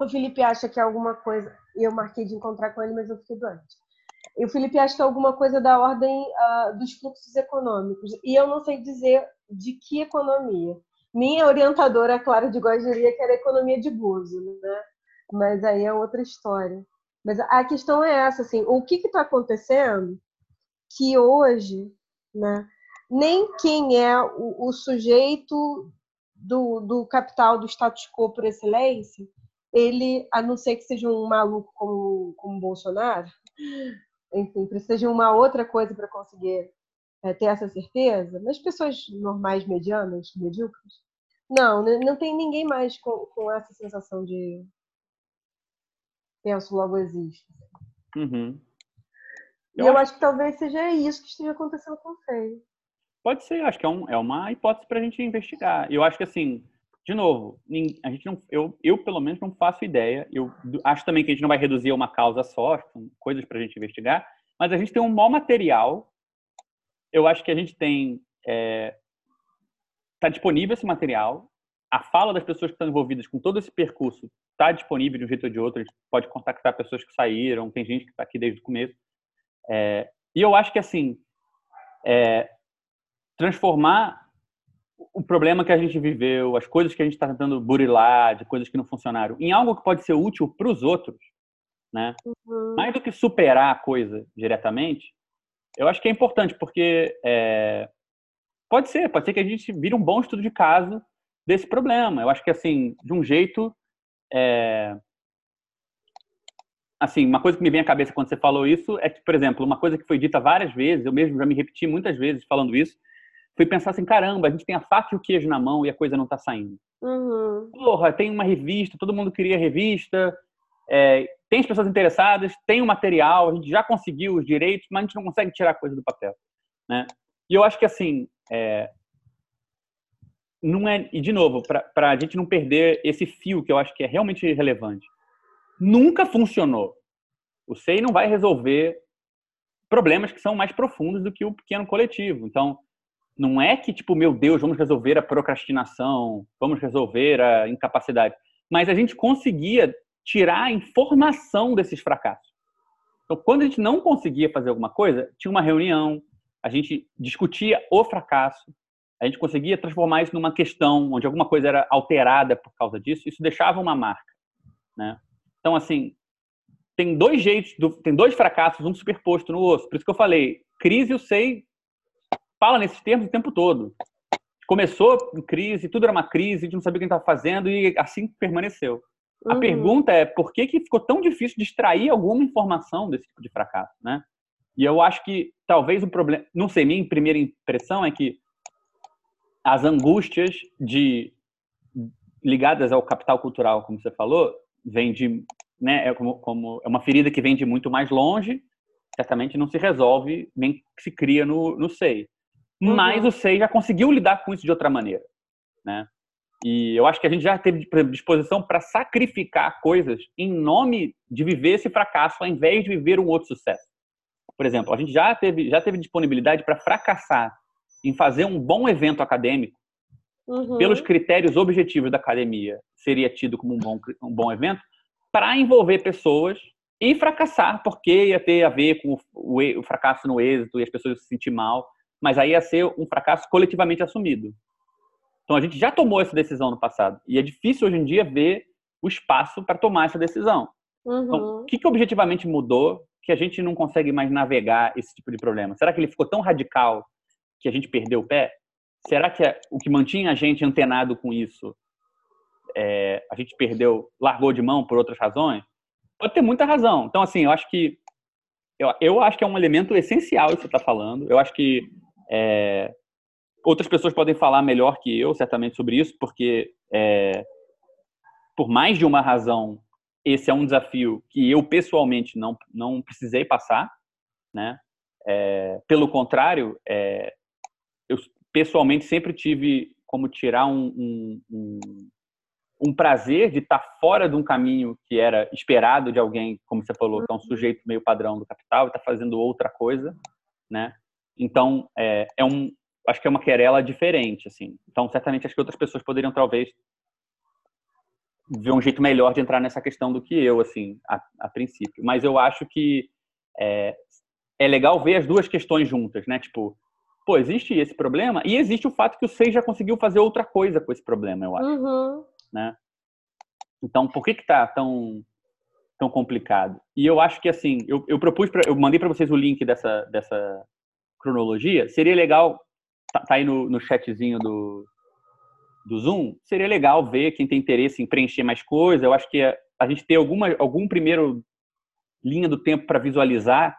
[SPEAKER 3] O Felipe acha que é alguma coisa. Eu marquei de encontrar com ele, mas eu fiquei doente. O Felipe acha que é alguma coisa da ordem uh, dos fluxos econômicos. E eu não sei dizer de que economia. Minha orientadora, Clara de Góes, diria que era economia de gozo, né? Mas aí é outra história. Mas a questão é essa, assim, o que está acontecendo que hoje, né, nem quem é o, o sujeito do, do capital do status quo por excelência, ele, a não ser que seja um maluco como, como Bolsonaro, enfim, precisa de uma outra coisa para conseguir é, ter essa certeza, mas pessoas normais, medianas, medíocres, não, não tem ninguém mais com, com essa sensação de penso logo existe.
[SPEAKER 1] Uhum.
[SPEAKER 3] Eu, eu acho que talvez seja isso que esteja acontecendo com o Freire.
[SPEAKER 1] Pode ser, acho que é, um, é uma hipótese para a gente investigar. Eu acho que, assim, de novo, a gente não, eu, eu, pelo menos, não faço ideia. Eu acho também que a gente não vai reduzir a uma causa só, coisas para a gente investigar, mas a gente tem um maior material. Eu acho que a gente tem. Está é, tá disponível esse material. A fala das pessoas que estão envolvidas com todo esse percurso está disponível de um jeito ou de outro. A gente pode contactar pessoas que saíram, tem gente que está aqui desde o começo. É, e eu acho que, assim, é, transformar o problema que a gente viveu, as coisas que a gente está tentando burilar, de coisas que não funcionaram, em algo que pode ser útil para os outros, né? Uhum. Mais do que superar a coisa diretamente, eu acho que é importante, porque é, pode ser, pode ser que a gente vire um bom estudo de caso desse problema. Eu acho que, assim, de um jeito... É, assim, uma coisa que me vem à cabeça quando você falou isso é que, por exemplo, uma coisa que foi dita várias vezes, eu mesmo já me repeti muitas vezes falando isso, fui pensar assim, caramba, a gente tem a faca e o queijo na mão e a coisa não tá saindo.
[SPEAKER 3] Uhum.
[SPEAKER 1] Porra, tem uma revista, todo mundo queria revista, é, tem as pessoas interessadas, tem o material, a gente já conseguiu os direitos, mas a gente não consegue tirar a coisa do papel, né? E eu acho que assim, é, não é e de novo para a gente não perder esse fio que eu acho que é realmente relevante. Nunca funcionou. O SEI não vai resolver problemas que são mais profundos do que o pequeno coletivo. Então, não é que, tipo, meu Deus, vamos resolver a procrastinação, vamos resolver a incapacidade. Mas a gente conseguia tirar a informação desses fracassos. Então, quando a gente não conseguia fazer alguma coisa, tinha uma reunião, a gente discutia o fracasso, a gente conseguia transformar isso numa questão onde alguma coisa era alterada por causa disso, isso deixava uma marca, né? Então, assim, tem dois jeitos, tem dois fracassos, um superposto no outro. Por isso que eu falei, crise, eu sei, fala nesses termos o tempo todo. Começou em crise, tudo era uma crise, a gente não sabia o que a estava fazendo e assim permaneceu. A
[SPEAKER 3] Uhum.
[SPEAKER 1] pergunta é por que, que ficou tão difícil de extrair alguma informação desse tipo de fracasso, né? E eu acho que talvez o problema, não sei, minha primeira impressão é que as angústias de ligadas ao capital cultural, como você falou, vem de, né, é como, como é uma ferida que vem de muito mais longe, certamente não se resolve nem se cria no, no SEI. Mas o SEI já conseguiu lidar com isso de outra maneira, né? E eu acho que a gente já teve disposição para sacrificar coisas em nome de viver esse fracasso, ao invés de viver um outro sucesso. Por exemplo, a gente já teve, já teve disponibilidade para fracassar em fazer um bom evento acadêmico,
[SPEAKER 3] Uhum.
[SPEAKER 1] pelos critérios objetivos da academia, seria tido como um bom, um bom evento, para envolver pessoas e fracassar, porque ia ter a ver com o, e- o fracasso no êxito e as pessoas se sentir mal, mas aí ia ser um fracasso coletivamente assumido. Então a gente já tomou essa decisão no passado e é difícil hoje em dia ver o espaço para tomar essa decisão. Então,
[SPEAKER 3] Uhum.
[SPEAKER 1] o que, que objetivamente mudou que a gente não consegue mais navegar esse tipo de problema? Será que ele ficou tão radical que a gente perdeu o pé? Será que é- o que mantinha a gente antenado com isso, é, a gente perdeu, largou de mão por outras razões? Pode ter muita razão. Então, assim, eu acho que eu, eu acho que é um elemento essencial isso que você está falando. Eu acho que é, outras pessoas podem falar melhor que eu, certamente, sobre isso, porque é, por mais de uma razão, esse é um desafio que eu pessoalmente não não precisei passar, né? É, pelo contrário, é, eu pessoalmente sempre tive como tirar um, um, um, um prazer de estar fora de um caminho que era esperado de alguém, como você falou, que é um sujeito meio padrão do capital e está fazendo outra coisa, né? Então, é, é um, acho que é uma querela diferente, assim. Então, certamente, acho que outras pessoas poderiam talvez ver um jeito melhor de entrar nessa questão do que eu, assim, a, a princípio. Mas eu acho que é, é legal ver as duas questões juntas, né? Tipo, pô, existe esse problema e existe o fato que o SEI já conseguiu fazer outra coisa com esse problema, eu acho,
[SPEAKER 3] Uhum.
[SPEAKER 1] né? Então, por que que tá tão tão complicado? E eu acho que assim, eu, eu propus pra, eu mandei para vocês o link dessa dessa cronologia. Seria legal tá, tá aí no, no chatzinho do do Zoom, seria legal ver quem tem interesse em preencher mais coisa. Eu acho que a, a gente ter alguma algum primeiro linha do tempo para visualizar,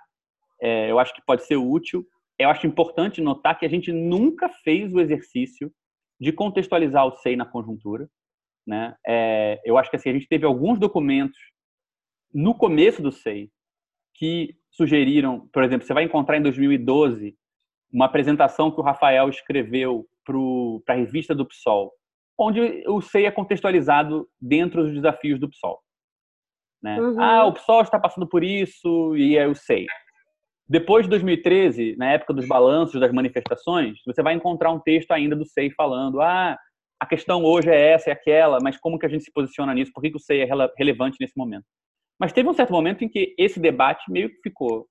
[SPEAKER 1] é, eu acho que pode ser útil. Eu acho importante notar que a gente nunca fez o exercício de contextualizar o SEI na conjuntura. Né? É, eu acho que assim, a gente teve alguns documentos no começo do SEI que sugeriram, por exemplo, você vai encontrar em 2012 uma apresentação que o Rafael escreveu para a revista do PSOL, onde o SEI é contextualizado dentro dos desafios do PSOL. Né?
[SPEAKER 3] Uhum.
[SPEAKER 1] Ah, o PSOL está passando por isso e é o SEI. Depois de 2013, na época dos balanços das manifestações, você vai encontrar um texto ainda do SEI falando: ah, a questão hoje é essa e aquela, mas como que a gente se posiciona nisso? Por que, que o SEI é rele- relevante nesse momento? Mas teve um certo momento em que esse debate meio que ficou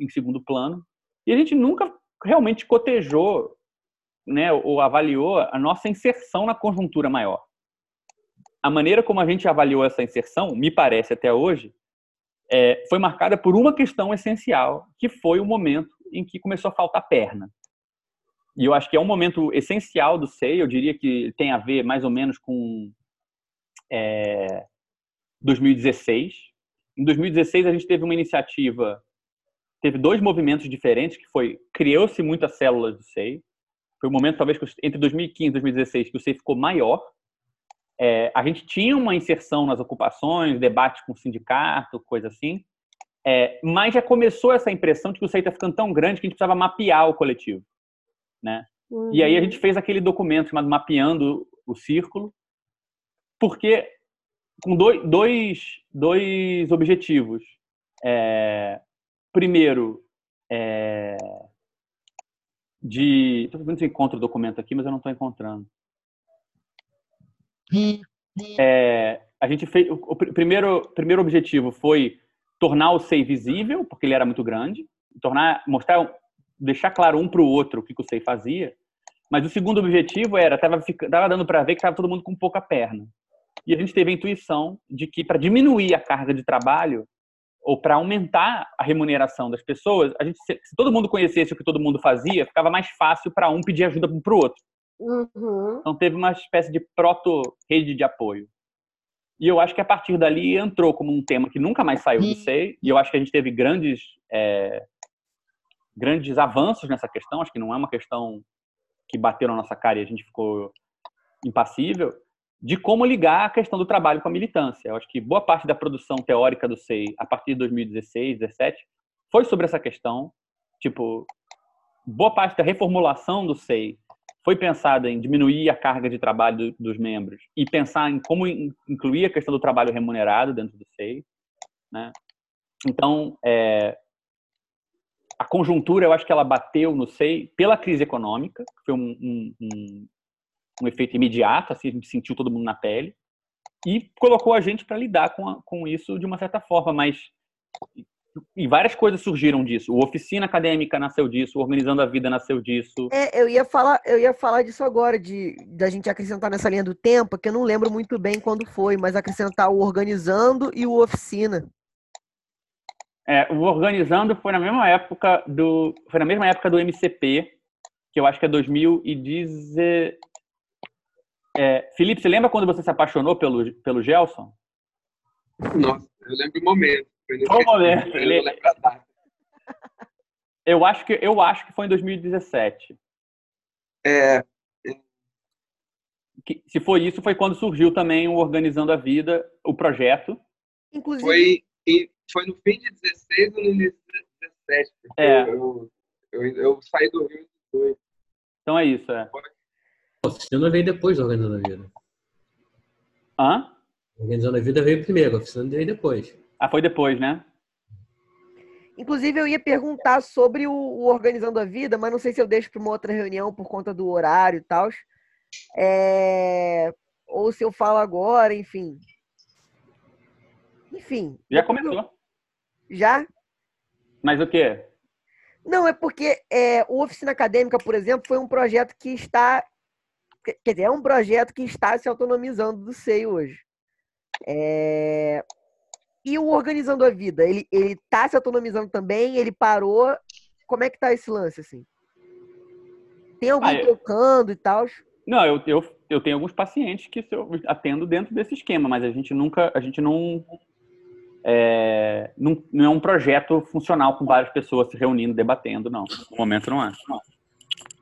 [SPEAKER 1] em segundo plano e a gente nunca realmente cotejou, né, ou avaliou a nossa inserção na conjuntura maior. A maneira como a gente avaliou essa inserção, me parece até hoje, é, foi marcada por uma questão essencial, que foi o momento em que começou a faltar perna. E eu acho que é um momento essencial do SEI, eu diria que tem a ver mais ou menos com é, 2016. Em 2016 a gente teve uma iniciativa, teve dois movimentos diferentes, que foi criou-se muitas células do SEI. Foi o momento talvez entre 2015 e 2016 que o SEI ficou maior. É, a gente tinha uma inserção nas ocupações, debate com o sindicato, coisa assim. É, mas já começou essa impressão de que o SEI está ficando tão grande que a gente precisava mapear o coletivo, né? E aí a gente fez aquele documento chamado Mapeando o Círculo, porque com dois, dois, dois objetivos. É, primeiro, é, de. Estou vendo se eu encontro o documento aqui, mas eu não estou encontrando. É, a gente fez. O, o pr- primeiro, primeiro objetivo foi tornar o SEI visível, porque ele era muito grande, tornar, mostrar, deixar claro um para o outro o que, que o SEI fazia. Mas o segundo objetivo era, tava, fica- tava dando para ver que estava todo mundo com pouca perna. E a gente teve a intuição de que para diminuir a carga de trabalho ou para aumentar a remuneração das pessoas, a gente, se todo mundo conhecesse o que todo mundo fazia, ficava mais fácil para um pedir ajuda para o outro.
[SPEAKER 3] Uhum.
[SPEAKER 1] Então teve uma espécie de proto-rede de apoio. E eu acho que a partir dali entrou como um tema que nunca mais saiu do SEI, e eu acho que a gente teve grandes, é, grandes avanços nessa questão, acho que não é uma questão que bateu na nossa cara e a gente ficou impassível, de como ligar a questão do trabalho com a militância. Eu acho que boa parte da produção teórica do SEI, a partir de 2016, 2017, foi sobre essa questão. Tipo, boa parte da reformulação do SEI foi pensada em diminuir a carga de trabalho do- dos membros e pensar em como in- incluir a questão do trabalho remunerado dentro do SEI. Né? Então, é, a conjuntura, eu acho que ela bateu no SEI pela crise econômica, que foi um, um- um- um efeito imediato, assim, sentiu todo mundo na pele, e colocou a gente para lidar com, a- com isso de uma certa forma, mas e várias coisas surgiram disso. O oficina acadêmica nasceu disso, o organizando a vida nasceu disso.
[SPEAKER 5] É, eu ia falar, eu ia falar disso agora, de da gente acrescentar nessa linha do tempo, que eu não lembro muito bem quando foi, mas acrescentar o organizando e o oficina.
[SPEAKER 1] É, o organizando foi na mesma época do, foi na mesma época do MCP, que eu acho que é 2010. É, Felipe, você lembra quando você se apaixonou pelo pelo Gelson?
[SPEAKER 10] Nossa, eu lembro o momento. Foi
[SPEAKER 1] Qual
[SPEAKER 10] festival,
[SPEAKER 1] momento?
[SPEAKER 10] Eu
[SPEAKER 1] Ele-. Eu acho que eu acho que foi em 2017.
[SPEAKER 10] É,
[SPEAKER 1] Que, se foi isso, foi quando surgiu também o Organizando a Vida, o projeto.
[SPEAKER 5] Inclusive,
[SPEAKER 10] foi, foi no fim de 16 ou no início de 17. porque
[SPEAKER 1] É.
[SPEAKER 10] Eu, eu, eu saí do Rio em 18.
[SPEAKER 1] Então é isso, é.
[SPEAKER 8] A oficina veio depois do Organizando a Vida.
[SPEAKER 1] Hã?
[SPEAKER 8] Organizando a Vida veio primeiro, a oficina veio depois.
[SPEAKER 1] Ah, foi depois, né?
[SPEAKER 5] inclusive eu ia perguntar sobre o, o organizando a vida, mas não sei se eu deixo para uma outra reunião por conta do horário e tal. É, ou se eu falo agora, enfim. Enfim.
[SPEAKER 1] Já começou.
[SPEAKER 5] Já?
[SPEAKER 1] Mas o quê?
[SPEAKER 5] Não, é porque é, o Oficina Acadêmica, por exemplo, foi um projeto que está. Quer dizer, é um projeto que está se autonomizando do SEI hoje. É, E o Organizando a Vida, ele ele está se autonomizando também? Ele parou? Como é que tá esse lance, assim? Tem alguém
[SPEAKER 1] Ah, eu-
[SPEAKER 5] tocando e tal?
[SPEAKER 1] Não, eu, eu, eu tenho alguns pacientes que eu atendo dentro desse esquema, mas a gente nunca, a gente não é, não, não é um projeto funcional com várias pessoas se reunindo, debatendo, não. No momento não é.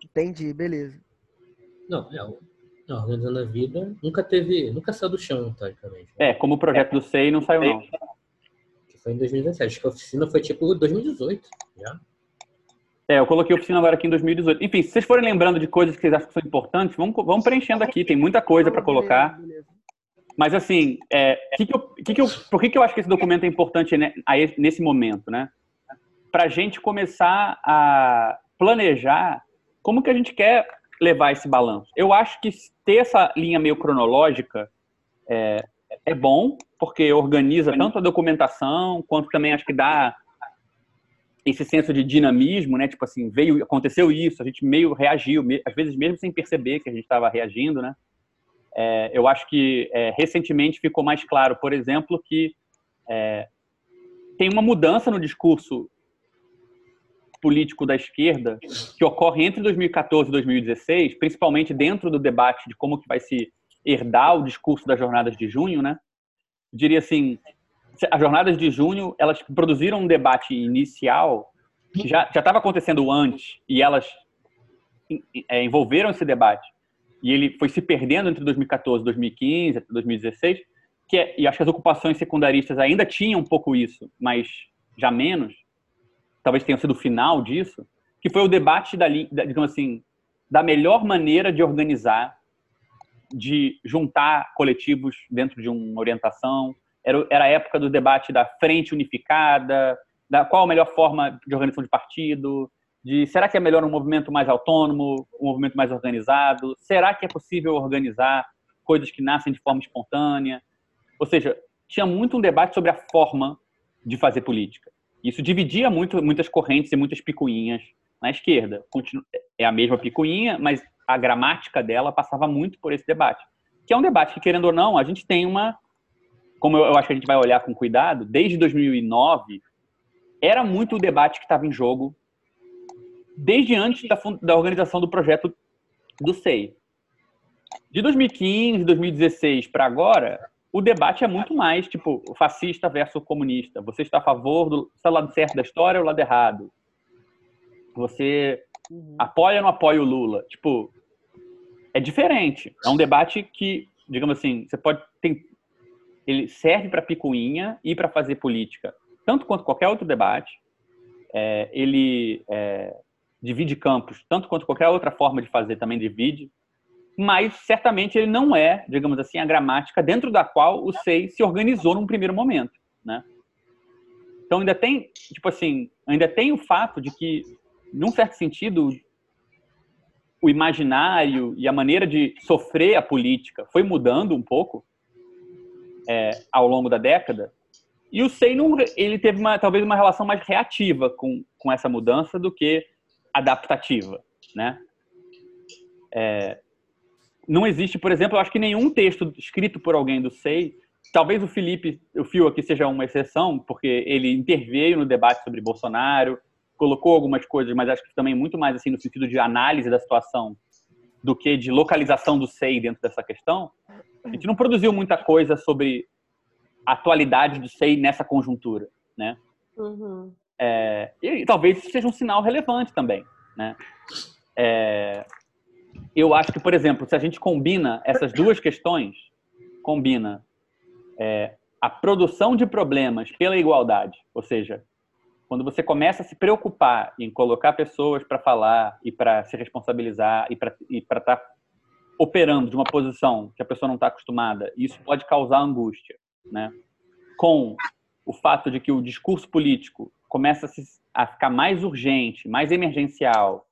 [SPEAKER 5] Entendi, beleza.
[SPEAKER 8] Não, é, não, Organizando a Vida nunca teve, nunca saiu do chão, teoricamente.
[SPEAKER 1] É, como o projeto do SEI não saiu, não.
[SPEAKER 8] Que foi em 2017. Acho que a oficina foi tipo 2018 já.
[SPEAKER 1] É, eu coloquei a oficina agora aqui em 2018. Enfim, se vocês forem lembrando de coisas que vocês acham que são importantes, vamos, vamos preenchendo aqui, tem muita coisa para colocar. Mas assim, é, que que eu, que que eu, por que, que eu acho que esse documento é importante nesse momento, né? Para a gente começar a planejar como que a gente quer levar esse balanço. Eu acho que ter essa linha meio cronológica é, é bom, porque organiza tanto a documentação, quanto também acho que dá esse senso de dinamismo, né? Tipo assim, veio, aconteceu isso, a gente meio reagiu, às vezes mesmo sem perceber que a gente estava reagindo, né? É, eu acho que é, recentemente ficou mais claro, por exemplo, que é, tem uma mudança no discurso político da esquerda que ocorre entre 2014 e 2016, principalmente dentro do debate de como que vai se herdar o discurso das jornadas de junho, né? Diria assim, as jornadas de junho, elas produziram um debate inicial que já estava acontecendo antes e elas é, envolveram esse debate e ele foi se perdendo entre 2014, 2015, até 2016, que é, e acho que as ocupações secundaristas ainda tinham um pouco isso, mas já menos, talvez tenha sido o final disso, que foi o debate da, digamos assim, da melhor maneira de organizar, de juntar coletivos dentro de uma orientação. Era, era a época do debate da frente unificada, da qual a melhor forma de organização de partido, de será que é melhor um movimento mais autônomo, um movimento mais organizado? Será que é possível organizar coisas que nascem de forma espontânea? Ou seja, tinha muito um debate sobre a forma de fazer política. Isso dividia muito, muitas correntes e muitas picuinhas na esquerda. É a mesma picuinha, mas a gramática dela passava muito por esse debate. Que é um debate que, querendo ou não, a gente tem uma. Como eu, acho que a gente vai olhar com cuidado, desde 2009, era muito o debate que estava em jogo, desde antes da, da organização do projeto do SEI. De 2015, 2016 para agora, o debate é muito mais tipo fascista versus comunista. Você está a favor do está do lado certo da história ou do lado errado? Você apoia ou não apoia o Lula? Tipo, é diferente. É um debate que, digamos assim, você pode tem, ele serve para picuinha e para fazer política, tanto quanto qualquer outro debate. É, ele é, divide campos, tanto quanto qualquer outra forma de fazer também divide, mas certamente ele não é, digamos assim, a gramática dentro da qual o SEI se organizou num primeiro momento, né? Então ainda tem, tipo assim, ainda tem o fato de que, num certo sentido, o imaginário e a maneira de sofrer a política foi mudando um pouco é, ao longo da década. E o SEI não, ele teve uma, talvez uma relação mais reativa com, com essa mudança do que adaptativa, né? É, não existe, por exemplo, eu acho que nenhum texto escrito por alguém do SEI, talvez o Felipe, o Fio aqui seja uma exceção, porque ele interveio no debate sobre Bolsonaro, colocou algumas coisas, mas acho que também muito mais assim no sentido de análise da situação do que de localização do SEI dentro dessa questão. A gente não produziu muita coisa sobre a atualidade do SEI nessa conjuntura, né?
[SPEAKER 3] Uhum.
[SPEAKER 1] É, e talvez isso seja um sinal relevante também, né? É, eu acho que, por exemplo, se a gente combina essas duas questões, combina é, a produção de problemas pela igualdade, ou seja, quando você começa a se preocupar em colocar pessoas para falar e para se responsabilizar e para estar tá operando de uma posição que a pessoa não está acostumada, isso pode causar angústia, né? Com o fato de que o discurso político começa a, se, a ficar mais urgente, mais emergencial.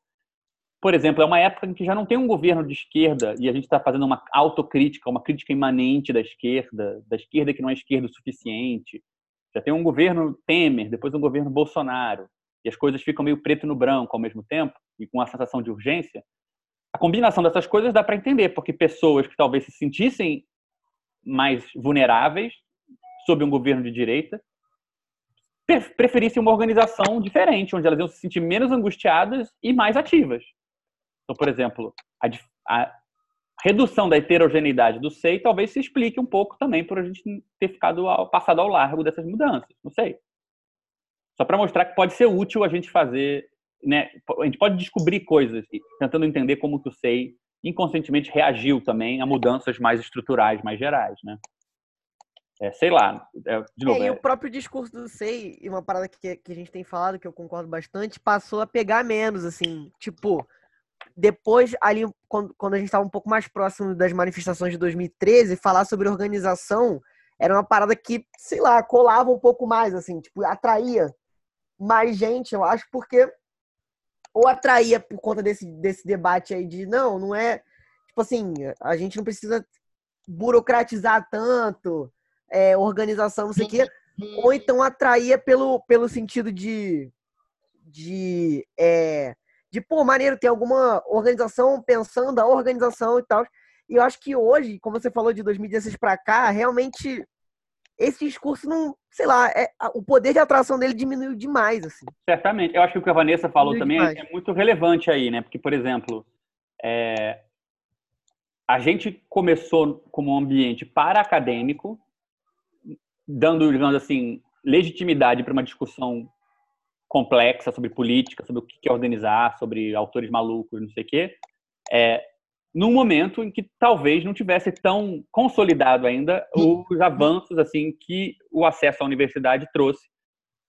[SPEAKER 1] Por exemplo, é uma época em que já não tem um governo de esquerda e a gente está fazendo uma autocrítica, uma crítica imanente da esquerda, da esquerda que não é esquerda o suficiente. Já tem um governo Temer, depois um governo Bolsonaro, e as coisas ficam meio preto no branco ao mesmo tempo, e com a sensação de urgência. A combinação dessas coisas dá para entender, porque pessoas que talvez se sentissem mais vulneráveis sob um governo de direita preferissem uma organização diferente, onde elas iam se sentir menos angustiadas e mais ativas. Então, por exemplo, a, a redução da heterogeneidade do SEI talvez se explique um pouco também por a gente ter ficado ao, passado ao largo dessas mudanças. Não sei. Só para mostrar que pode ser útil a gente fazer, né? A gente pode descobrir coisas, tentando entender como que o SEI inconscientemente reagiu também a mudanças mais estruturais, mais gerais, né? É, sei lá, é, de novo.
[SPEAKER 5] É, e
[SPEAKER 1] é-
[SPEAKER 5] o próprio discurso do SEI, e uma parada que, que a gente tem falado, que eu concordo bastante, passou a pegar menos, assim, tipo, depois, ali, quando, quando a gente estava um pouco mais próximo das manifestações de 2013, falar sobre organização era uma parada que, sei lá, colava um pouco mais, assim, tipo, atraía mais gente, eu acho, porque ou atraía por conta desse, desse debate aí de, não, não é, tipo assim, a gente não precisa burocratizar tanto, é, organização, não sei o quê, ou então atraía pelo, pelo sentido de, de, é, de, pô, maneiro, tem alguma organização pensando a organização e tal. E eu acho que hoje, como você falou de 2016 para cá, realmente esse discurso não, sei lá, é, o poder de atração dele diminuiu demais, assim.
[SPEAKER 1] Certamente. Eu acho que o que a Vanessa falou
[SPEAKER 5] Muito
[SPEAKER 1] também
[SPEAKER 5] demais.
[SPEAKER 1] é muito relevante aí, né? Porque, por exemplo, é, a gente começou como um ambiente para acadêmico, dando, digamos assim, legitimidade para uma discussão complexa sobre política, sobre o que é organizar, sobre autores malucos, não sei o quê, é, num momento em que talvez não tivesse tão consolidado ainda os avanços assim que o acesso à universidade trouxe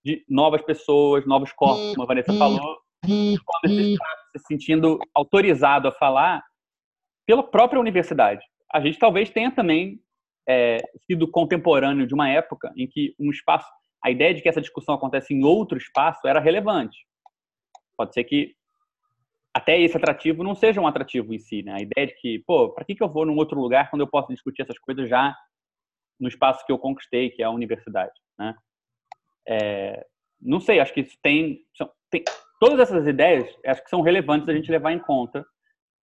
[SPEAKER 1] de novas pessoas, novos corpos, como a Vanessa falou, se sentindo autorizado a falar pela própria universidade. A gente talvez tenha também é, sido contemporâneo de uma época em que um espaço, a ideia de que essa discussão acontece em outro espaço era relevante. Pode ser que até esse atrativo não seja um atrativo em si, né? A ideia de que, pô, para que, que eu vou num outro lugar quando eu posso discutir essas coisas já no espaço que eu conquistei, que é a universidade, né? É, não sei, acho que isso tem, são- tem todas essas ideias, acho que são relevantes a gente levar em conta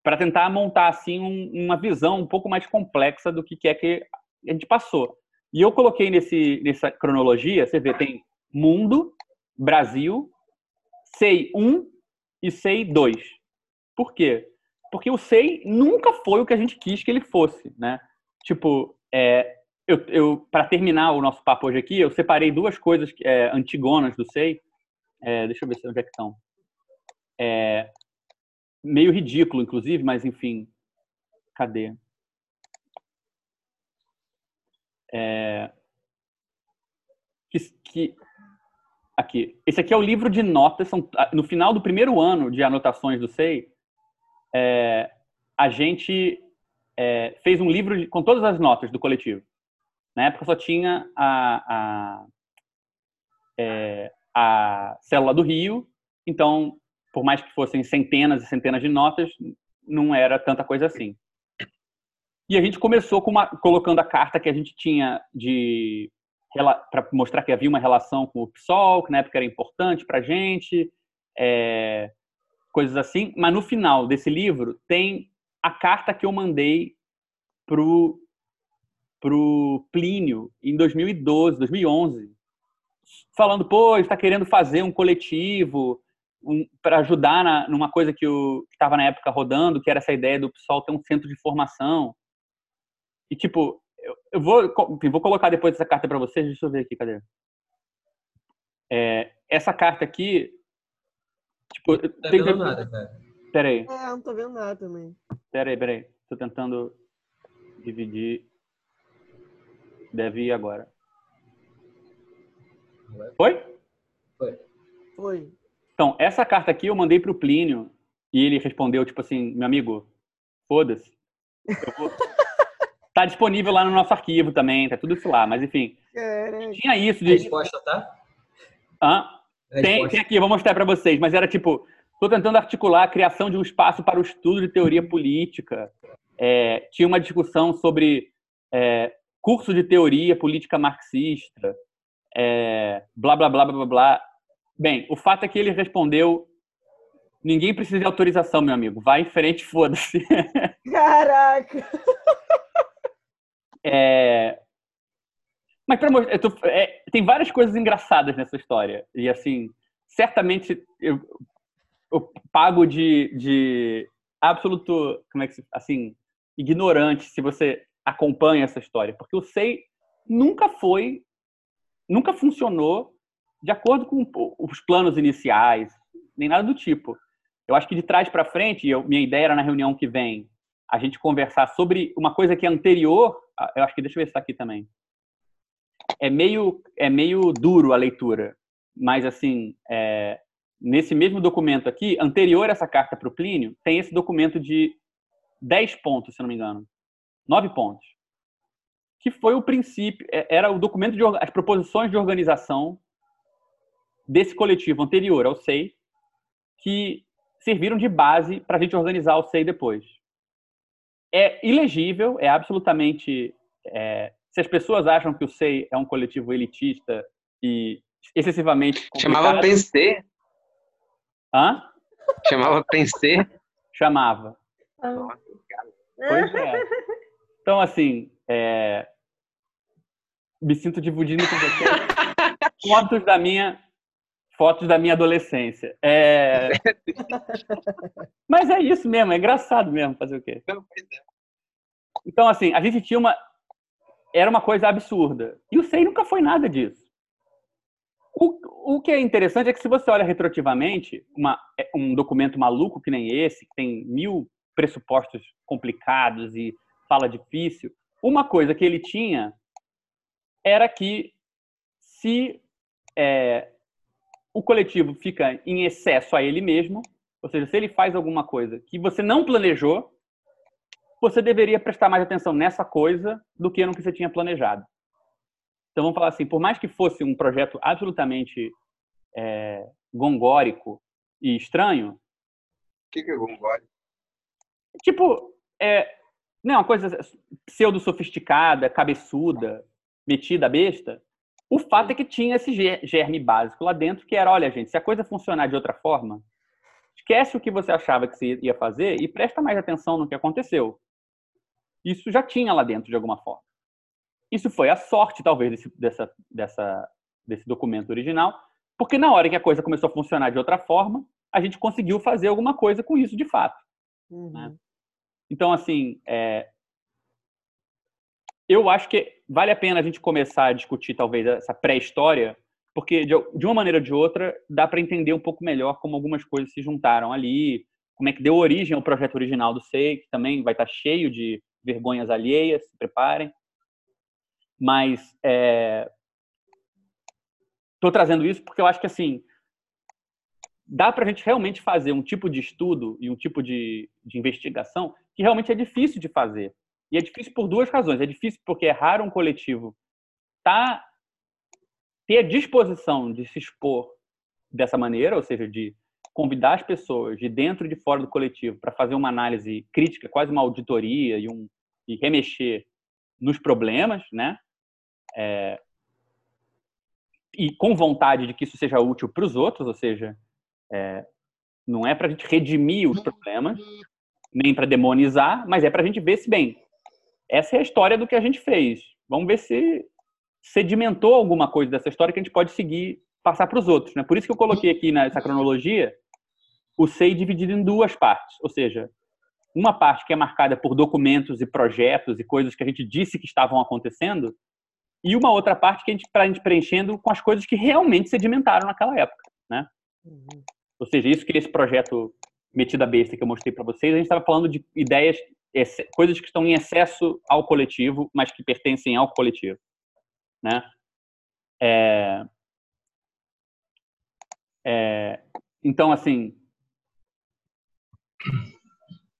[SPEAKER 1] para tentar montar assim um, uma visão um pouco mais complexa do que, que é que a gente passou. E eu coloquei nesse, nessa cronologia, você vê, tem mundo, Brasil, SEI 1 e SEI 2. Por quê? Porque o SEI nunca foi o que a gente quis que ele fosse, né? Tipo, é, eu, eu para terminar o nosso papo hoje aqui, eu separei duas coisas é, antigonas do SEI. É, deixa eu ver onde é que estão. É, meio ridículo, inclusive, mas enfim. Cadê? É, que, que, aqui. Esse aqui é o livro de notas. São, no final do primeiro ano de anotações do SEI, é, a gente é, fez um livro de, com todas as notas do coletivo. Na época só tinha a, a, é, a célula do Rio, então, por mais que fossem centenas e centenas de notas, não era tanta coisa assim. E a gente começou uma, colocando a carta que a gente tinha de para mostrar que havia uma relação com o PSOL, que na época era importante para a gente, é, coisas assim. Mas no final desse livro tem a carta que eu mandei pro pro Plínio em 2012, 2011, falando, pô, está querendo fazer um coletivo um, para ajudar na, numa coisa que estava na época rodando, que era essa ideia do PSOL ter um centro de formação. E, tipo, eu, eu vou, enfim, vou colocar depois essa carta para vocês, deixa eu ver aqui, cadê? É, essa carta aqui, tipo,
[SPEAKER 13] Não tá
[SPEAKER 1] tem
[SPEAKER 13] vendo
[SPEAKER 1] que...
[SPEAKER 13] nada, cara.
[SPEAKER 1] Pera aí,
[SPEAKER 5] É, não tô vendo nada também.
[SPEAKER 1] pera aí, pera aí. Tô tentando dividir. Deve ir agora. Foi?
[SPEAKER 13] Foi.
[SPEAKER 5] Foi.
[SPEAKER 1] Então, essa carta aqui eu mandei pro Plínio e ele respondeu, tipo assim, meu amigo, foda-se. Eu vou- tá disponível lá no nosso arquivo também, tá tudo isso lá, mas enfim.
[SPEAKER 5] Caraca.
[SPEAKER 1] Tinha isso de.
[SPEAKER 13] resposta, tá?
[SPEAKER 1] Hã? Tem, tem aqui, eu vou mostrar para vocês, mas era tipo, tô tentando articular a criação de um espaço para o estudo de teoria política. É, tinha uma discussão sobre é, curso de teoria política marxista, é, blá, blá, blá, blá, blá, blá. Bem, o fato é que ele respondeu, ninguém precisa de autorização, meu amigo, vai em frente, foda-se.
[SPEAKER 5] Caraca!
[SPEAKER 1] É, Mas pra mostrar, tô- é, tem várias coisas engraçadas nessa história. E assim, certamente eu, eu pago de, de absoluto, como é que se, assim, ignorante se você acompanha essa história, porque o SEI nunca foi, nunca funcionou de acordo com os planos iniciais, nem nada do tipo. Eu acho que de trás para frente, eu, minha ideia era na reunião que vem a gente conversar sobre uma coisa que é anterior, eu acho que deixa eu ver se está aqui também. É meio é meio duro a leitura, mas assim, é, nesse mesmo documento aqui, anterior a essa carta para o Plínio, tem esse documento de 10 pontos, se não me engano. 9 pontos. Que foi o princípio, é, era o documento de as proposições de organização desse coletivo anterior ao SEI, que serviram de base para a gente organizar o SEI depois. É ilegível, é absolutamente. é, se as pessoas acham que o SEI é um coletivo elitista e excessivamente.
[SPEAKER 10] Chamava Pensê.
[SPEAKER 1] Hã?
[SPEAKER 10] Chamava Pensê.
[SPEAKER 1] Chamava.
[SPEAKER 10] Cara.
[SPEAKER 1] Pois é. Então, assim, é, me sinto dividindo com você fotos da minha fotos da minha adolescência. É... Mas é isso mesmo, é engraçado mesmo fazer o quê?
[SPEAKER 10] É.
[SPEAKER 1] Então, assim, a gente tinha uma. Era uma coisa absurda. E o SEI nunca foi nada disso. O, o que é interessante é que, se você olha retroativamente, uma, é, um documento maluco que nem esse, que tem mil pressupostos complicados e fala difícil, uma coisa que ele tinha era que, se é, o coletivo fica em excesso a ele mesmo, ou seja, se ele faz alguma coisa que você não planejou, você deveria prestar mais atenção nessa coisa do que no que você tinha planejado. Então vamos falar assim, por mais que fosse um projeto absolutamente é, gongórico e estranho,
[SPEAKER 10] O que, que é Gongoli?
[SPEAKER 1] tipo, é, não é uma coisa pseudo sofisticada, cabeçuda, metida besta. O fato é que tinha esse ge- germe básico lá dentro, que era, olha, gente, se a coisa funcionar de outra forma, esquece o que você achava que você ia fazer e presta mais atenção no que aconteceu. Isso já tinha lá dentro de alguma forma. Isso foi a sorte, talvez, desse, dessa, dessa, desse documento original, porque na hora que a coisa começou a funcionar de outra forma, a gente conseguiu fazer alguma coisa com isso de fato. Né? Então, assim, é, eu acho que vale a pena a gente começar a discutir, talvez, essa pré-história, porque de, uma maneira ou de outra dá para entender um pouco melhor como algumas coisas se juntaram ali, como é que deu origem ao projeto original do SEI, que também vai estar cheio de vergonhas alheias, se preparem. Mas estou trazendo isso porque eu acho que assim dá para a gente realmente fazer um tipo de estudo e um tipo de, de investigação que realmente é difícil de fazer. E é difícil por duas razões. É difícil porque é raro um coletivo tá, ter a disposição de se expor dessa maneira, ou seja, de convidar as pessoas de dentro e de fora do coletivo para fazer uma análise crítica, quase uma auditoria e, um, e remexer nos problemas, né? É, e com vontade de que isso seja útil para os outros, ou seja, é, não é para a gente redimir os problemas, nem para demonizar, mas é para a gente ver se bem essa é a história do que a gente fez. Vamos ver se sedimentou alguma coisa dessa história que a gente pode seguir, passar para os outros. Né? Por isso que eu coloquei aqui nessa cronologia o SEI dividido em duas partes. Ou seja, uma parte que é marcada por documentos e projetos e coisas que a gente disse que estavam acontecendo, e uma outra parte que a gente a gente preenchendo com as coisas que realmente sedimentaram naquela época, né? Uhum. Ou seja, isso que esse projeto metida besta que eu mostrei para vocês, a gente estava falando de ideias coisas que estão em excesso ao coletivo, mas que pertencem ao coletivo, né? É, é, então, assim,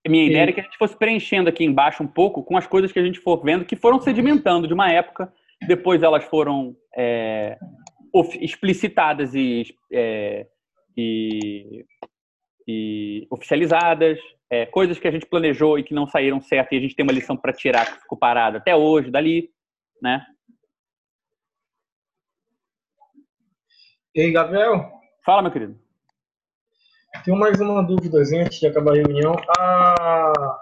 [SPEAKER 1] minha ideia era que a gente fosse preenchendo aqui embaixo um pouco com as coisas que a gente for vendo que foram sedimentando de uma época, depois elas foram é, explicitadas e, é, e, e oficializadas, é, coisas que a gente planejou e que não saíram certo e a gente tem uma lição para tirar que ficou parada até hoje, dali, né?
[SPEAKER 11] E aí, Gabriel?
[SPEAKER 1] Fala, meu querido.
[SPEAKER 11] Tenho mais uma dúvida antes de acabar a reunião. A,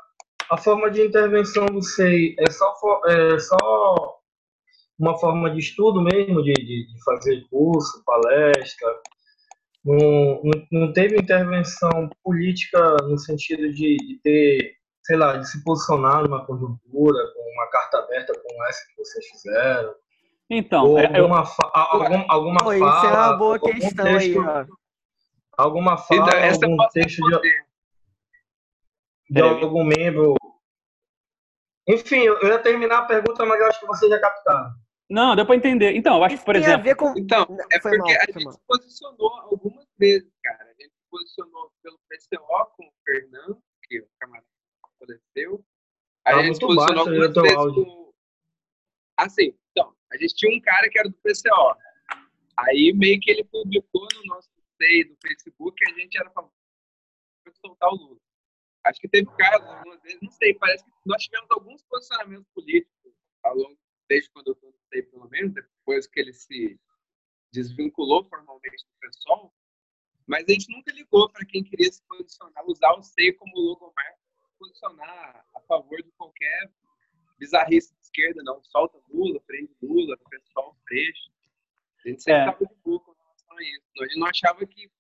[SPEAKER 11] a forma de intervenção do SEI é só, é só uma forma de estudo mesmo, de, de, de fazer curso, palestra, não, não, teve intervenção política no sentido de, de, ter, sei lá, de se posicionar numa conjuntura, com uma carta aberta como essa que vocês fizeram.
[SPEAKER 1] Então,
[SPEAKER 11] Ou alguma, fa algum, alguma
[SPEAKER 5] Pô,
[SPEAKER 11] fala.
[SPEAKER 5] Isso é uma boa questão
[SPEAKER 11] texto,
[SPEAKER 5] aí, ó.
[SPEAKER 11] Alguma fala,
[SPEAKER 10] Então,
[SPEAKER 11] algum texto de, de algum membro. Enfim, eu ia terminar a pergunta, mas eu acho que vocês já captaram.
[SPEAKER 1] Não, deu para entender. Então, eu acho que, por
[SPEAKER 5] Tem a
[SPEAKER 1] exemplo.
[SPEAKER 5] ver com.
[SPEAKER 10] Então, é
[SPEAKER 5] Foi
[SPEAKER 10] porque
[SPEAKER 5] mal,
[SPEAKER 10] a
[SPEAKER 5] foi
[SPEAKER 10] gente se posicionou algumas vezes, cara. A gente se posicionou pelo PCO com o Fernando, que o camarada faleceu. A
[SPEAKER 11] Tá
[SPEAKER 10] gente se posicionou
[SPEAKER 11] baixo aí
[SPEAKER 10] algumas vezes
[SPEAKER 11] áudio.
[SPEAKER 10] com. Assim, então, a gente tinha um cara que era do PCO. Aí meio que ele publicou no nosso sei do Facebook que a gente era por soltar o Lula. Acho que teve casos, algumas vezes, não sei, parece que nós tivemos alguns posicionamentos políticos ao longo, desde quando eu estou SEI, pelo menos, depois que ele se desvinculou formalmente do pessoal, mas a gente nunca ligou para quem queria se posicionar, usar o SEI como logomarca, posicionar a favor de qualquer bizarrice de esquerda, não. Solta Lula, prende Lula, pessoal freixo. A gente sempre
[SPEAKER 1] É.
[SPEAKER 10] estava de boa com relação a isso. A gente não achava que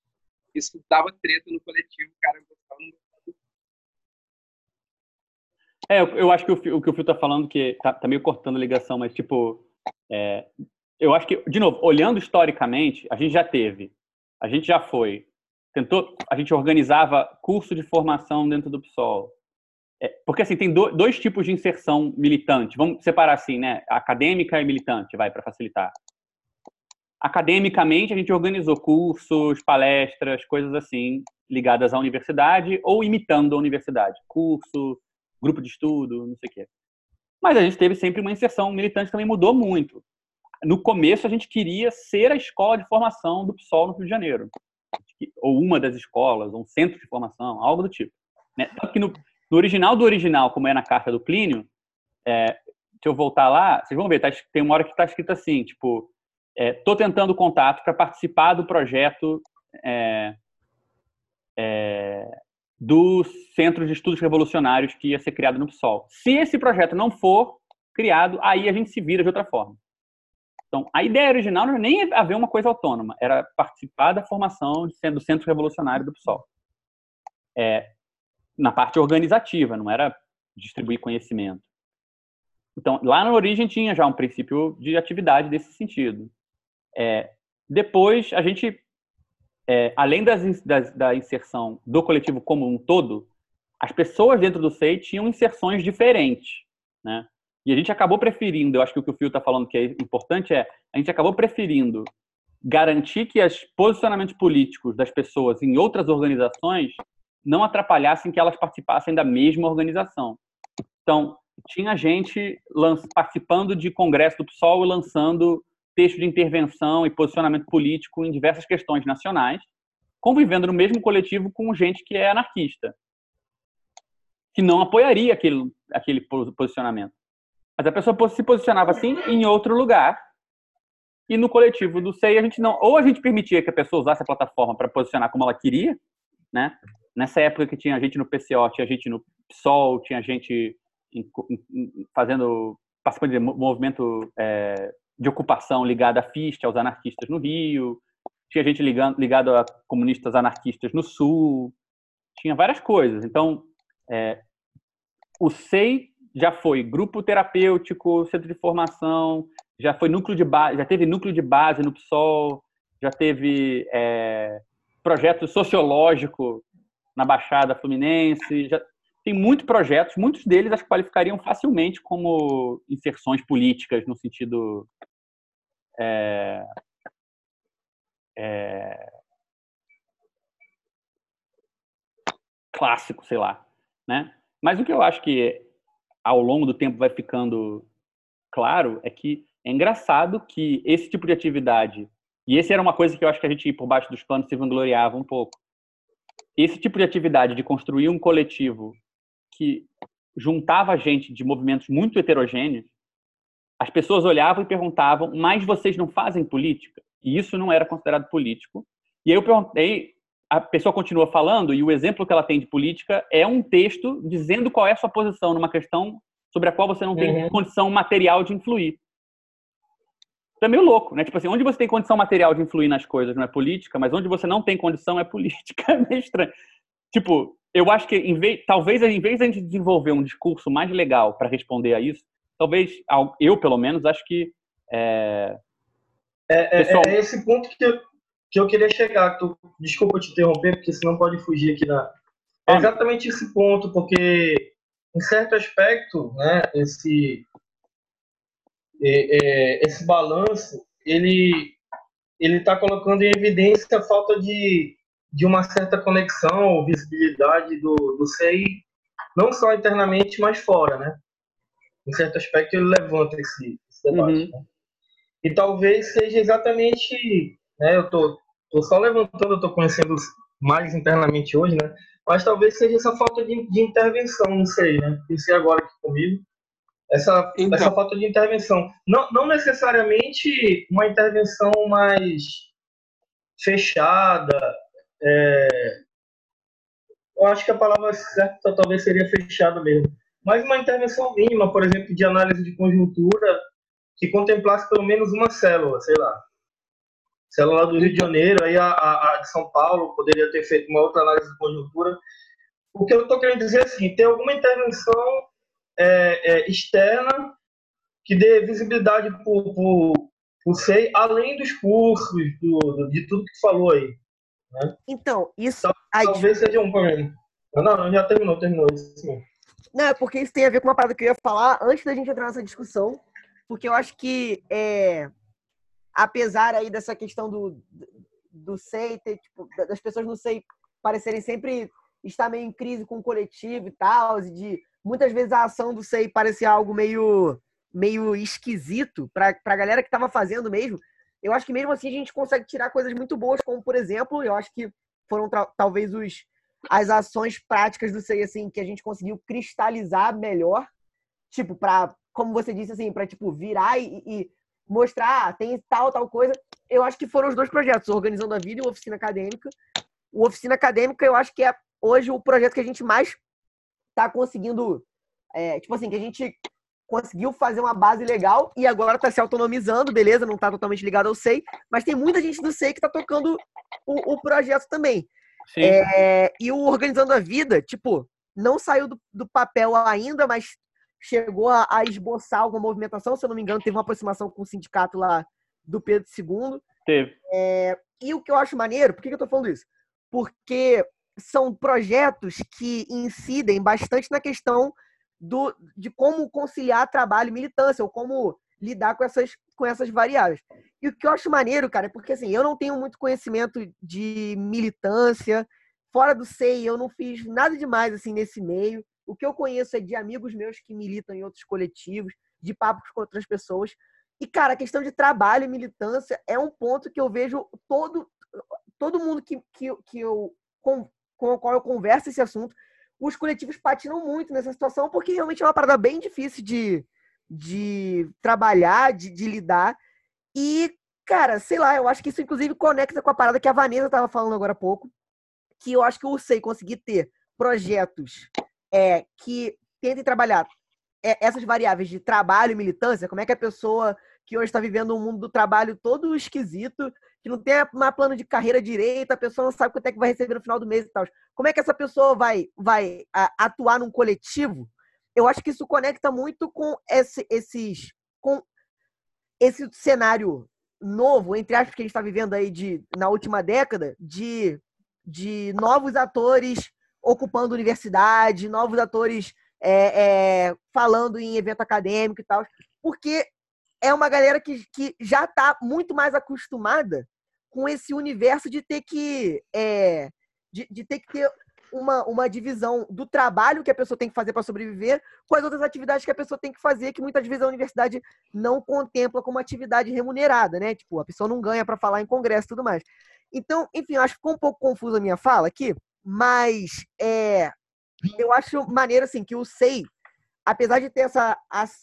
[SPEAKER 10] isso dava treta no coletivo, o cara gostava, não gostava.
[SPEAKER 1] É, eu, eu acho que o, o que o Fio tá falando, que tá, tá meio cortando a ligação, mas, tipo, é, eu acho que, de novo, olhando historicamente, a gente já teve, a gente já foi, tentou, a gente organizava curso de formação dentro do PSOL. É, porque, assim, tem do- dois tipos de inserção militante. Vamos separar assim, né? Acadêmica e militante, vai, para facilitar. Academicamente, a gente organizou cursos, palestras, coisas assim, ligadas à universidade ou imitando a universidade. Curso, grupo de estudo, não sei o quê. Mas a gente teve sempre uma inserção militante também mudou muito. No começo, a gente queria ser a escola de formação do PSOL no Rio de Janeiro. Ou uma das escolas, ou um centro de formação, algo do tipo. Né? Que no, no original do original, como é na carta do Plínio, é, se eu voltar lá, vocês vão ver, tá, tem uma hora que está escrito assim, tipo, estou tentando contato para participar do projeto é, é, do Centro de Estudos Revolucionários que ia ser criado no PSOL. Se esse projeto não for criado, aí a gente se vira de outra forma. Então, a ideia original não era nem haver uma coisa autônoma, era participar da formação do Centro Revolucionário do PSOL. É, na parte organizativa, não era distribuir conhecimento. Então, lá na origem tinha já um princípio de atividade desse sentido. É, depois, a gente, é, além das, das, da inserção do coletivo como um todo, as pessoas dentro do SEI tinham inserções diferentes, né? E a gente acabou preferindo, eu acho que o que o Fio está falando que é importante é, a gente acabou preferindo garantir que os posicionamentos políticos das pessoas em outras organizações não atrapalhassem que elas participassem da mesma organização. Então, tinha gente participando de congresso do PSOL e lançando texto de intervenção e posicionamento político em diversas questões nacionais, convivendo no mesmo coletivo com gente que é anarquista, que não apoiaria aquele, aquele posicionamento. Mas a pessoa se posicionava assim em outro lugar, e no coletivo do SEI a gente não, ou a gente permitia que a pessoa usasse a plataforma para posicionar como ela queria, né? Nessa época que tinha gente no PCO, tinha gente no PSOL, tinha gente fazendo participando de movimento é, de ocupação ligado à FIST, aos anarquistas no Rio, tinha gente ligando, ligado a comunistas anarquistas no Sul, tinha várias coisas. Então, é, o SEI já foi grupo terapêutico, centro de formação, já foi núcleo de base, já teve núcleo de base no PSOL, já teve é, projeto sociológico na Baixada Fluminense, já, tem muitos projetos, muitos deles acho que qualificariam facilmente como inserções políticas no sentido é, é, clássico, sei lá, né? Mas o que eu acho que ao longo do tempo vai ficando claro é que é engraçado que esse tipo de atividade e esse era uma coisa que eu acho que a gente por baixo dos panos se vangloriava um pouco. Esse tipo de atividade de construir um coletivo que juntava gente de movimentos muito heterogêneos, as pessoas olhavam e perguntavam: mas vocês não fazem política? E isso não era considerado político. E aí eu perguntei, a pessoa continua falando, e o exemplo que ela tem de política é um texto dizendo qual é a sua posição numa questão sobre a qual você não tem uhum. condição material de influir. Isso é meio louco, né? Tipo assim, onde você tem condição material de influir nas coisas não é política, mas onde você não tem condição é política. É meio estranho. Tipo, eu acho que em vez, talvez em vez de a gente desenvolver um discurso mais legal para responder a isso, talvez eu pelo menos acho que
[SPEAKER 11] é, é, é, pessoal... é esse ponto que eu, que eu queria chegar. Tu, desculpa te interromper, porque senão pode fugir aqui da. É exatamente esse ponto, porque em certo aspecto, né, esse é, é, esse balanço ele ele está colocando em evidência a falta de de uma certa conexão ou visibilidade do, do SEI, não só internamente, mas fora, né? Em certo aspecto, ele levanta esse, esse debate. Uhum. Né? E talvez seja exatamente, né? Eu tô, tô só levantando, eu tô conhecendo mais internamente hoje, né? Mas talvez seja essa falta de, de intervenção, não sei, né? Pensei agora aqui comigo. Essa, então. essa falta de intervenção. Não, não necessariamente uma intervenção mais fechada, é, eu acho que a palavra certa talvez seria fechada mesmo. Mas uma intervenção mínima, por exemplo, de análise de conjuntura, que contemplasse pelo menos uma célula, sei lá. Célula do Rio de Janeiro, aí a, a, a de São Paulo poderia ter feito uma outra análise de conjuntura. O que eu estou querendo dizer é assim, tem alguma intervenção é, é, externa que dê visibilidade para o SEI, além dos cursos, do, de tudo que falou aí. Né?
[SPEAKER 5] Então, isso.
[SPEAKER 11] talvez seja um problema. Não, não, já terminou, terminou isso.
[SPEAKER 5] Não, é porque isso tem a ver com uma parada que eu ia falar antes da gente entrar nessa discussão, porque eu acho que, é, apesar aí dessa questão do, do SEI, ter, tipo, das pessoas no SEI parecerem sempre estar meio em crise com o coletivo e tal, e de muitas vezes a ação do SEI parecer algo meio, meio esquisito para a galera que estava fazendo mesmo, eu acho que mesmo assim a gente consegue tirar coisas muito boas, como por exemplo, eu acho que foram talvez os, as ações práticas do SEI, assim, que a gente conseguiu cristalizar melhor, tipo, para, como você disse, assim, para tipo, virar e, e mostrar, ah, tem tal, tal coisa. Eu acho que foram os dois projetos, Organizando a Vida e Oficina Acadêmica. O Oficina Acadêmica, eu acho que é hoje o projeto que a gente mais tá conseguindo, é, tipo assim, que a gente conseguiu fazer uma base legal e agora tá se autonomizando, beleza? Não tá totalmente ligado ao SEI, mas tem muita gente do SEI que tá tocando o, o projeto também. É, e o Organizando a Vida, tipo, não saiu do, do papel ainda, mas chegou a, a esboçar alguma movimentação. Se eu não me engano, teve uma aproximação com o sindicato lá do Pedro II.
[SPEAKER 1] Teve.
[SPEAKER 5] É, e o que eu acho maneiro, por que, que eu tô falando isso? Porque são projetos que incidem bastante na questão do, de como conciliar trabalho e militância, ou como lidar com essas, com essas variáveis. E o que eu acho maneiro, cara, é porque assim, eu não tenho muito conhecimento de militância, fora do SEI, eu não fiz nada demais assim nesse meio. O que eu conheço é de amigos meus que militam em outros coletivos, de papos com outras pessoas. E, cara, a questão de trabalho e militância é um ponto que eu vejo todo, todo mundo que, que, que eu, com, com o qual eu converso esse assunto, os coletivos patinam muito nessa situação, porque realmente é uma parada bem difícil de, de trabalhar, de, de lidar. E, cara, sei lá, eu acho que isso inclusive conecta com a parada que a Vanessa estava falando agora há pouco, que eu acho que o SEI conseguir ter projetos é, que tentem trabalhar é, essas variáveis de trabalho e militância, como é que a pessoa que hoje está vivendo um mundo do trabalho todo esquisito, que não tem uma plano de carreira direita, a pessoa não sabe quanto é que vai receber no final do mês e tal. Como é que essa pessoa vai, vai atuar num coletivo? Eu acho que isso conecta muito com esse, esses. com esse cenário novo, entre aspas, que a gente está vivendo aí de, na última década, de, de novos atores ocupando universidade, novos atores é, é, falando em evento acadêmico e tal, porque é uma galera que, que já está muito mais acostumada com esse universo de ter que é, de, de ter que ter uma, uma divisão do trabalho que a pessoa tem que fazer para sobreviver com as outras atividades que a pessoa tem que fazer, que muitas vezes a universidade não contempla como atividade remunerada, né? Tipo, a pessoa não ganha para falar em congresso e tudo mais. Então, enfim, acho que ficou um pouco confusa a minha fala aqui, mas é, eu acho maneiro, assim, que o SEI, apesar de ter essa,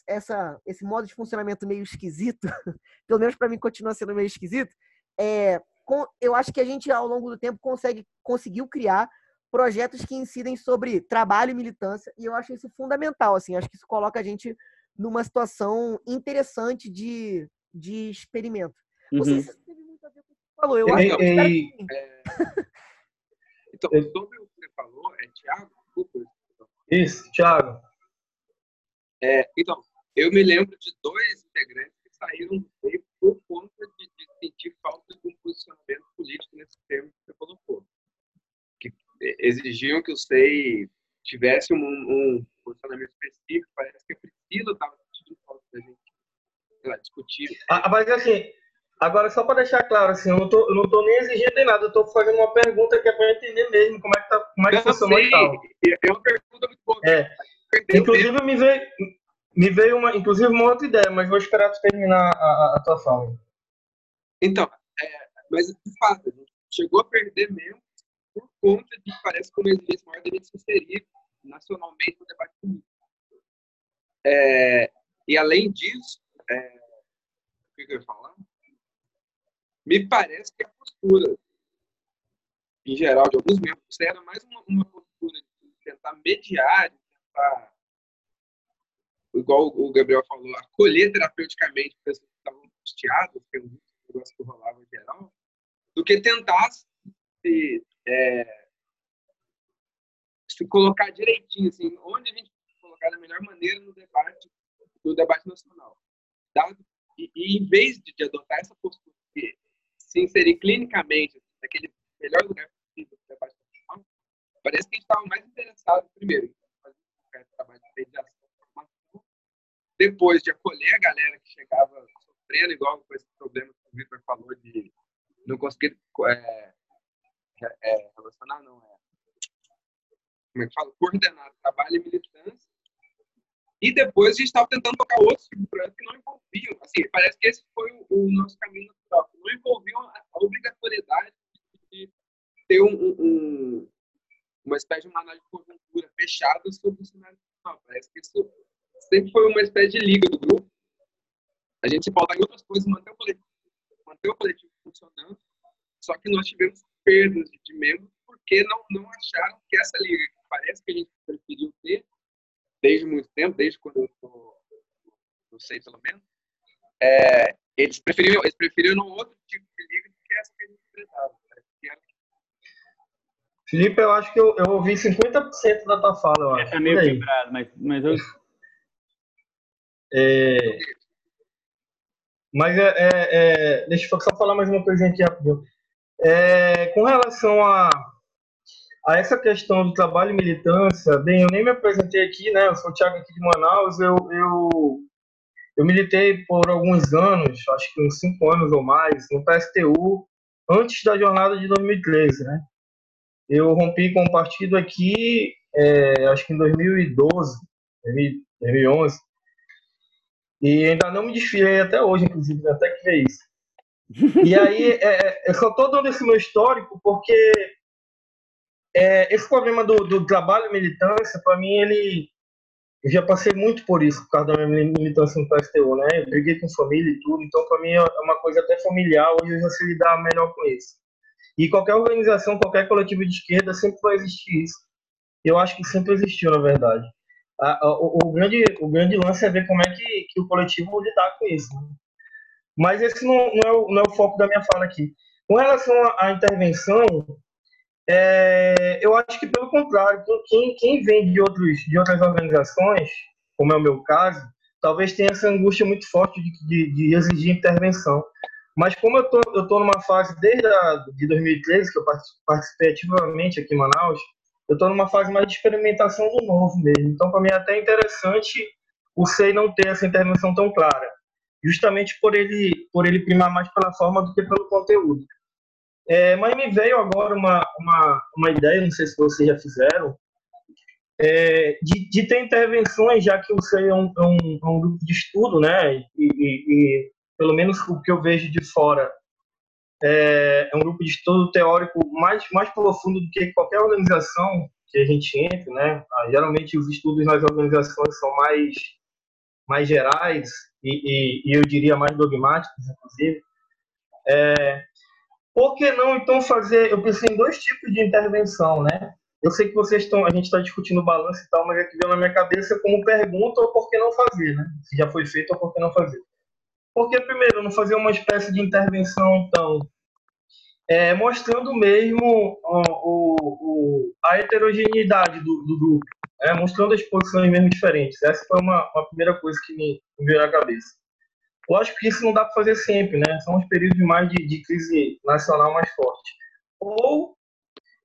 [SPEAKER 5] essa, esse modo de funcionamento meio esquisito, pelo menos para mim continua sendo meio esquisito, é, com, eu acho que a gente, ao longo do tempo, consegue, conseguiu criar projetos que incidem sobre trabalho e militância, e eu acho isso fundamental, assim, acho que isso coloca a gente numa situação interessante de, de experimento. Não sei
[SPEAKER 1] Uhum.
[SPEAKER 5] se isso teve muito a ver com o que você falou, eu acho que sim.
[SPEAKER 10] Então, sobre o que você falou, é Thiago, desculpa.
[SPEAKER 11] Isso, Thiago.
[SPEAKER 10] É, então, eu me lembro de dois integrantes que saíram do SEI por conta de, de sentir falta de um posicionamento político nesse termo que você colocou. Que eh, exigiam que o SEI tivesse um, um posicionamento específico. Parece que a Priscila estava sentindo falta da gente lá, discutir.
[SPEAKER 11] Ah, mas assim, agora só para deixar claro, assim, eu não tô, eu não tô nem exigindo nem nada, eu tô fazendo uma pergunta que é para entender mesmo como é que, tá, como é que
[SPEAKER 10] Eu
[SPEAKER 11] funcionou
[SPEAKER 10] sei,
[SPEAKER 11] e tal.
[SPEAKER 10] é uma pergunta muito boa.
[SPEAKER 11] É.
[SPEAKER 10] Perdeu
[SPEAKER 11] Inclusive me veio, me veio uma, inclusive uma outra ideia, mas vou esperar tu terminar a, a, tua fala.
[SPEAKER 10] Então, é, mas de fato, chegou a perder mesmo por conta de parece que uma exigência maior gente se inserir nacionalmente no debate político. É, e além disso, é, o que, que eu ia falar? Me parece que a postura, em geral, de alguns membros, era mais uma, uma postura de tentar mediar, tentar, igual o Gabriel falou, acolher terapeuticamente pessoas que estavam angustiadas, que é um negócio que rolava em geral, do que tentar se, é, se colocar direitinho, assim, onde a gente pode colocar da melhor maneira no debate, no debate nacional. Dado, e, e em vez de, de adotar essa postura de se inserir clinicamente naquele melhor lugar possível no debate nacional, parece que a gente estava mais interessado, primeiro, de mediação, depois de acolher a galera que chegava sofrendo, igual com esse problema que o Victor falou de não conseguir é, é, relacionar, não, é, como é que fala? Coordenar trabalho e militância. E depois a gente estava tentando tocar outros projetos que não envolviam. Assim, parece que esse foi o, nosso caminho natural, não envolviam a, a obrigatoriedade de ter um- um- uma espécie de uma análise de conjuntura fechada sobre o cenário nacional. Parece que isso sempre foi uma espécie de liga do grupo. A gente pautar em outras coisas, manter o coletivo, manter o coletivo funcionando. Só que nós tivemos perdas de, membros por porque não, não acharam que essa liga, que parece que a gente preferiu ter, desde muito tempo, desde quando eu tô, não sei pelo menos, é, eles, preferiam, eles preferiram outro tipo de liga do que essa que a gente enfrentava.
[SPEAKER 11] Felipe, eu acho que eu, eu ouvi 50% da tua fala, eu acho.
[SPEAKER 1] Tá meio quebrado, mas, mas eu.
[SPEAKER 11] É, Mas é, é, é, deixa eu só falar mais uma coisinha aqui rapidinho. É, com relação a, a essa questão do trabalho e militância, bem, eu nem me apresentei aqui, né? Eu sou o Thiago aqui de Manaus, eu, eu, eu militei por alguns anos, acho que uns cinco anos ou mais, no PSTU, antes da jornada de 2013, né? Eu rompi com o partido aqui, é, acho que em 2012, 2011, e ainda não me desfiei até hoje, inclusive, né? até que ver isso. E aí, é, é, eu só estou dando esse meu histórico porque é, esse problema do, do trabalho e militância, para mim, ele. Eu já passei muito por isso, por causa da minha militância no PSTU, né? Eu briguei com família e tudo, então para mim é uma coisa até familiar, hoje eu já sei lidar melhor com isso. E qualquer organização, qualquer coletivo de esquerda sempre vai existir isso. Eu acho que sempre existiu, na verdade. A- a- o, o grande, o grande lance é ver como é que, que o coletivo lidar com isso. né? Mas esse não, não, é o, não é o foco da minha fala aqui. Com relação à, intervenção, é, eu acho que pelo contrário, quem, quem vem de, outros, de outras organizações, como é o meu caso, talvez tenha essa angústia muito forte de, de, de exigir intervenção. Mas como eu tô, eu tô numa fase desde a, de 2013, que eu partic- participei ativamente aqui em Manaus, eu tô numa fase mais de experimentação do novo mesmo. Então, para mim, é até interessante o SEI não ter essa intervenção tão clara, justamente por ele, por ele primar mais pela forma do que pelo conteúdo. É, mas me veio agora uma, uma, uma ideia, não sei se vocês já fizeram, é, de, de ter intervenções, já que o SEI é um, é um, é um grupo de estudo, né? E, e- e, pelo menos o que eu vejo de fora é, é um grupo de estudo teórico mais, mais profundo do que qualquer organização que a gente entre, né? Ah, Geralmente os estudos nas organizações são mais, mais gerais e, e, e eu diria mais dogmáticos, inclusive. É, por que não, então, fazer... Eu pensei em dois tipos de intervenção, né? Eu sei que vocês estão... A gente está discutindo balanço e tal, mas é que veio na minha cabeça como pergunta ou por que não fazer, né? Se já foi feito ou por que não fazer. Porque, primeiro, não fazer uma espécie de intervenção tão... é, mostrando mesmo o, o- a heterogeneidade do, do grupo, né? mostrando as posições mesmo diferentes. Essa foi uma, uma primeira coisa que me, me veio na cabeça. Lógico que isso não dá para fazer sempre, né? São os períodos mais de, de crise nacional mais forte. Ou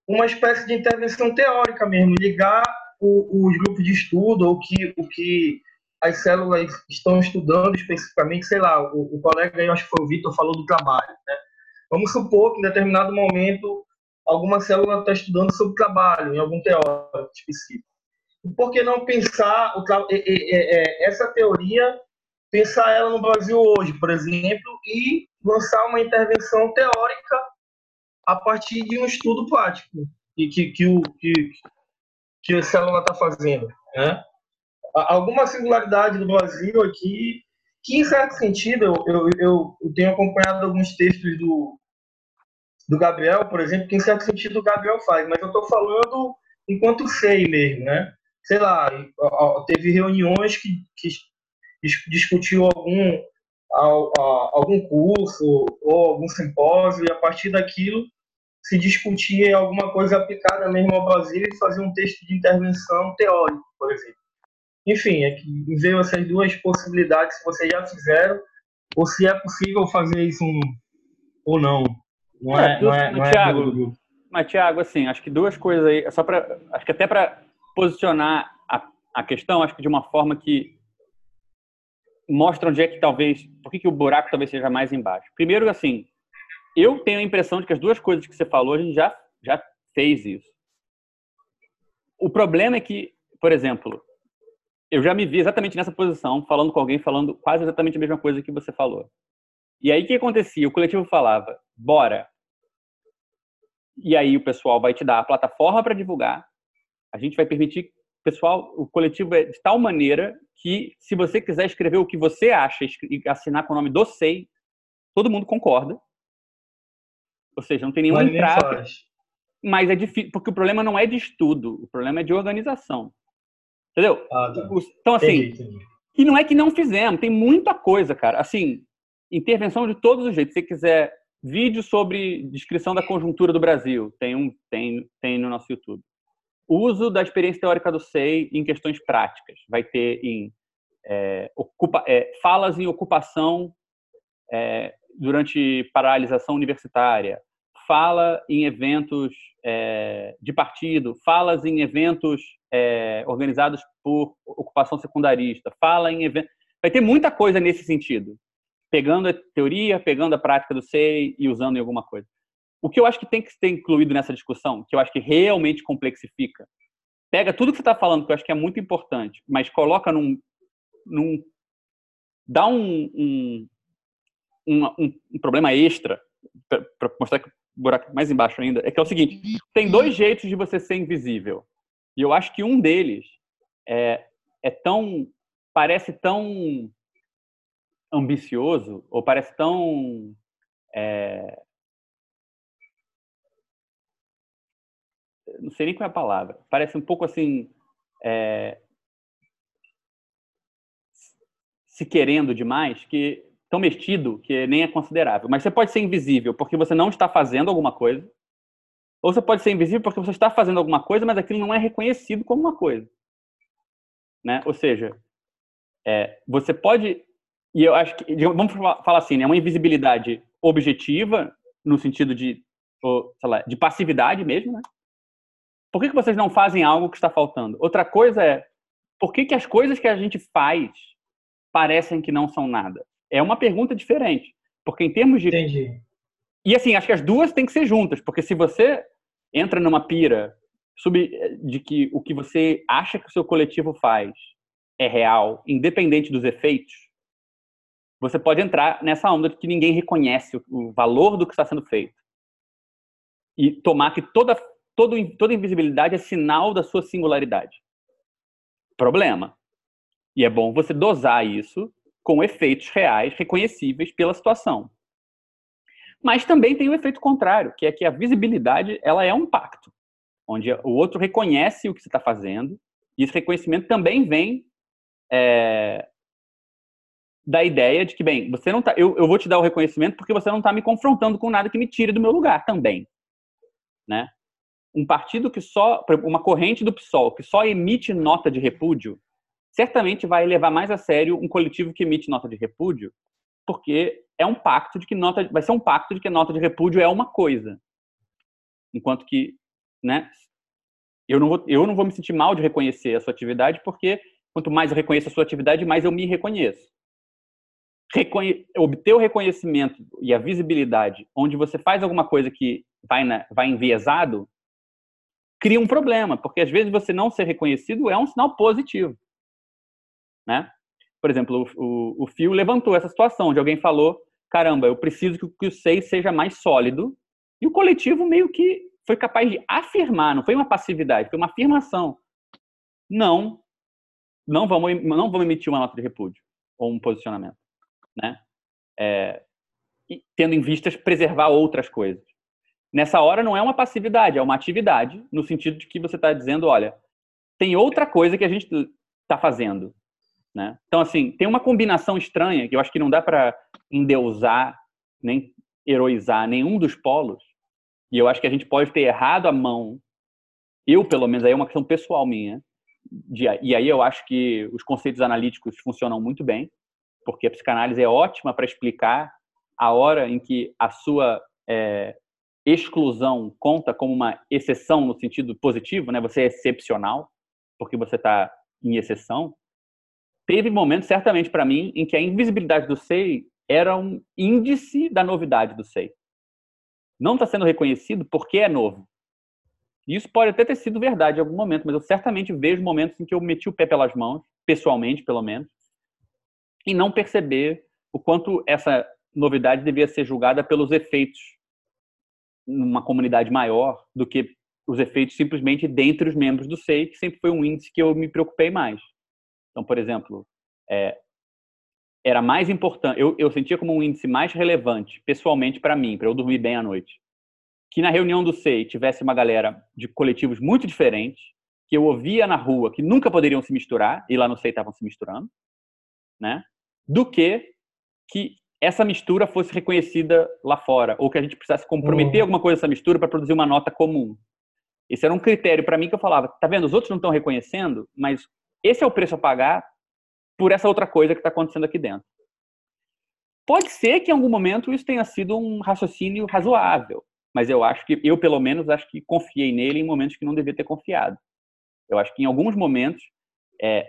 [SPEAKER 11] uma espécie de intervenção teórica mesmo, ligar os grupos de estudo, ou que, o que as células estão estudando especificamente, sei lá, o, o colega aí, acho que foi o Vitor, falou do trabalho, né? Vamos supor que em determinado momento alguma célula está estudando sobre trabalho, em algum teórico específico. Por que não pensar o e- essa teoria pensar ela no Brasil hoje, por exemplo, e lançar uma intervenção teórica a partir de um estudo prático que, que, que, o, que, que a célula está fazendo. Né? Alguma singularidade do Brasil aqui, que em certo sentido, eu, eu, eu tenho acompanhado alguns textos do, do Gabriel, por exemplo, que em certo sentido o Gabriel faz, mas eu estou falando enquanto sei mesmo, né? Sei lá, teve reuniões que, que dis- discutiu algum algum curso ou algum simpósio e a partir daquilo se discutia alguma coisa aplicada mesmo ao Brasil e fazer um texto de intervenção teórico, por exemplo. Enfim, é que veio essas duas possibilidades se vocês já fizeram ou se é possível fazer isso um, ou não. Não é, não é, não é
[SPEAKER 1] Thiago,
[SPEAKER 11] do grupo.
[SPEAKER 1] mas Thiago, assim, acho que duas coisas aí, só para, acho que até para posicionar a, a questão, acho que de uma forma que mostra onde é que talvez, por que, que o buraco talvez seja mais embaixo. Primeiro, assim, eu tenho a impressão de que as duas coisas que você falou, a gente já, já fez isso. O problema é que, por exemplo, eu já me vi exatamente nessa posição, falando com alguém, falando quase exatamente a mesma coisa que você falou. E aí o que acontecia? O coletivo falava, bora. E aí o pessoal vai te dar a plataforma para divulgar. A gente vai permitir, pessoal, o coletivo é de tal maneira que se você quiser escrever o que você acha e assinar com o nome do SEI, todo mundo concorda. Ou seja, não tem nenhum
[SPEAKER 11] Mas ninguém
[SPEAKER 1] entrave.
[SPEAKER 11] faz.
[SPEAKER 1] mas é difícil, porque o problema não é de estudo, o problema é de organização. Entendeu?
[SPEAKER 11] Ah, tá.
[SPEAKER 1] Então, assim,
[SPEAKER 11] Entendi, entendi.
[SPEAKER 1] e não é que não fizemos, tem muita coisa, cara. Assim, intervenção de todos os jeitos. Se você quiser vídeo sobre descrição da conjuntura do Brasil, tem um tem tem no nosso YouTube. Uso da experiência teórica do SEI em questões práticas. Vai ter em é, ocupa, é, falas em ocupação é, durante paralisação universitária, fala em eventos é, de partido, falas em eventos é, organizados por ocupação secundarista, fala em eventos. Vai ter muita coisa nesse sentido, pegando a teoria, pegando a prática do SEI e usando em alguma coisa. O que eu acho que tem que ser incluído nessa discussão, que eu acho que realmente complexifica, pega tudo que você está falando, que eu acho que é muito importante, mas coloca num. num dá um, um, um, um- problema extra, para mostrar que o buraco é mais embaixo ainda, é que é o seguinte: tem dois jeitos de você ser invisível. E eu acho que um deles é, é tão. parece tão ambicioso, ou parece tão. é, não sei nem qual é a palavra. Parece um pouco assim. é, se querendo demais, que tão metido que nem é considerável. Mas você pode ser invisível porque você não está fazendo alguma coisa, ou você pode ser invisível porque você está fazendo alguma coisa, mas aquilo não é reconhecido como uma coisa. Né? Ou seja, é, você pode. E eu acho que. Vamos fa- falar assim, né? Uma invisibilidade objetiva, no sentido de, ou, lá, de passividade mesmo, né? Por que, que vocês não fazem algo que está faltando? Outra coisa é, por que, que as coisas que a gente faz parecem que não são nada? É uma pergunta diferente. Porque em termos de.
[SPEAKER 11] Entendi.
[SPEAKER 1] E assim, acho que as duas têm que ser juntas, porque se você entra numa pira sub- de que o que você acha que o seu coletivo faz é real, independente dos efeitos, você pode entrar nessa onda de que ninguém reconhece o, valor do que está sendo feito. E tomar que toda, todo, toda invisibilidade é sinal da sua singularidade. Problema. E é bom você dosar isso com efeitos reais, reconhecíveis pela situação. Mas também tem o efeito contrário, que é que a visibilidade ela é um pacto, onde o outro reconhece o que você está fazendo, e esse reconhecimento também vem é, da ideia de que, bem, você não tá, eu, eu vou te dar o reconhecimento porque você não está me confrontando com nada que me tire do meu lugar também, né? Um partido que só, uma corrente do PSOL que só emite nota de repúdio, certamente vai levar mais a sério um coletivo que emite nota de repúdio, porque é um pacto de que nota vai ser um pacto de que nota de repúdio é uma coisa, enquanto que, né? Eu não vou eu não vou me sentir mal de reconhecer a sua atividade, porque quanto mais eu reconheço a sua atividade, mais eu me reconheço. Reconhe obter o reconhecimento e a visibilidade, onde você faz alguma coisa que vai na, vai enviesado, cria um problema, porque às vezes você não ser reconhecido é um sinal positivo, né? Por exemplo, o, o, o Fio levantou essa situação, de alguém falou, caramba, eu preciso que, o- que o SEI seja mais sólido, e o coletivo meio que foi capaz de afirmar, não foi uma passividade, foi uma afirmação. Não, não vamos, não vamos emitir uma nota de repúdio ou um posicionamento, né? É, tendo em vistas preservar outras coisas. Nessa hora não é uma passividade, é uma atividade, no sentido de que você está dizendo, olha, tem outra coisa que a gente está fazendo, né? Então assim tem uma combinação estranha que eu acho que não dá para endeusar nem heroizar nenhum dos polos. E eu acho que a gente pode ter errado a mão. Eu pelo menos aí é uma questão pessoal minha. de- e aí eu acho que os conceitos analíticos funcionam muito bem, porque a psicanálise é ótima para explicar a hora em que a sua é, exclusão conta como uma exceção no sentido positivo, né? Você é excepcional porque você está em exceção. Teve momentos, certamente para mim, em que a invisibilidade do SEI era um índice da novidade do SEI. Não está sendo reconhecido porque é novo. Isso pode até ter sido verdade em algum momento, mas eu certamente vejo momentos em que eu meti o pé pelas mãos, pessoalmente, pelo menos, e não perceber o quanto essa novidade devia ser julgada pelos efeitos numa comunidade maior do que os efeitos simplesmente dentre os membros do SEI, que sempre foi um índice que eu me preocupei mais. Então, por exemplo, é, era mais importante, eu, eu sentia como um índice mais relevante, pessoalmente para mim, para eu dormir bem à noite, que na reunião do SEI tivesse uma galera de coletivos muito diferentes, que eu ouvia na rua que nunca poderiam se misturar, e lá no SEI estavam se misturando, né? do que que essa mistura fosse reconhecida lá fora, ou que a gente precisasse comprometer
[SPEAKER 2] Uhum.
[SPEAKER 1] alguma coisa dessa mistura para produzir uma nota comum. Esse era um critério para mim que eu falava, tá vendo, os outros não estão reconhecendo, mas esse é o preço a pagar por essa outra coisa que está acontecendo aqui dentro. Pode ser que em algum momento isso tenha sido um raciocínio razoável, mas eu acho que, eu pelo menos, acho que confiei nele em momentos que não devia ter confiado. Eu acho que em alguns momentos, é,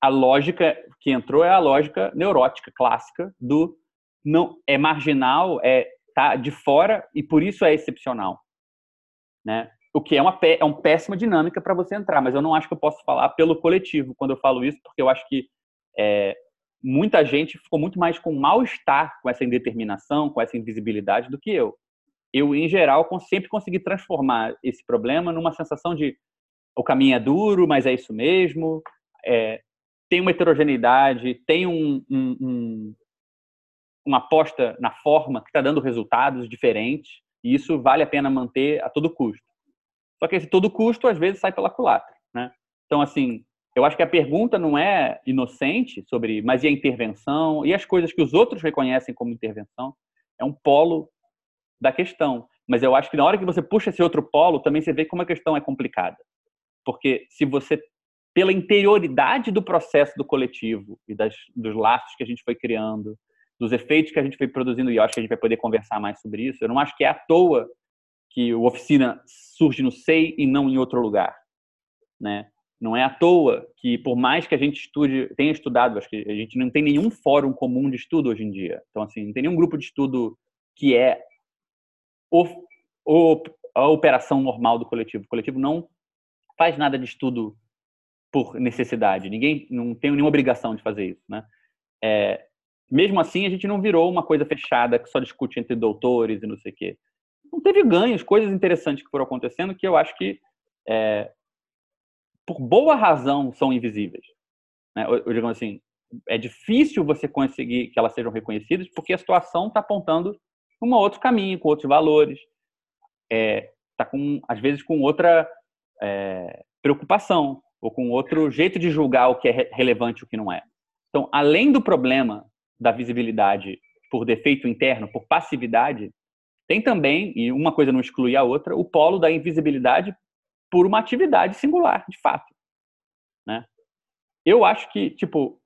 [SPEAKER 1] a lógica que entrou é a lógica neurótica, clássica, do não é marginal, é tá de fora e por isso é excepcional. Né? O que é uma, é uma péssima dinâmica para você entrar, mas eu não acho que eu posso falar pelo coletivo quando eu falo isso, porque eu acho que é, muita gente ficou muito mais com mal-estar com essa indeterminação, com essa invisibilidade do que eu. Eu, em geral, sempre consegui transformar esse problema numa sensação de o caminho é duro, mas é isso mesmo, é, tem uma heterogeneidade, tem um, um- um- uma aposta na forma que está dando resultados diferentes, e isso vale a pena manter a todo custo. Só que esse todo custo, às vezes, sai pela culatra. Né? Então, assim, eu acho que a pergunta não é inocente sobre, mas e a intervenção? E as coisas que os outros reconhecem como intervenção? É um polo da questão. Mas eu acho que na hora que você puxa esse outro polo, também você vê como a questão é complicada. Porque se você, pela interioridade do processo do coletivo e das, dos laços que a gente foi criando, dos efeitos que a gente foi produzindo, e eu acho que a gente vai poder conversar mais sobre isso, eu não acho que é à toa que o oficina surge no SEI e não em outro lugar, né? Não é à toa que, por mais que a gente estude, tenha estudado, acho que a gente não tem nenhum fórum comum de estudo hoje em dia. Então, assim, não tem nenhum grupo de estudo que é o, o, a operação normal do coletivo. O coletivo não faz nada de estudo por necessidade. Ninguém não tem nenhuma obrigação de fazer isso, né? É, mesmo assim, a gente não virou uma coisa fechada que só discute entre doutores e não sei o quê. Não teve ganhos, coisas interessantes que foram acontecendo que eu acho que, é, por boa razão, são invisíveis. Né? Digo assim, é difícil você conseguir que elas sejam reconhecidas porque a situação está apontando um outro caminho, com outros valores, está com às vezes com outra é, preocupação ou com outro jeito de julgar o que é re- relevante e o que não é. Então, além do problema da visibilidade por defeito interno, por passividade, tem também, e uma coisa não exclui a outra, o polo da invisibilidade por uma atividade singular, de fato. Né? Eu acho que, tipo,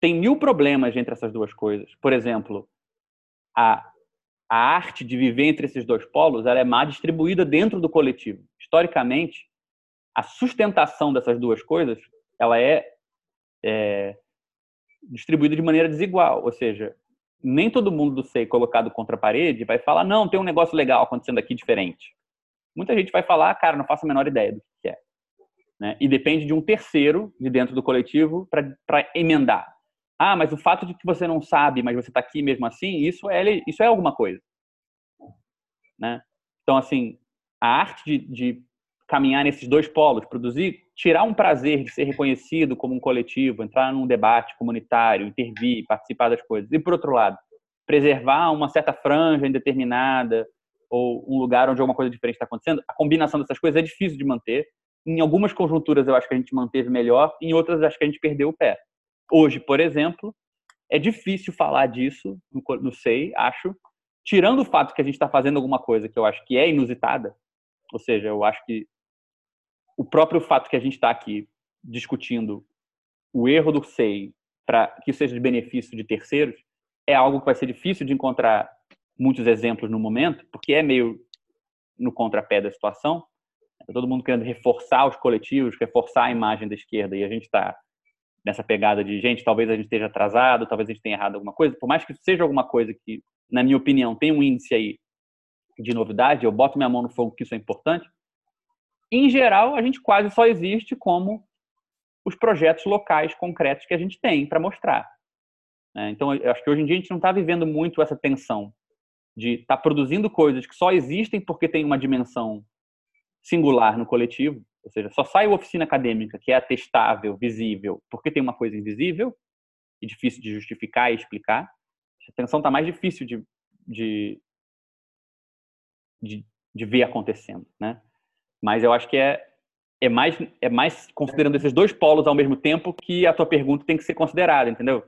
[SPEAKER 1] tem mil problemas entre essas duas coisas. Por exemplo, a, a arte de viver entre esses dois polos ela é má distribuída dentro do coletivo. Historicamente, a sustentação dessas duas coisas ela é, é distribuída de maneira desigual. Ou seja, nem todo mundo do SEI colocado contra a parede vai falar, não, tem um negócio legal acontecendo aqui diferente. Muita gente vai falar, cara, não faço a menor ideia do que é. Né? E depende de um terceiro de dentro do coletivo para emendar. Ah, mas o fato de que você não sabe, mas você está aqui mesmo assim, isso é, isso é alguma coisa. Né? Então, assim, a arte de, de caminhar nesses dois polos, produzir, tirar um prazer de ser reconhecido como um coletivo, entrar num debate comunitário, intervir, participar das coisas. E, por outro lado, preservar uma certa franja indeterminada ou um lugar onde alguma coisa diferente está acontecendo, a combinação dessas coisas é difícil de manter. Em algumas conjunturas eu acho que a gente manteve melhor, em outras acho que a gente perdeu o pé. Hoje, por exemplo, é difícil falar disso no SEI, acho, tirando o fato que a gente está fazendo alguma coisa que eu acho que é inusitada, ou seja, eu acho que o próprio fato que a gente está aqui discutindo o erro do SEI para que seja de benefício de terceiros é algo que vai ser difícil de encontrar muitos exemplos no momento, porque é meio no contrapé da situação. Tá todo mundo querendo reforçar os coletivos, reforçar a imagem da esquerda, e a gente está nessa pegada de, gente, talvez a gente esteja atrasado, talvez a gente tenha errado alguma coisa, por mais que seja alguma coisa que, na minha opinião, tem um índice aí de novidade, eu boto minha mão no fogo que isso é importante, em geral, a gente quase só existe como os projetos locais concretos que a gente tem para mostrar. Né? Então, acho que hoje em dia a gente não está vivendo muito essa tensão de estar tá produzindo coisas que só existem porque tem uma dimensão singular no coletivo, ou seja, só sai a oficina acadêmica que é atestável, visível, porque tem uma coisa invisível e difícil de justificar e explicar. A tensão está mais difícil de, de, de de ver acontecendo, né? Mas eu acho que é é mais é mais considerando esses dois polos ao mesmo tempo que a tua pergunta tem que ser considerada, entendeu?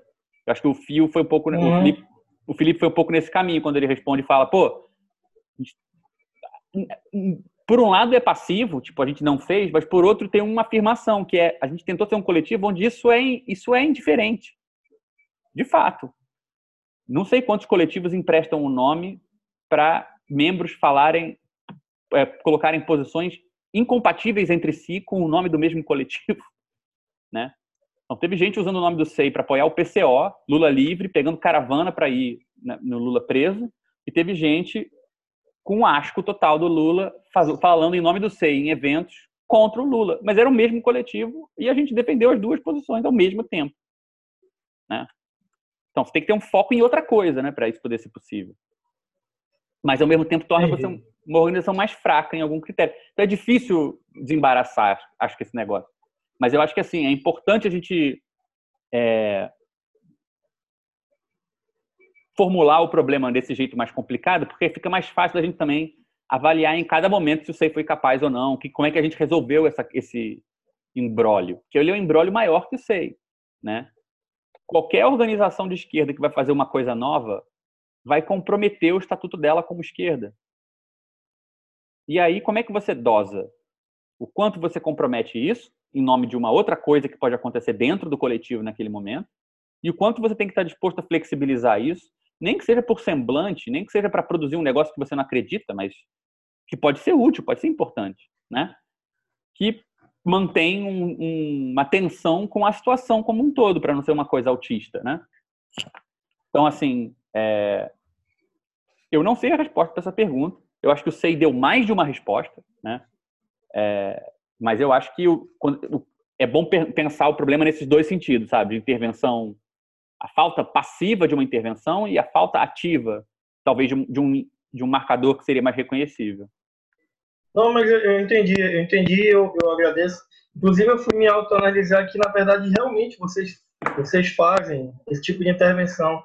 [SPEAKER 1] Eu acho que o Fio foi um pouco
[SPEAKER 11] Uhum.
[SPEAKER 1] o, Felipe, o Felipe foi um pouco nesse caminho quando ele responde e fala, pô, por um lado é passivo, tipo, a gente não fez, mas por outro tem uma afirmação, que é a gente tentou ter um coletivo onde isso é, isso é indiferente. De fato. Não sei quantos coletivos emprestam o nome para membros falarem, é, colocarem posições incompatíveis entre si com o nome do mesmo coletivo, né? Então, teve gente usando o nome do SEI para apoiar o PCO, Lula livre, pegando caravana para ir né, no Lula preso, e teve gente com asco total do Lula, faz, falando em nome do SEI em eventos contra o Lula. Mas era o mesmo coletivo e a gente defendeu as duas posições ao mesmo tempo. Né? Então você tem que ter um foco em outra coisa né, para isso poder ser possível. Mas ao mesmo tempo torna você uma organização mais fraca em algum critério. Então é difícil desembaraçar, acho que esse negócio. Mas eu acho que assim, é importante a gente é, formular o problema desse jeito mais complicado, porque fica mais fácil da gente também avaliar em cada momento se o SEI foi capaz ou não, que, como é que a gente resolveu essa, esse embrólio. Que ele é um embrólio maior que o SEI. Né? Qualquer organização de esquerda que vai fazer uma coisa nova vai comprometer o estatuto dela como esquerda. E aí, como é que você dosa? O quanto você compromete isso em nome de uma outra coisa que pode acontecer dentro do coletivo naquele momento, e o quanto você tem que estar disposto a flexibilizar isso, nem que seja por semblante, nem que seja para produzir um negócio que você não acredita, mas que pode ser útil, pode ser importante, né? Que mantém um, um, uma tensão com a situação como um todo, para não ser uma coisa autista, né? Então, assim, é... eu não sei a resposta para essa pergunta. Eu acho que o SEI deu mais de uma resposta, né? É... Mas eu acho que o, quando, é bom pensar o problema nesses dois sentidos, sabe? De intervenção, a falta passiva de uma intervenção e a falta ativa, talvez, de de um, de um marcador que seria mais reconhecível.
[SPEAKER 11] Não, mas eu, eu entendi, eu entendi, eu, eu agradeço. Inclusive, eu fui me autoanalisar que, na verdade, realmente vocês, vocês fazem esse tipo de intervenção.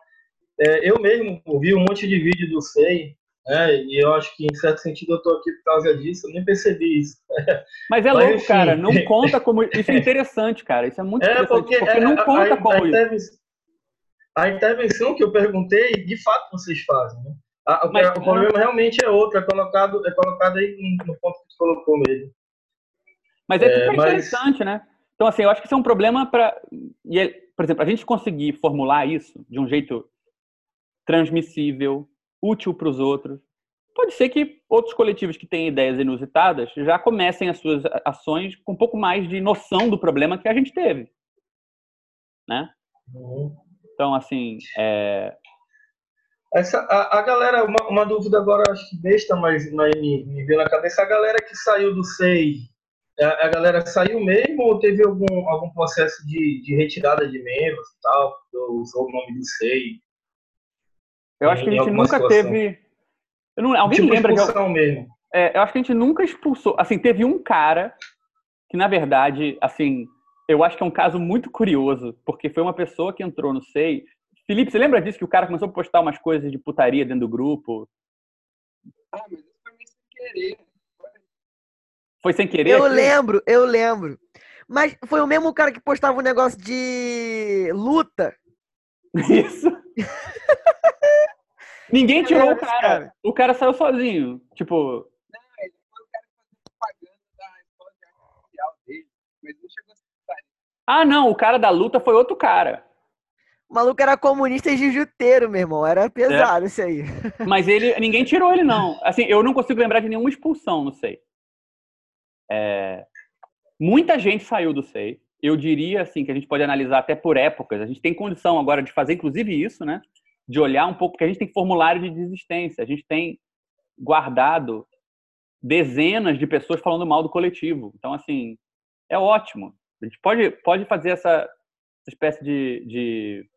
[SPEAKER 11] É, eu mesmo vi um monte de vídeo do SEI, né, e eu acho que, em certo sentido, eu estou aqui por causa disso, eu nem percebi isso.
[SPEAKER 1] Mas é mas, louco, enfim. cara, não conta como... Isso é interessante, cara, isso é muito
[SPEAKER 11] é,
[SPEAKER 1] interessante,
[SPEAKER 11] porque,
[SPEAKER 1] porque não
[SPEAKER 11] a,
[SPEAKER 1] conta
[SPEAKER 11] a,
[SPEAKER 1] como
[SPEAKER 11] a intervenção, a intervenção que eu perguntei, de fato, vocês fazem, né? A,
[SPEAKER 1] Mas-
[SPEAKER 11] o problema realmente é outro, é colocado, é colocado aí no ponto que tu colocou mesmo.
[SPEAKER 1] Mas é,
[SPEAKER 11] É, mas-
[SPEAKER 1] interessante, né? Então, assim, eu acho que isso é um problema para. Por exemplo, a gente conseguir formular isso de um jeito transmissível, útil para os outros. Pode ser que outros coletivos que têm ideias inusitadas já comecem as suas ações com um pouco mais de noção do problema que a gente teve. Né? Então, assim, é,
[SPEAKER 11] Essa, a, a galera, uma, uma dúvida agora, acho que besta, mas, mas me, me veio na cabeça, a galera que saiu do SEI, a, a galera saiu mesmo ou teve algum, algum processo de, de retirada de membros e tal, ou usou o nome do SEI?
[SPEAKER 1] Eu acho que a gente nunca
[SPEAKER 11] situação.
[SPEAKER 1] teve. Eu não, alguém
[SPEAKER 11] tipo
[SPEAKER 1] lembra de
[SPEAKER 11] expulsão mesmo.
[SPEAKER 1] É, eu acho que a gente nunca expulsou. Assim, teve um cara que, na verdade, assim, eu acho que é um caso muito curioso, porque foi uma pessoa que entrou no SEI. Felipe, você lembra disso que o cara começou a postar umas coisas de putaria dentro do grupo?
[SPEAKER 10] Ah, mas isso foi meio sem querer.
[SPEAKER 1] Foi sem querer?
[SPEAKER 5] Eu
[SPEAKER 1] aquilo?
[SPEAKER 5] lembro, eu lembro. Mas foi o mesmo cara que postava um negócio de luta.
[SPEAKER 1] Isso. Ninguém tirou o cara. O cara saiu sozinho. Tipo,
[SPEAKER 10] Não, ele foi o cara que fazia propaganda da escola de arte marcial dele, mas não chegou a ser
[SPEAKER 1] ah, não, o cara da luta foi outro cara.
[SPEAKER 5] O maluco era comunista e jiu-jiteiro, meu irmão. Era pesado isso aí.
[SPEAKER 1] Mas ele, ninguém tirou ele, não. Assim, eu não consigo lembrar de nenhuma expulsão, não sei. É, muita gente saiu do SEI. Eu diria, assim, que a gente pode analisar até por épocas. A gente tem condição agora de fazer, inclusive, isso, né? De olhar um pouco, porque a gente tem formulário de desistência. A gente tem guardado dezenas de pessoas falando mal do coletivo. Então, assim, é ótimo. A gente pode, pode fazer essa, espécie de, de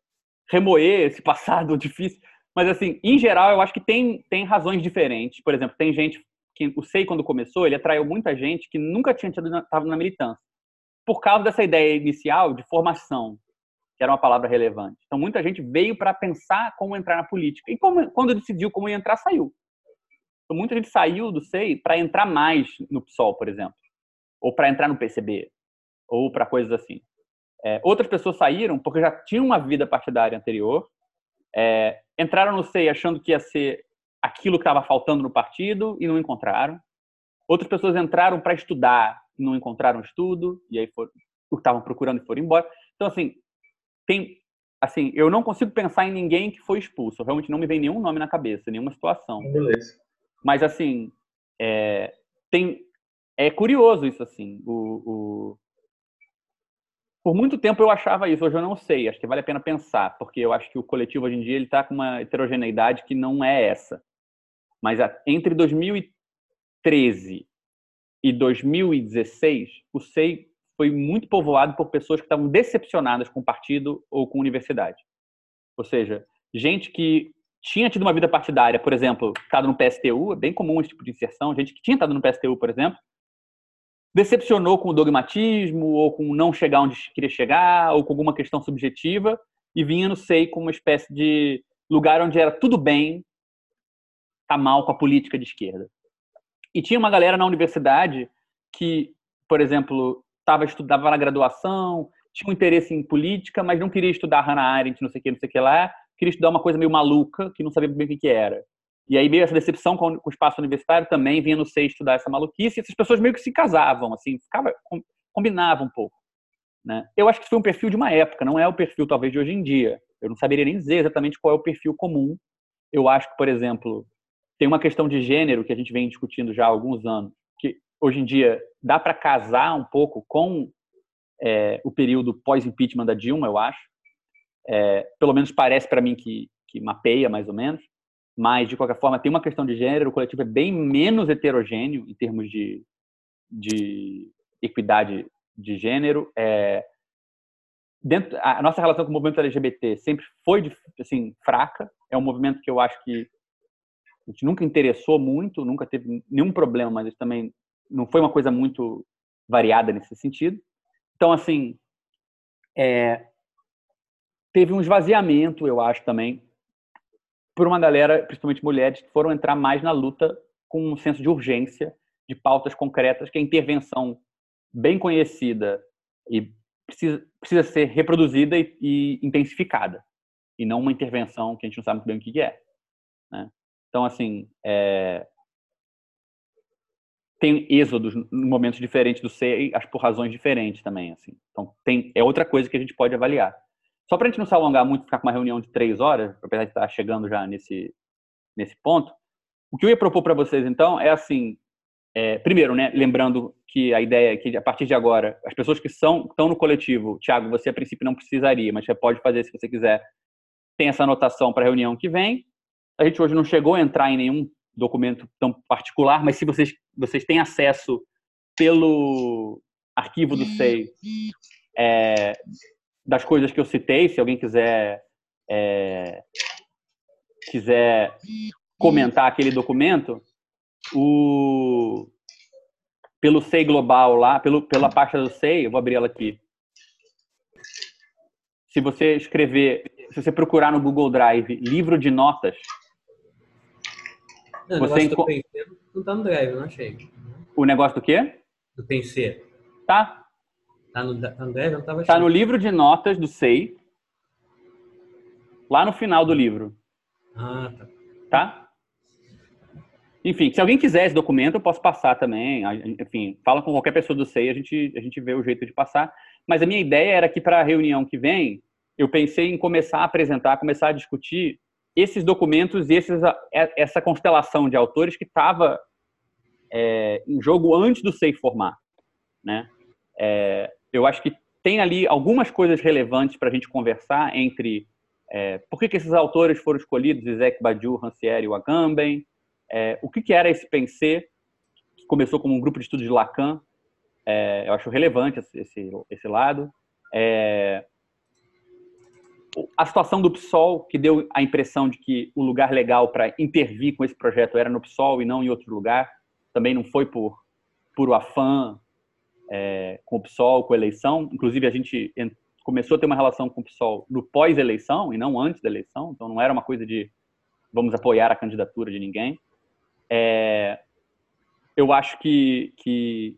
[SPEAKER 1] remoer esse passado difícil. Mas, assim, em geral, eu acho que tem, tem razões diferentes. Por exemplo, tem gente que o SEI, quando começou, ele atraiu muita gente que nunca tinha tido na, na militância. Por causa dessa ideia inicial de formação, que era uma palavra relevante. Então, muita gente veio para pensar como entrar na política. E como, quando decidiu como ia entrar, saiu. Então, muita gente saiu do SEI para entrar mais no PSOL, por exemplo, ou para entrar no PCB, ou para coisas assim. É, outras pessoas saíram porque já tinham uma vida partidária anterior, é, entraram no SEI achando que ia ser aquilo que estava faltando no partido e não encontraram. Outras pessoas entraram para estudar, não encontraram estudo e aí foram, estavam procurando e foram embora. Então assim, tem assim, eu não consigo pensar em ninguém que foi expulso. Realmente não me vem nenhum nome na cabeça, nenhuma situação.
[SPEAKER 11] Beleza.
[SPEAKER 1] Mas assim, é, tem é curioso isso assim. O, o, por muito tempo eu achava isso, hoje eu não sei. Acho que vale a pena pensar, porque eu acho que o coletivo hoje em dia ele está com uma heterogeneidade que não é essa. Mas a, entre 2013 e 2016, o SEI foi muito povoado por pessoas que estavam decepcionadas com o partido ou com a universidade. Ou seja, gente que tinha tido uma vida partidária, por exemplo, estado no PSTU, é bem comum esse tipo de inserção, gente que tinha estado no PSTU, por exemplo, decepcionou com o dogmatismo, ou com não chegar onde queria chegar, ou com alguma questão subjetiva, e vinha no SEI como uma espécie de lugar onde era tudo bem, tá mal com a política de esquerda. E tinha uma galera na universidade que, por exemplo, estava estudava na graduação, tinha um interesse em política, mas não queria estudar Hannah Arendt, não sei o que, não sei o que lá, queria estudar uma coisa meio maluca, que não sabia bem o que, que era. E aí veio essa decepção com, o espaço universitário também, vinha no SEI estudar essa maluquice, e essas pessoas meio que se casavam, assim, ficava, combinavam um pouco. Né? Eu acho que foi um perfil de uma época, não é o perfil talvez de hoje em dia. Eu não saberia nem dizer exatamente qual é o perfil comum. Eu acho que, por exemplo, tem uma questão de gênero que a gente vem discutindo já há alguns anos, que hoje em dia dá para casar um pouco com é, o período pós-impeachment da Dilma, eu acho. É, pelo menos parece para mim que, que mapeia mais ou menos. Mas, de qualquer forma, tem uma questão de gênero, o coletivo é bem menos heterogêneo em termos de, de equidade de gênero. É, dentro, a nossa relação com o movimento LGBT sempre foi assim, fraca. É um movimento que eu acho que a gente nunca interessou muito, nunca teve nenhum problema, mas também não foi uma coisa muito variada nesse sentido. Então, assim, é, teve um esvaziamento, eu acho também, por uma galera, principalmente mulheres, que foram entrar mais na luta com um senso de urgência, de pautas concretas, que a intervenção bem conhecida e precisa, precisa ser reproduzida e, e intensificada, e não uma intervenção que a gente não sabe muito bem o que é. Né? Então, assim, é... tem êxodos em momentos diferentes do ser, acho por razões diferentes também. Assim. Então, tem, é outra coisa que a gente pode avaliar. Só para a gente não se alongar muito, ficar com uma reunião de três horas, apesar de estar chegando já nesse, nesse ponto, o que eu ia propor para vocês, então, é assim, é, primeiro, né, lembrando que a ideia é que, a partir de agora, as pessoas que são, estão no coletivo, Tiago, você a princípio não precisaria, mas você pode fazer se você quiser, tem essa anotação para a reunião que vem, a gente hoje não chegou a entrar em nenhum documento tão particular, mas se vocês, vocês têm acesso pelo arquivo do SEI é, das coisas que eu citei, se alguém quiser é, quiser comentar aquele documento, o pelo SEI Global lá, pelo, pela pasta do SEI, eu vou abrir ela aqui. Se você escrever, se você procurar no Google Drive livro de notas,
[SPEAKER 8] não,
[SPEAKER 1] Você
[SPEAKER 8] o negócio
[SPEAKER 1] enco-
[SPEAKER 8] do não tá no Drive, eu não achei.
[SPEAKER 1] O negócio do quê?
[SPEAKER 8] Do PC.
[SPEAKER 1] Tá.
[SPEAKER 8] Tá no, tá no Drive? Eu não tava
[SPEAKER 1] Tá
[SPEAKER 8] achando.
[SPEAKER 1] no livro de notas do SEI. Lá no final do livro.
[SPEAKER 8] Ah, tá.
[SPEAKER 1] Tá? Enfim, se alguém quiser esse documento, eu posso passar também. Enfim, fala com qualquer pessoa do SEI, a gente, a gente vê o jeito de passar. Mas a minha ideia era que para a reunião que vem, eu pensei em começar a apresentar, começar a discutir esses documentos e esses, essa constelação de autores que estava é, em jogo antes do SEI formar. Né? É, eu acho que tem ali algumas coisas relevantes para a gente conversar entre é, por que, que esses autores foram escolhidos, Isaac Badiou, Rancière e Agamben, é, o que, que era esse pensée, que começou como um grupo de estudos de Lacan, é, eu acho relevante esse, esse lado. É, a situação do PSOL, que deu a impressão de que o lugar legal para intervir com esse projeto era no PSOL e não em outro lugar, também não foi por puro afã é, com o PSOL, com a eleição. Inclusive, a gente começou a ter uma relação com o PSOL no pós-eleição e não antes da eleição, então não era uma coisa de vamos apoiar a candidatura de ninguém. é, eu acho que, que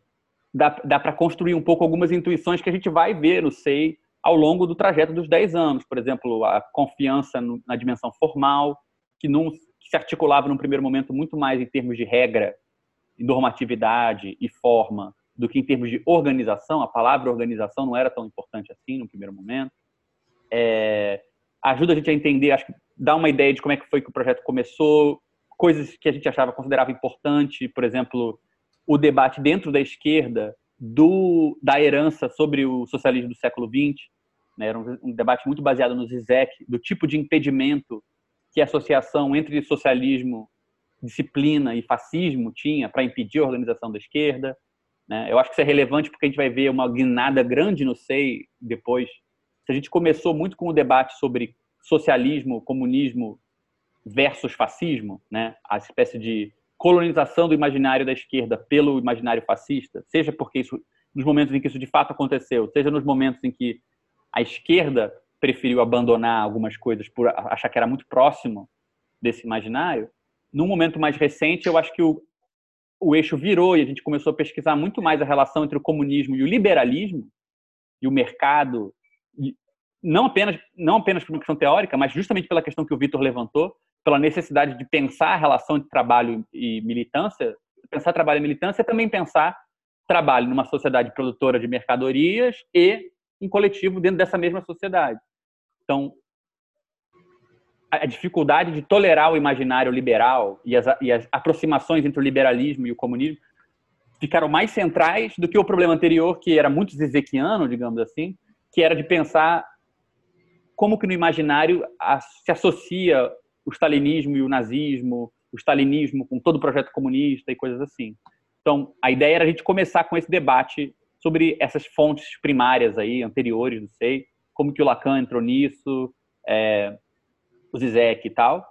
[SPEAKER 1] dá, dá para construir um pouco algumas intuições que a gente vai ver no SEI ao longo do trajeto dos 10 anos. Por exemplo, a confiança na dimensão formal, que, que se articulava num primeiro momento muito mais em termos de regra, normatividade e forma, do que em termos de organização. A palavra organização não era tão importante assim no primeiro momento. É, ajuda a gente a entender, acho que dá uma ideia de como é que foi que o projeto começou, coisas que a gente achava considerava importante, por exemplo, o debate dentro da esquerda do da herança sobre o socialismo do século XX, né? era um, um, debate muito baseado no Zizek, do tipo de impedimento que a associação entre socialismo, disciplina e fascismo tinha para impedir a organização da esquerda. Né? Eu acho que isso é relevante porque a gente vai ver uma guinada grande no SEI depois. Se a gente começou muito com o debate sobre socialismo, comunismo versus fascismo, né? a espécie de colonização do imaginário da esquerda pelo imaginário fascista, seja porque isso, nos momentos em que isso de fato aconteceu, seja nos momentos em que a esquerda preferiu abandonar algumas coisas por achar que era muito próximo desse imaginário, num momento mais recente, eu acho que o, o eixo virou e a gente começou a pesquisar muito mais a relação entre o comunismo e o liberalismo e o mercado, e não apenas não apenas por uma questão teórica, mas justamente pela questão que o Vitor levantou, pela necessidade de pensar a relação entre trabalho e militância, pensar trabalho e militância é também pensar trabalho numa sociedade produtora de mercadorias e em coletivo dentro dessa mesma sociedade. Então, a dificuldade de tolerar o imaginário liberal e as, e as aproximações entre o liberalismo e o comunismo ficaram mais centrais do que o problema anterior, que era muito zizequiano, digamos assim, que era de pensar como que no imaginário se associa o stalinismo e o nazismo, o stalinismo com todo o projeto comunista e coisas assim. Então, a ideia era a gente começar com esse debate sobre essas fontes primárias aí, anteriores, não sei, como que o Lacan entrou nisso, é, o Zizek e tal.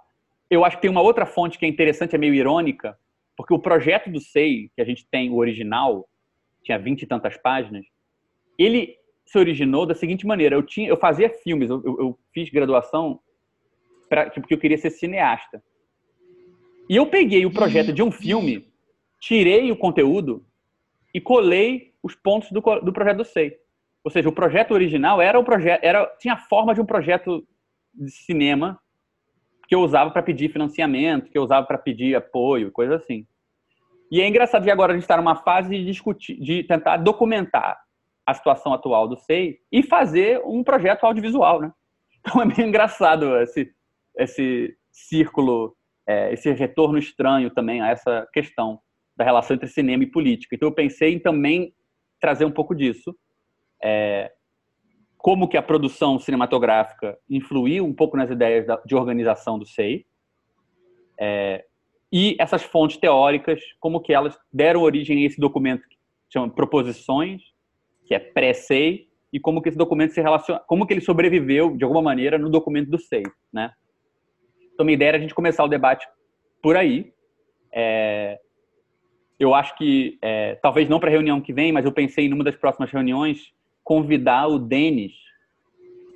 [SPEAKER 1] Eu acho que tem uma outra fonte que é interessante, é meio irônica, porque o projeto do SEI, que a gente tem, o original, tinha vinte e tantas páginas, ele se originou da seguinte maneira, eu, tinha, eu fazia filmes, eu, eu fiz graduação pra, porque eu queria ser cineasta. E eu peguei o projeto de um filme, tirei o conteúdo e colei os pontos do, do projeto do SEI. Ou seja, o projeto original era o projeto, era tinha a forma de um projeto de cinema que eu usava para pedir financiamento, que eu usava para pedir apoio, coisa assim. E é engraçado que agora a gente está numa fase de discutir, de tentar documentar a situação atual do SEI e fazer um projeto audiovisual, né? Então é meio engraçado esse, esse círculo, é, esse retorno estranho também a essa questão da relação entre cinema e política. Então eu pensei em também trazer um pouco disso, é, como que a produção cinematográfica influiu um pouco nas ideias de organização do SEI, é, e essas fontes teóricas, como que elas deram origem a esse documento que chama Proposições, que é pré-SEI, e como que esse documento se relaciona, como que ele sobreviveu de alguma maneira no documento do SEI, né? Então, minha ideia era a gente começar o debate por aí. É, eu acho que, é, talvez não para a reunião que vem, mas eu pensei em uma das próximas reuniões convidar o Denis,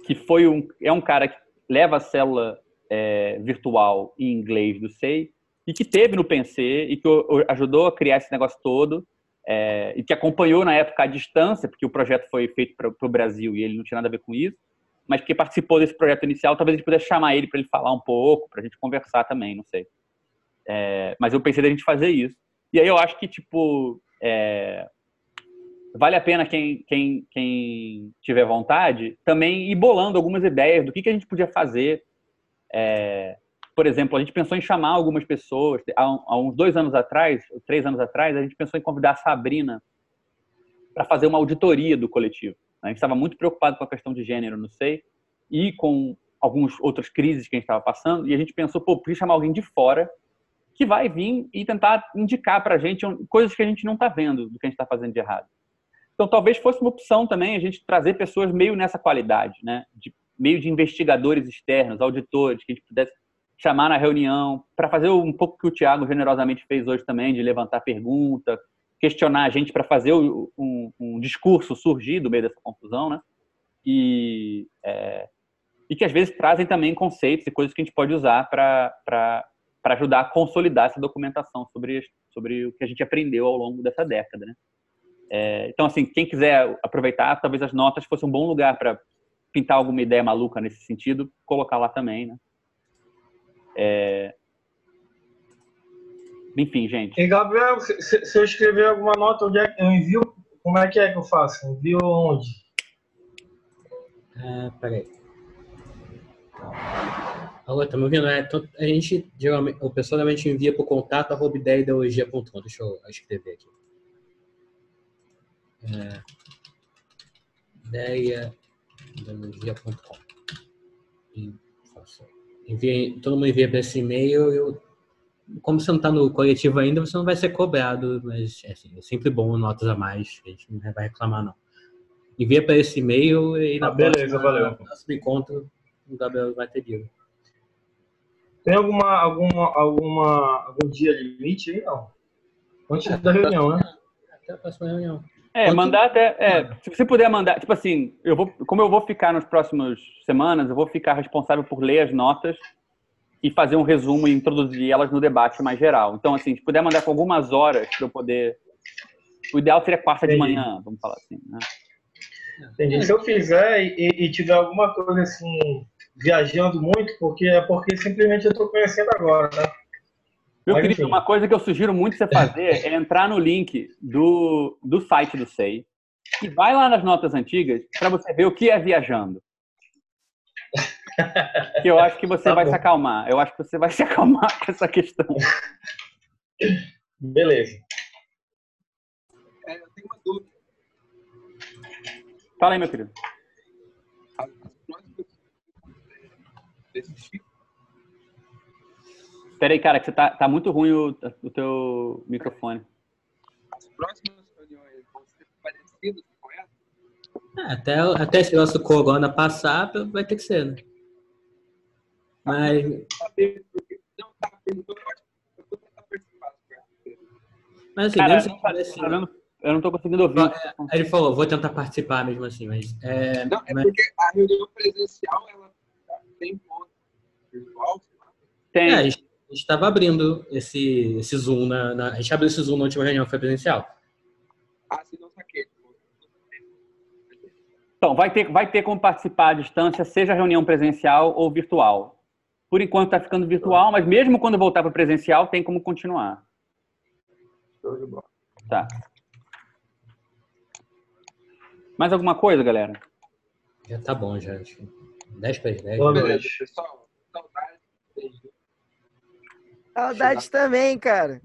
[SPEAKER 1] que foi um, é um cara que leva a célula é, virtual em inglês do SEI e que teve no PC e que ajudou a criar esse negócio todo é, e que acompanhou na época a distância, porque o projeto foi feito para o Brasil e ele não tinha nada a ver com isso mas que participou desse projeto inicial, talvez a gente pudesse chamar ele para ele falar um pouco, para a gente conversar também, não sei. É, mas eu pensei da gente fazer isso. E aí eu acho que, tipo, é, vale a pena quem, quem, quem tiver vontade também ir bolando algumas ideias do que, que a gente podia fazer. É, por exemplo, a gente pensou em chamar algumas pessoas. Há, há, uns dois anos atrás, três anos atrás, a gente pensou em convidar a Sabrina para fazer uma auditoria do coletivo. A gente estava muito preocupado com a questão de gênero no SEI e com algumas outras crises que a gente estava passando, e a gente pensou, pô, podia chamar alguém de fora que vai vir e tentar indicar para a gente coisas que a gente não está vendo do que a gente está fazendo de errado. Então, talvez fosse uma opção também a gente trazer pessoas meio nessa qualidade, né? De, meio de investigadores externos, auditores, que a gente pudesse chamar na reunião para fazer um pouco que o Tiago generosamente fez hoje também, de levantar pergunta, questionar a gente para fazer um, um, discurso surgir do meio dessa confusão, né? E, é, e que às vezes trazem também conceitos e coisas que a gente pode usar para ajudar a consolidar essa documentação sobre, sobre o que a gente aprendeu ao longo dessa década, né? É, então, assim, quem quiser aproveitar, talvez as notas fossem um bom lugar para pintar alguma ideia maluca nesse sentido, colocar lá também, né? É... Enfim, gente.
[SPEAKER 11] E Gabriel, se, se- eu escrever alguma nota, onde é que eu envio? Como é que é que eu faço? Envio onde?
[SPEAKER 8] É, peraí. Alô, tá me ouvindo? É, então, a gente, geralmente, o pessoal geralmente envia para o contato arroba ideiaideologia.com. Deixa eu escrever aqui. É, ideiaideologia.com. E envia- Todo mundo envia para esse e-mail. Eu, como você não está no coletivo ainda, você não vai ser cobrado, mas assim, é sempre bom notas a mais. A gente não vai reclamar, não. Envia para esse e-mail e na
[SPEAKER 11] Ah, beleza,
[SPEAKER 8] próxima,
[SPEAKER 11] valeu.
[SPEAKER 8] no próximo encontro o Gabriel vai ter lido.
[SPEAKER 11] Tem alguma, alguma, alguma, algum dia limite aí? Não. Antes da reunião, né?
[SPEAKER 8] Até a próxima reunião.
[SPEAKER 1] É, mandar até. É, se você puder mandar, tipo assim, eu vou, como eu vou ficar nas próximas semanas, eu vou ficar responsável por ler as notas e fazer um resumo e introduzir elas no debate mais geral. Então, assim, se puder mandar com algumas horas para eu poder. O ideal seria quarta de
[SPEAKER 11] Entendi.
[SPEAKER 1] manhã, vamos falar assim. Né?
[SPEAKER 11] Entendi. Se eu fizer e, e tiver alguma coisa assim, viajando muito, porque é porque simplesmente eu estou conhecendo agora, tá?
[SPEAKER 1] Meu
[SPEAKER 11] Mas,
[SPEAKER 1] querido,
[SPEAKER 11] enfim.
[SPEAKER 1] uma coisa que eu sugiro muito você fazer é entrar no link do, do site do SEI e vai lá nas notas antigas para você ver o que é viajando. Que eu acho que você
[SPEAKER 11] Tá
[SPEAKER 1] vai
[SPEAKER 11] bom.
[SPEAKER 1] se acalmar. Eu acho que você vai se acalmar com essa questão.
[SPEAKER 11] Beleza.
[SPEAKER 10] É, eu tenho uma dúvida.
[SPEAKER 1] Fala aí, meu querido.
[SPEAKER 10] As próximas desse
[SPEAKER 1] Peraí, cara, que você tá, tá muito ruim o, o teu microfone.
[SPEAKER 10] as próximas reuniões vão ser parecidas com essa?
[SPEAKER 8] É, até, até esse nosso corona passar, vai ter que ser, né? Mas, mas assim,
[SPEAKER 1] Cara,
[SPEAKER 8] mesmo
[SPEAKER 1] eu
[SPEAKER 8] se
[SPEAKER 1] não,
[SPEAKER 8] tivesse-
[SPEAKER 1] dando- eu não tô conseguindo ouvir.
[SPEAKER 8] Aí ele falou, vou tentar participar mesmo assim, mas. É,
[SPEAKER 10] Não, é
[SPEAKER 8] mas-
[SPEAKER 10] porque a reunião presencial, ela tem ponto virtual, sei lá.
[SPEAKER 1] Tem.
[SPEAKER 8] É, a gente estava abrindo esse, esse Zoom na, na- A gente abriu esse Zoom na última reunião, foi presencial.
[SPEAKER 10] Ah, se não saquei.
[SPEAKER 1] Então, vai ter, vai ter como participar à distância, seja reunião presencial ou virtual. Por enquanto está ficando virtual, mas mesmo quando voltar para presencial, tem como continuar.
[SPEAKER 10] Show de bola.
[SPEAKER 1] Tá. Mais alguma coisa, galera?
[SPEAKER 8] Já tá bom, já. Acho que 10 para as 10.
[SPEAKER 11] Boa noite.
[SPEAKER 10] pessoal. Saudades.
[SPEAKER 5] Saudades também, cara.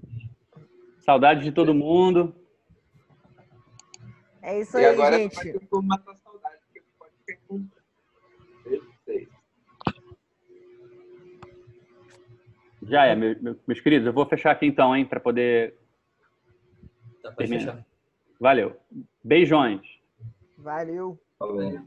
[SPEAKER 1] Saudade de todo mundo.
[SPEAKER 5] É isso
[SPEAKER 10] E
[SPEAKER 5] aí,
[SPEAKER 10] agora
[SPEAKER 5] gente.
[SPEAKER 10] vai ter como matar a saudade, porque pode perguntar. Beijo pra vocês.
[SPEAKER 1] Já é, meu- meu- meus queridos. Eu vou fechar aqui então, hein, para poder
[SPEAKER 8] Tá, pode
[SPEAKER 1] terminar.
[SPEAKER 8] fechar.
[SPEAKER 1] Valeu. Beijões.
[SPEAKER 5] Valeu.
[SPEAKER 10] Falou.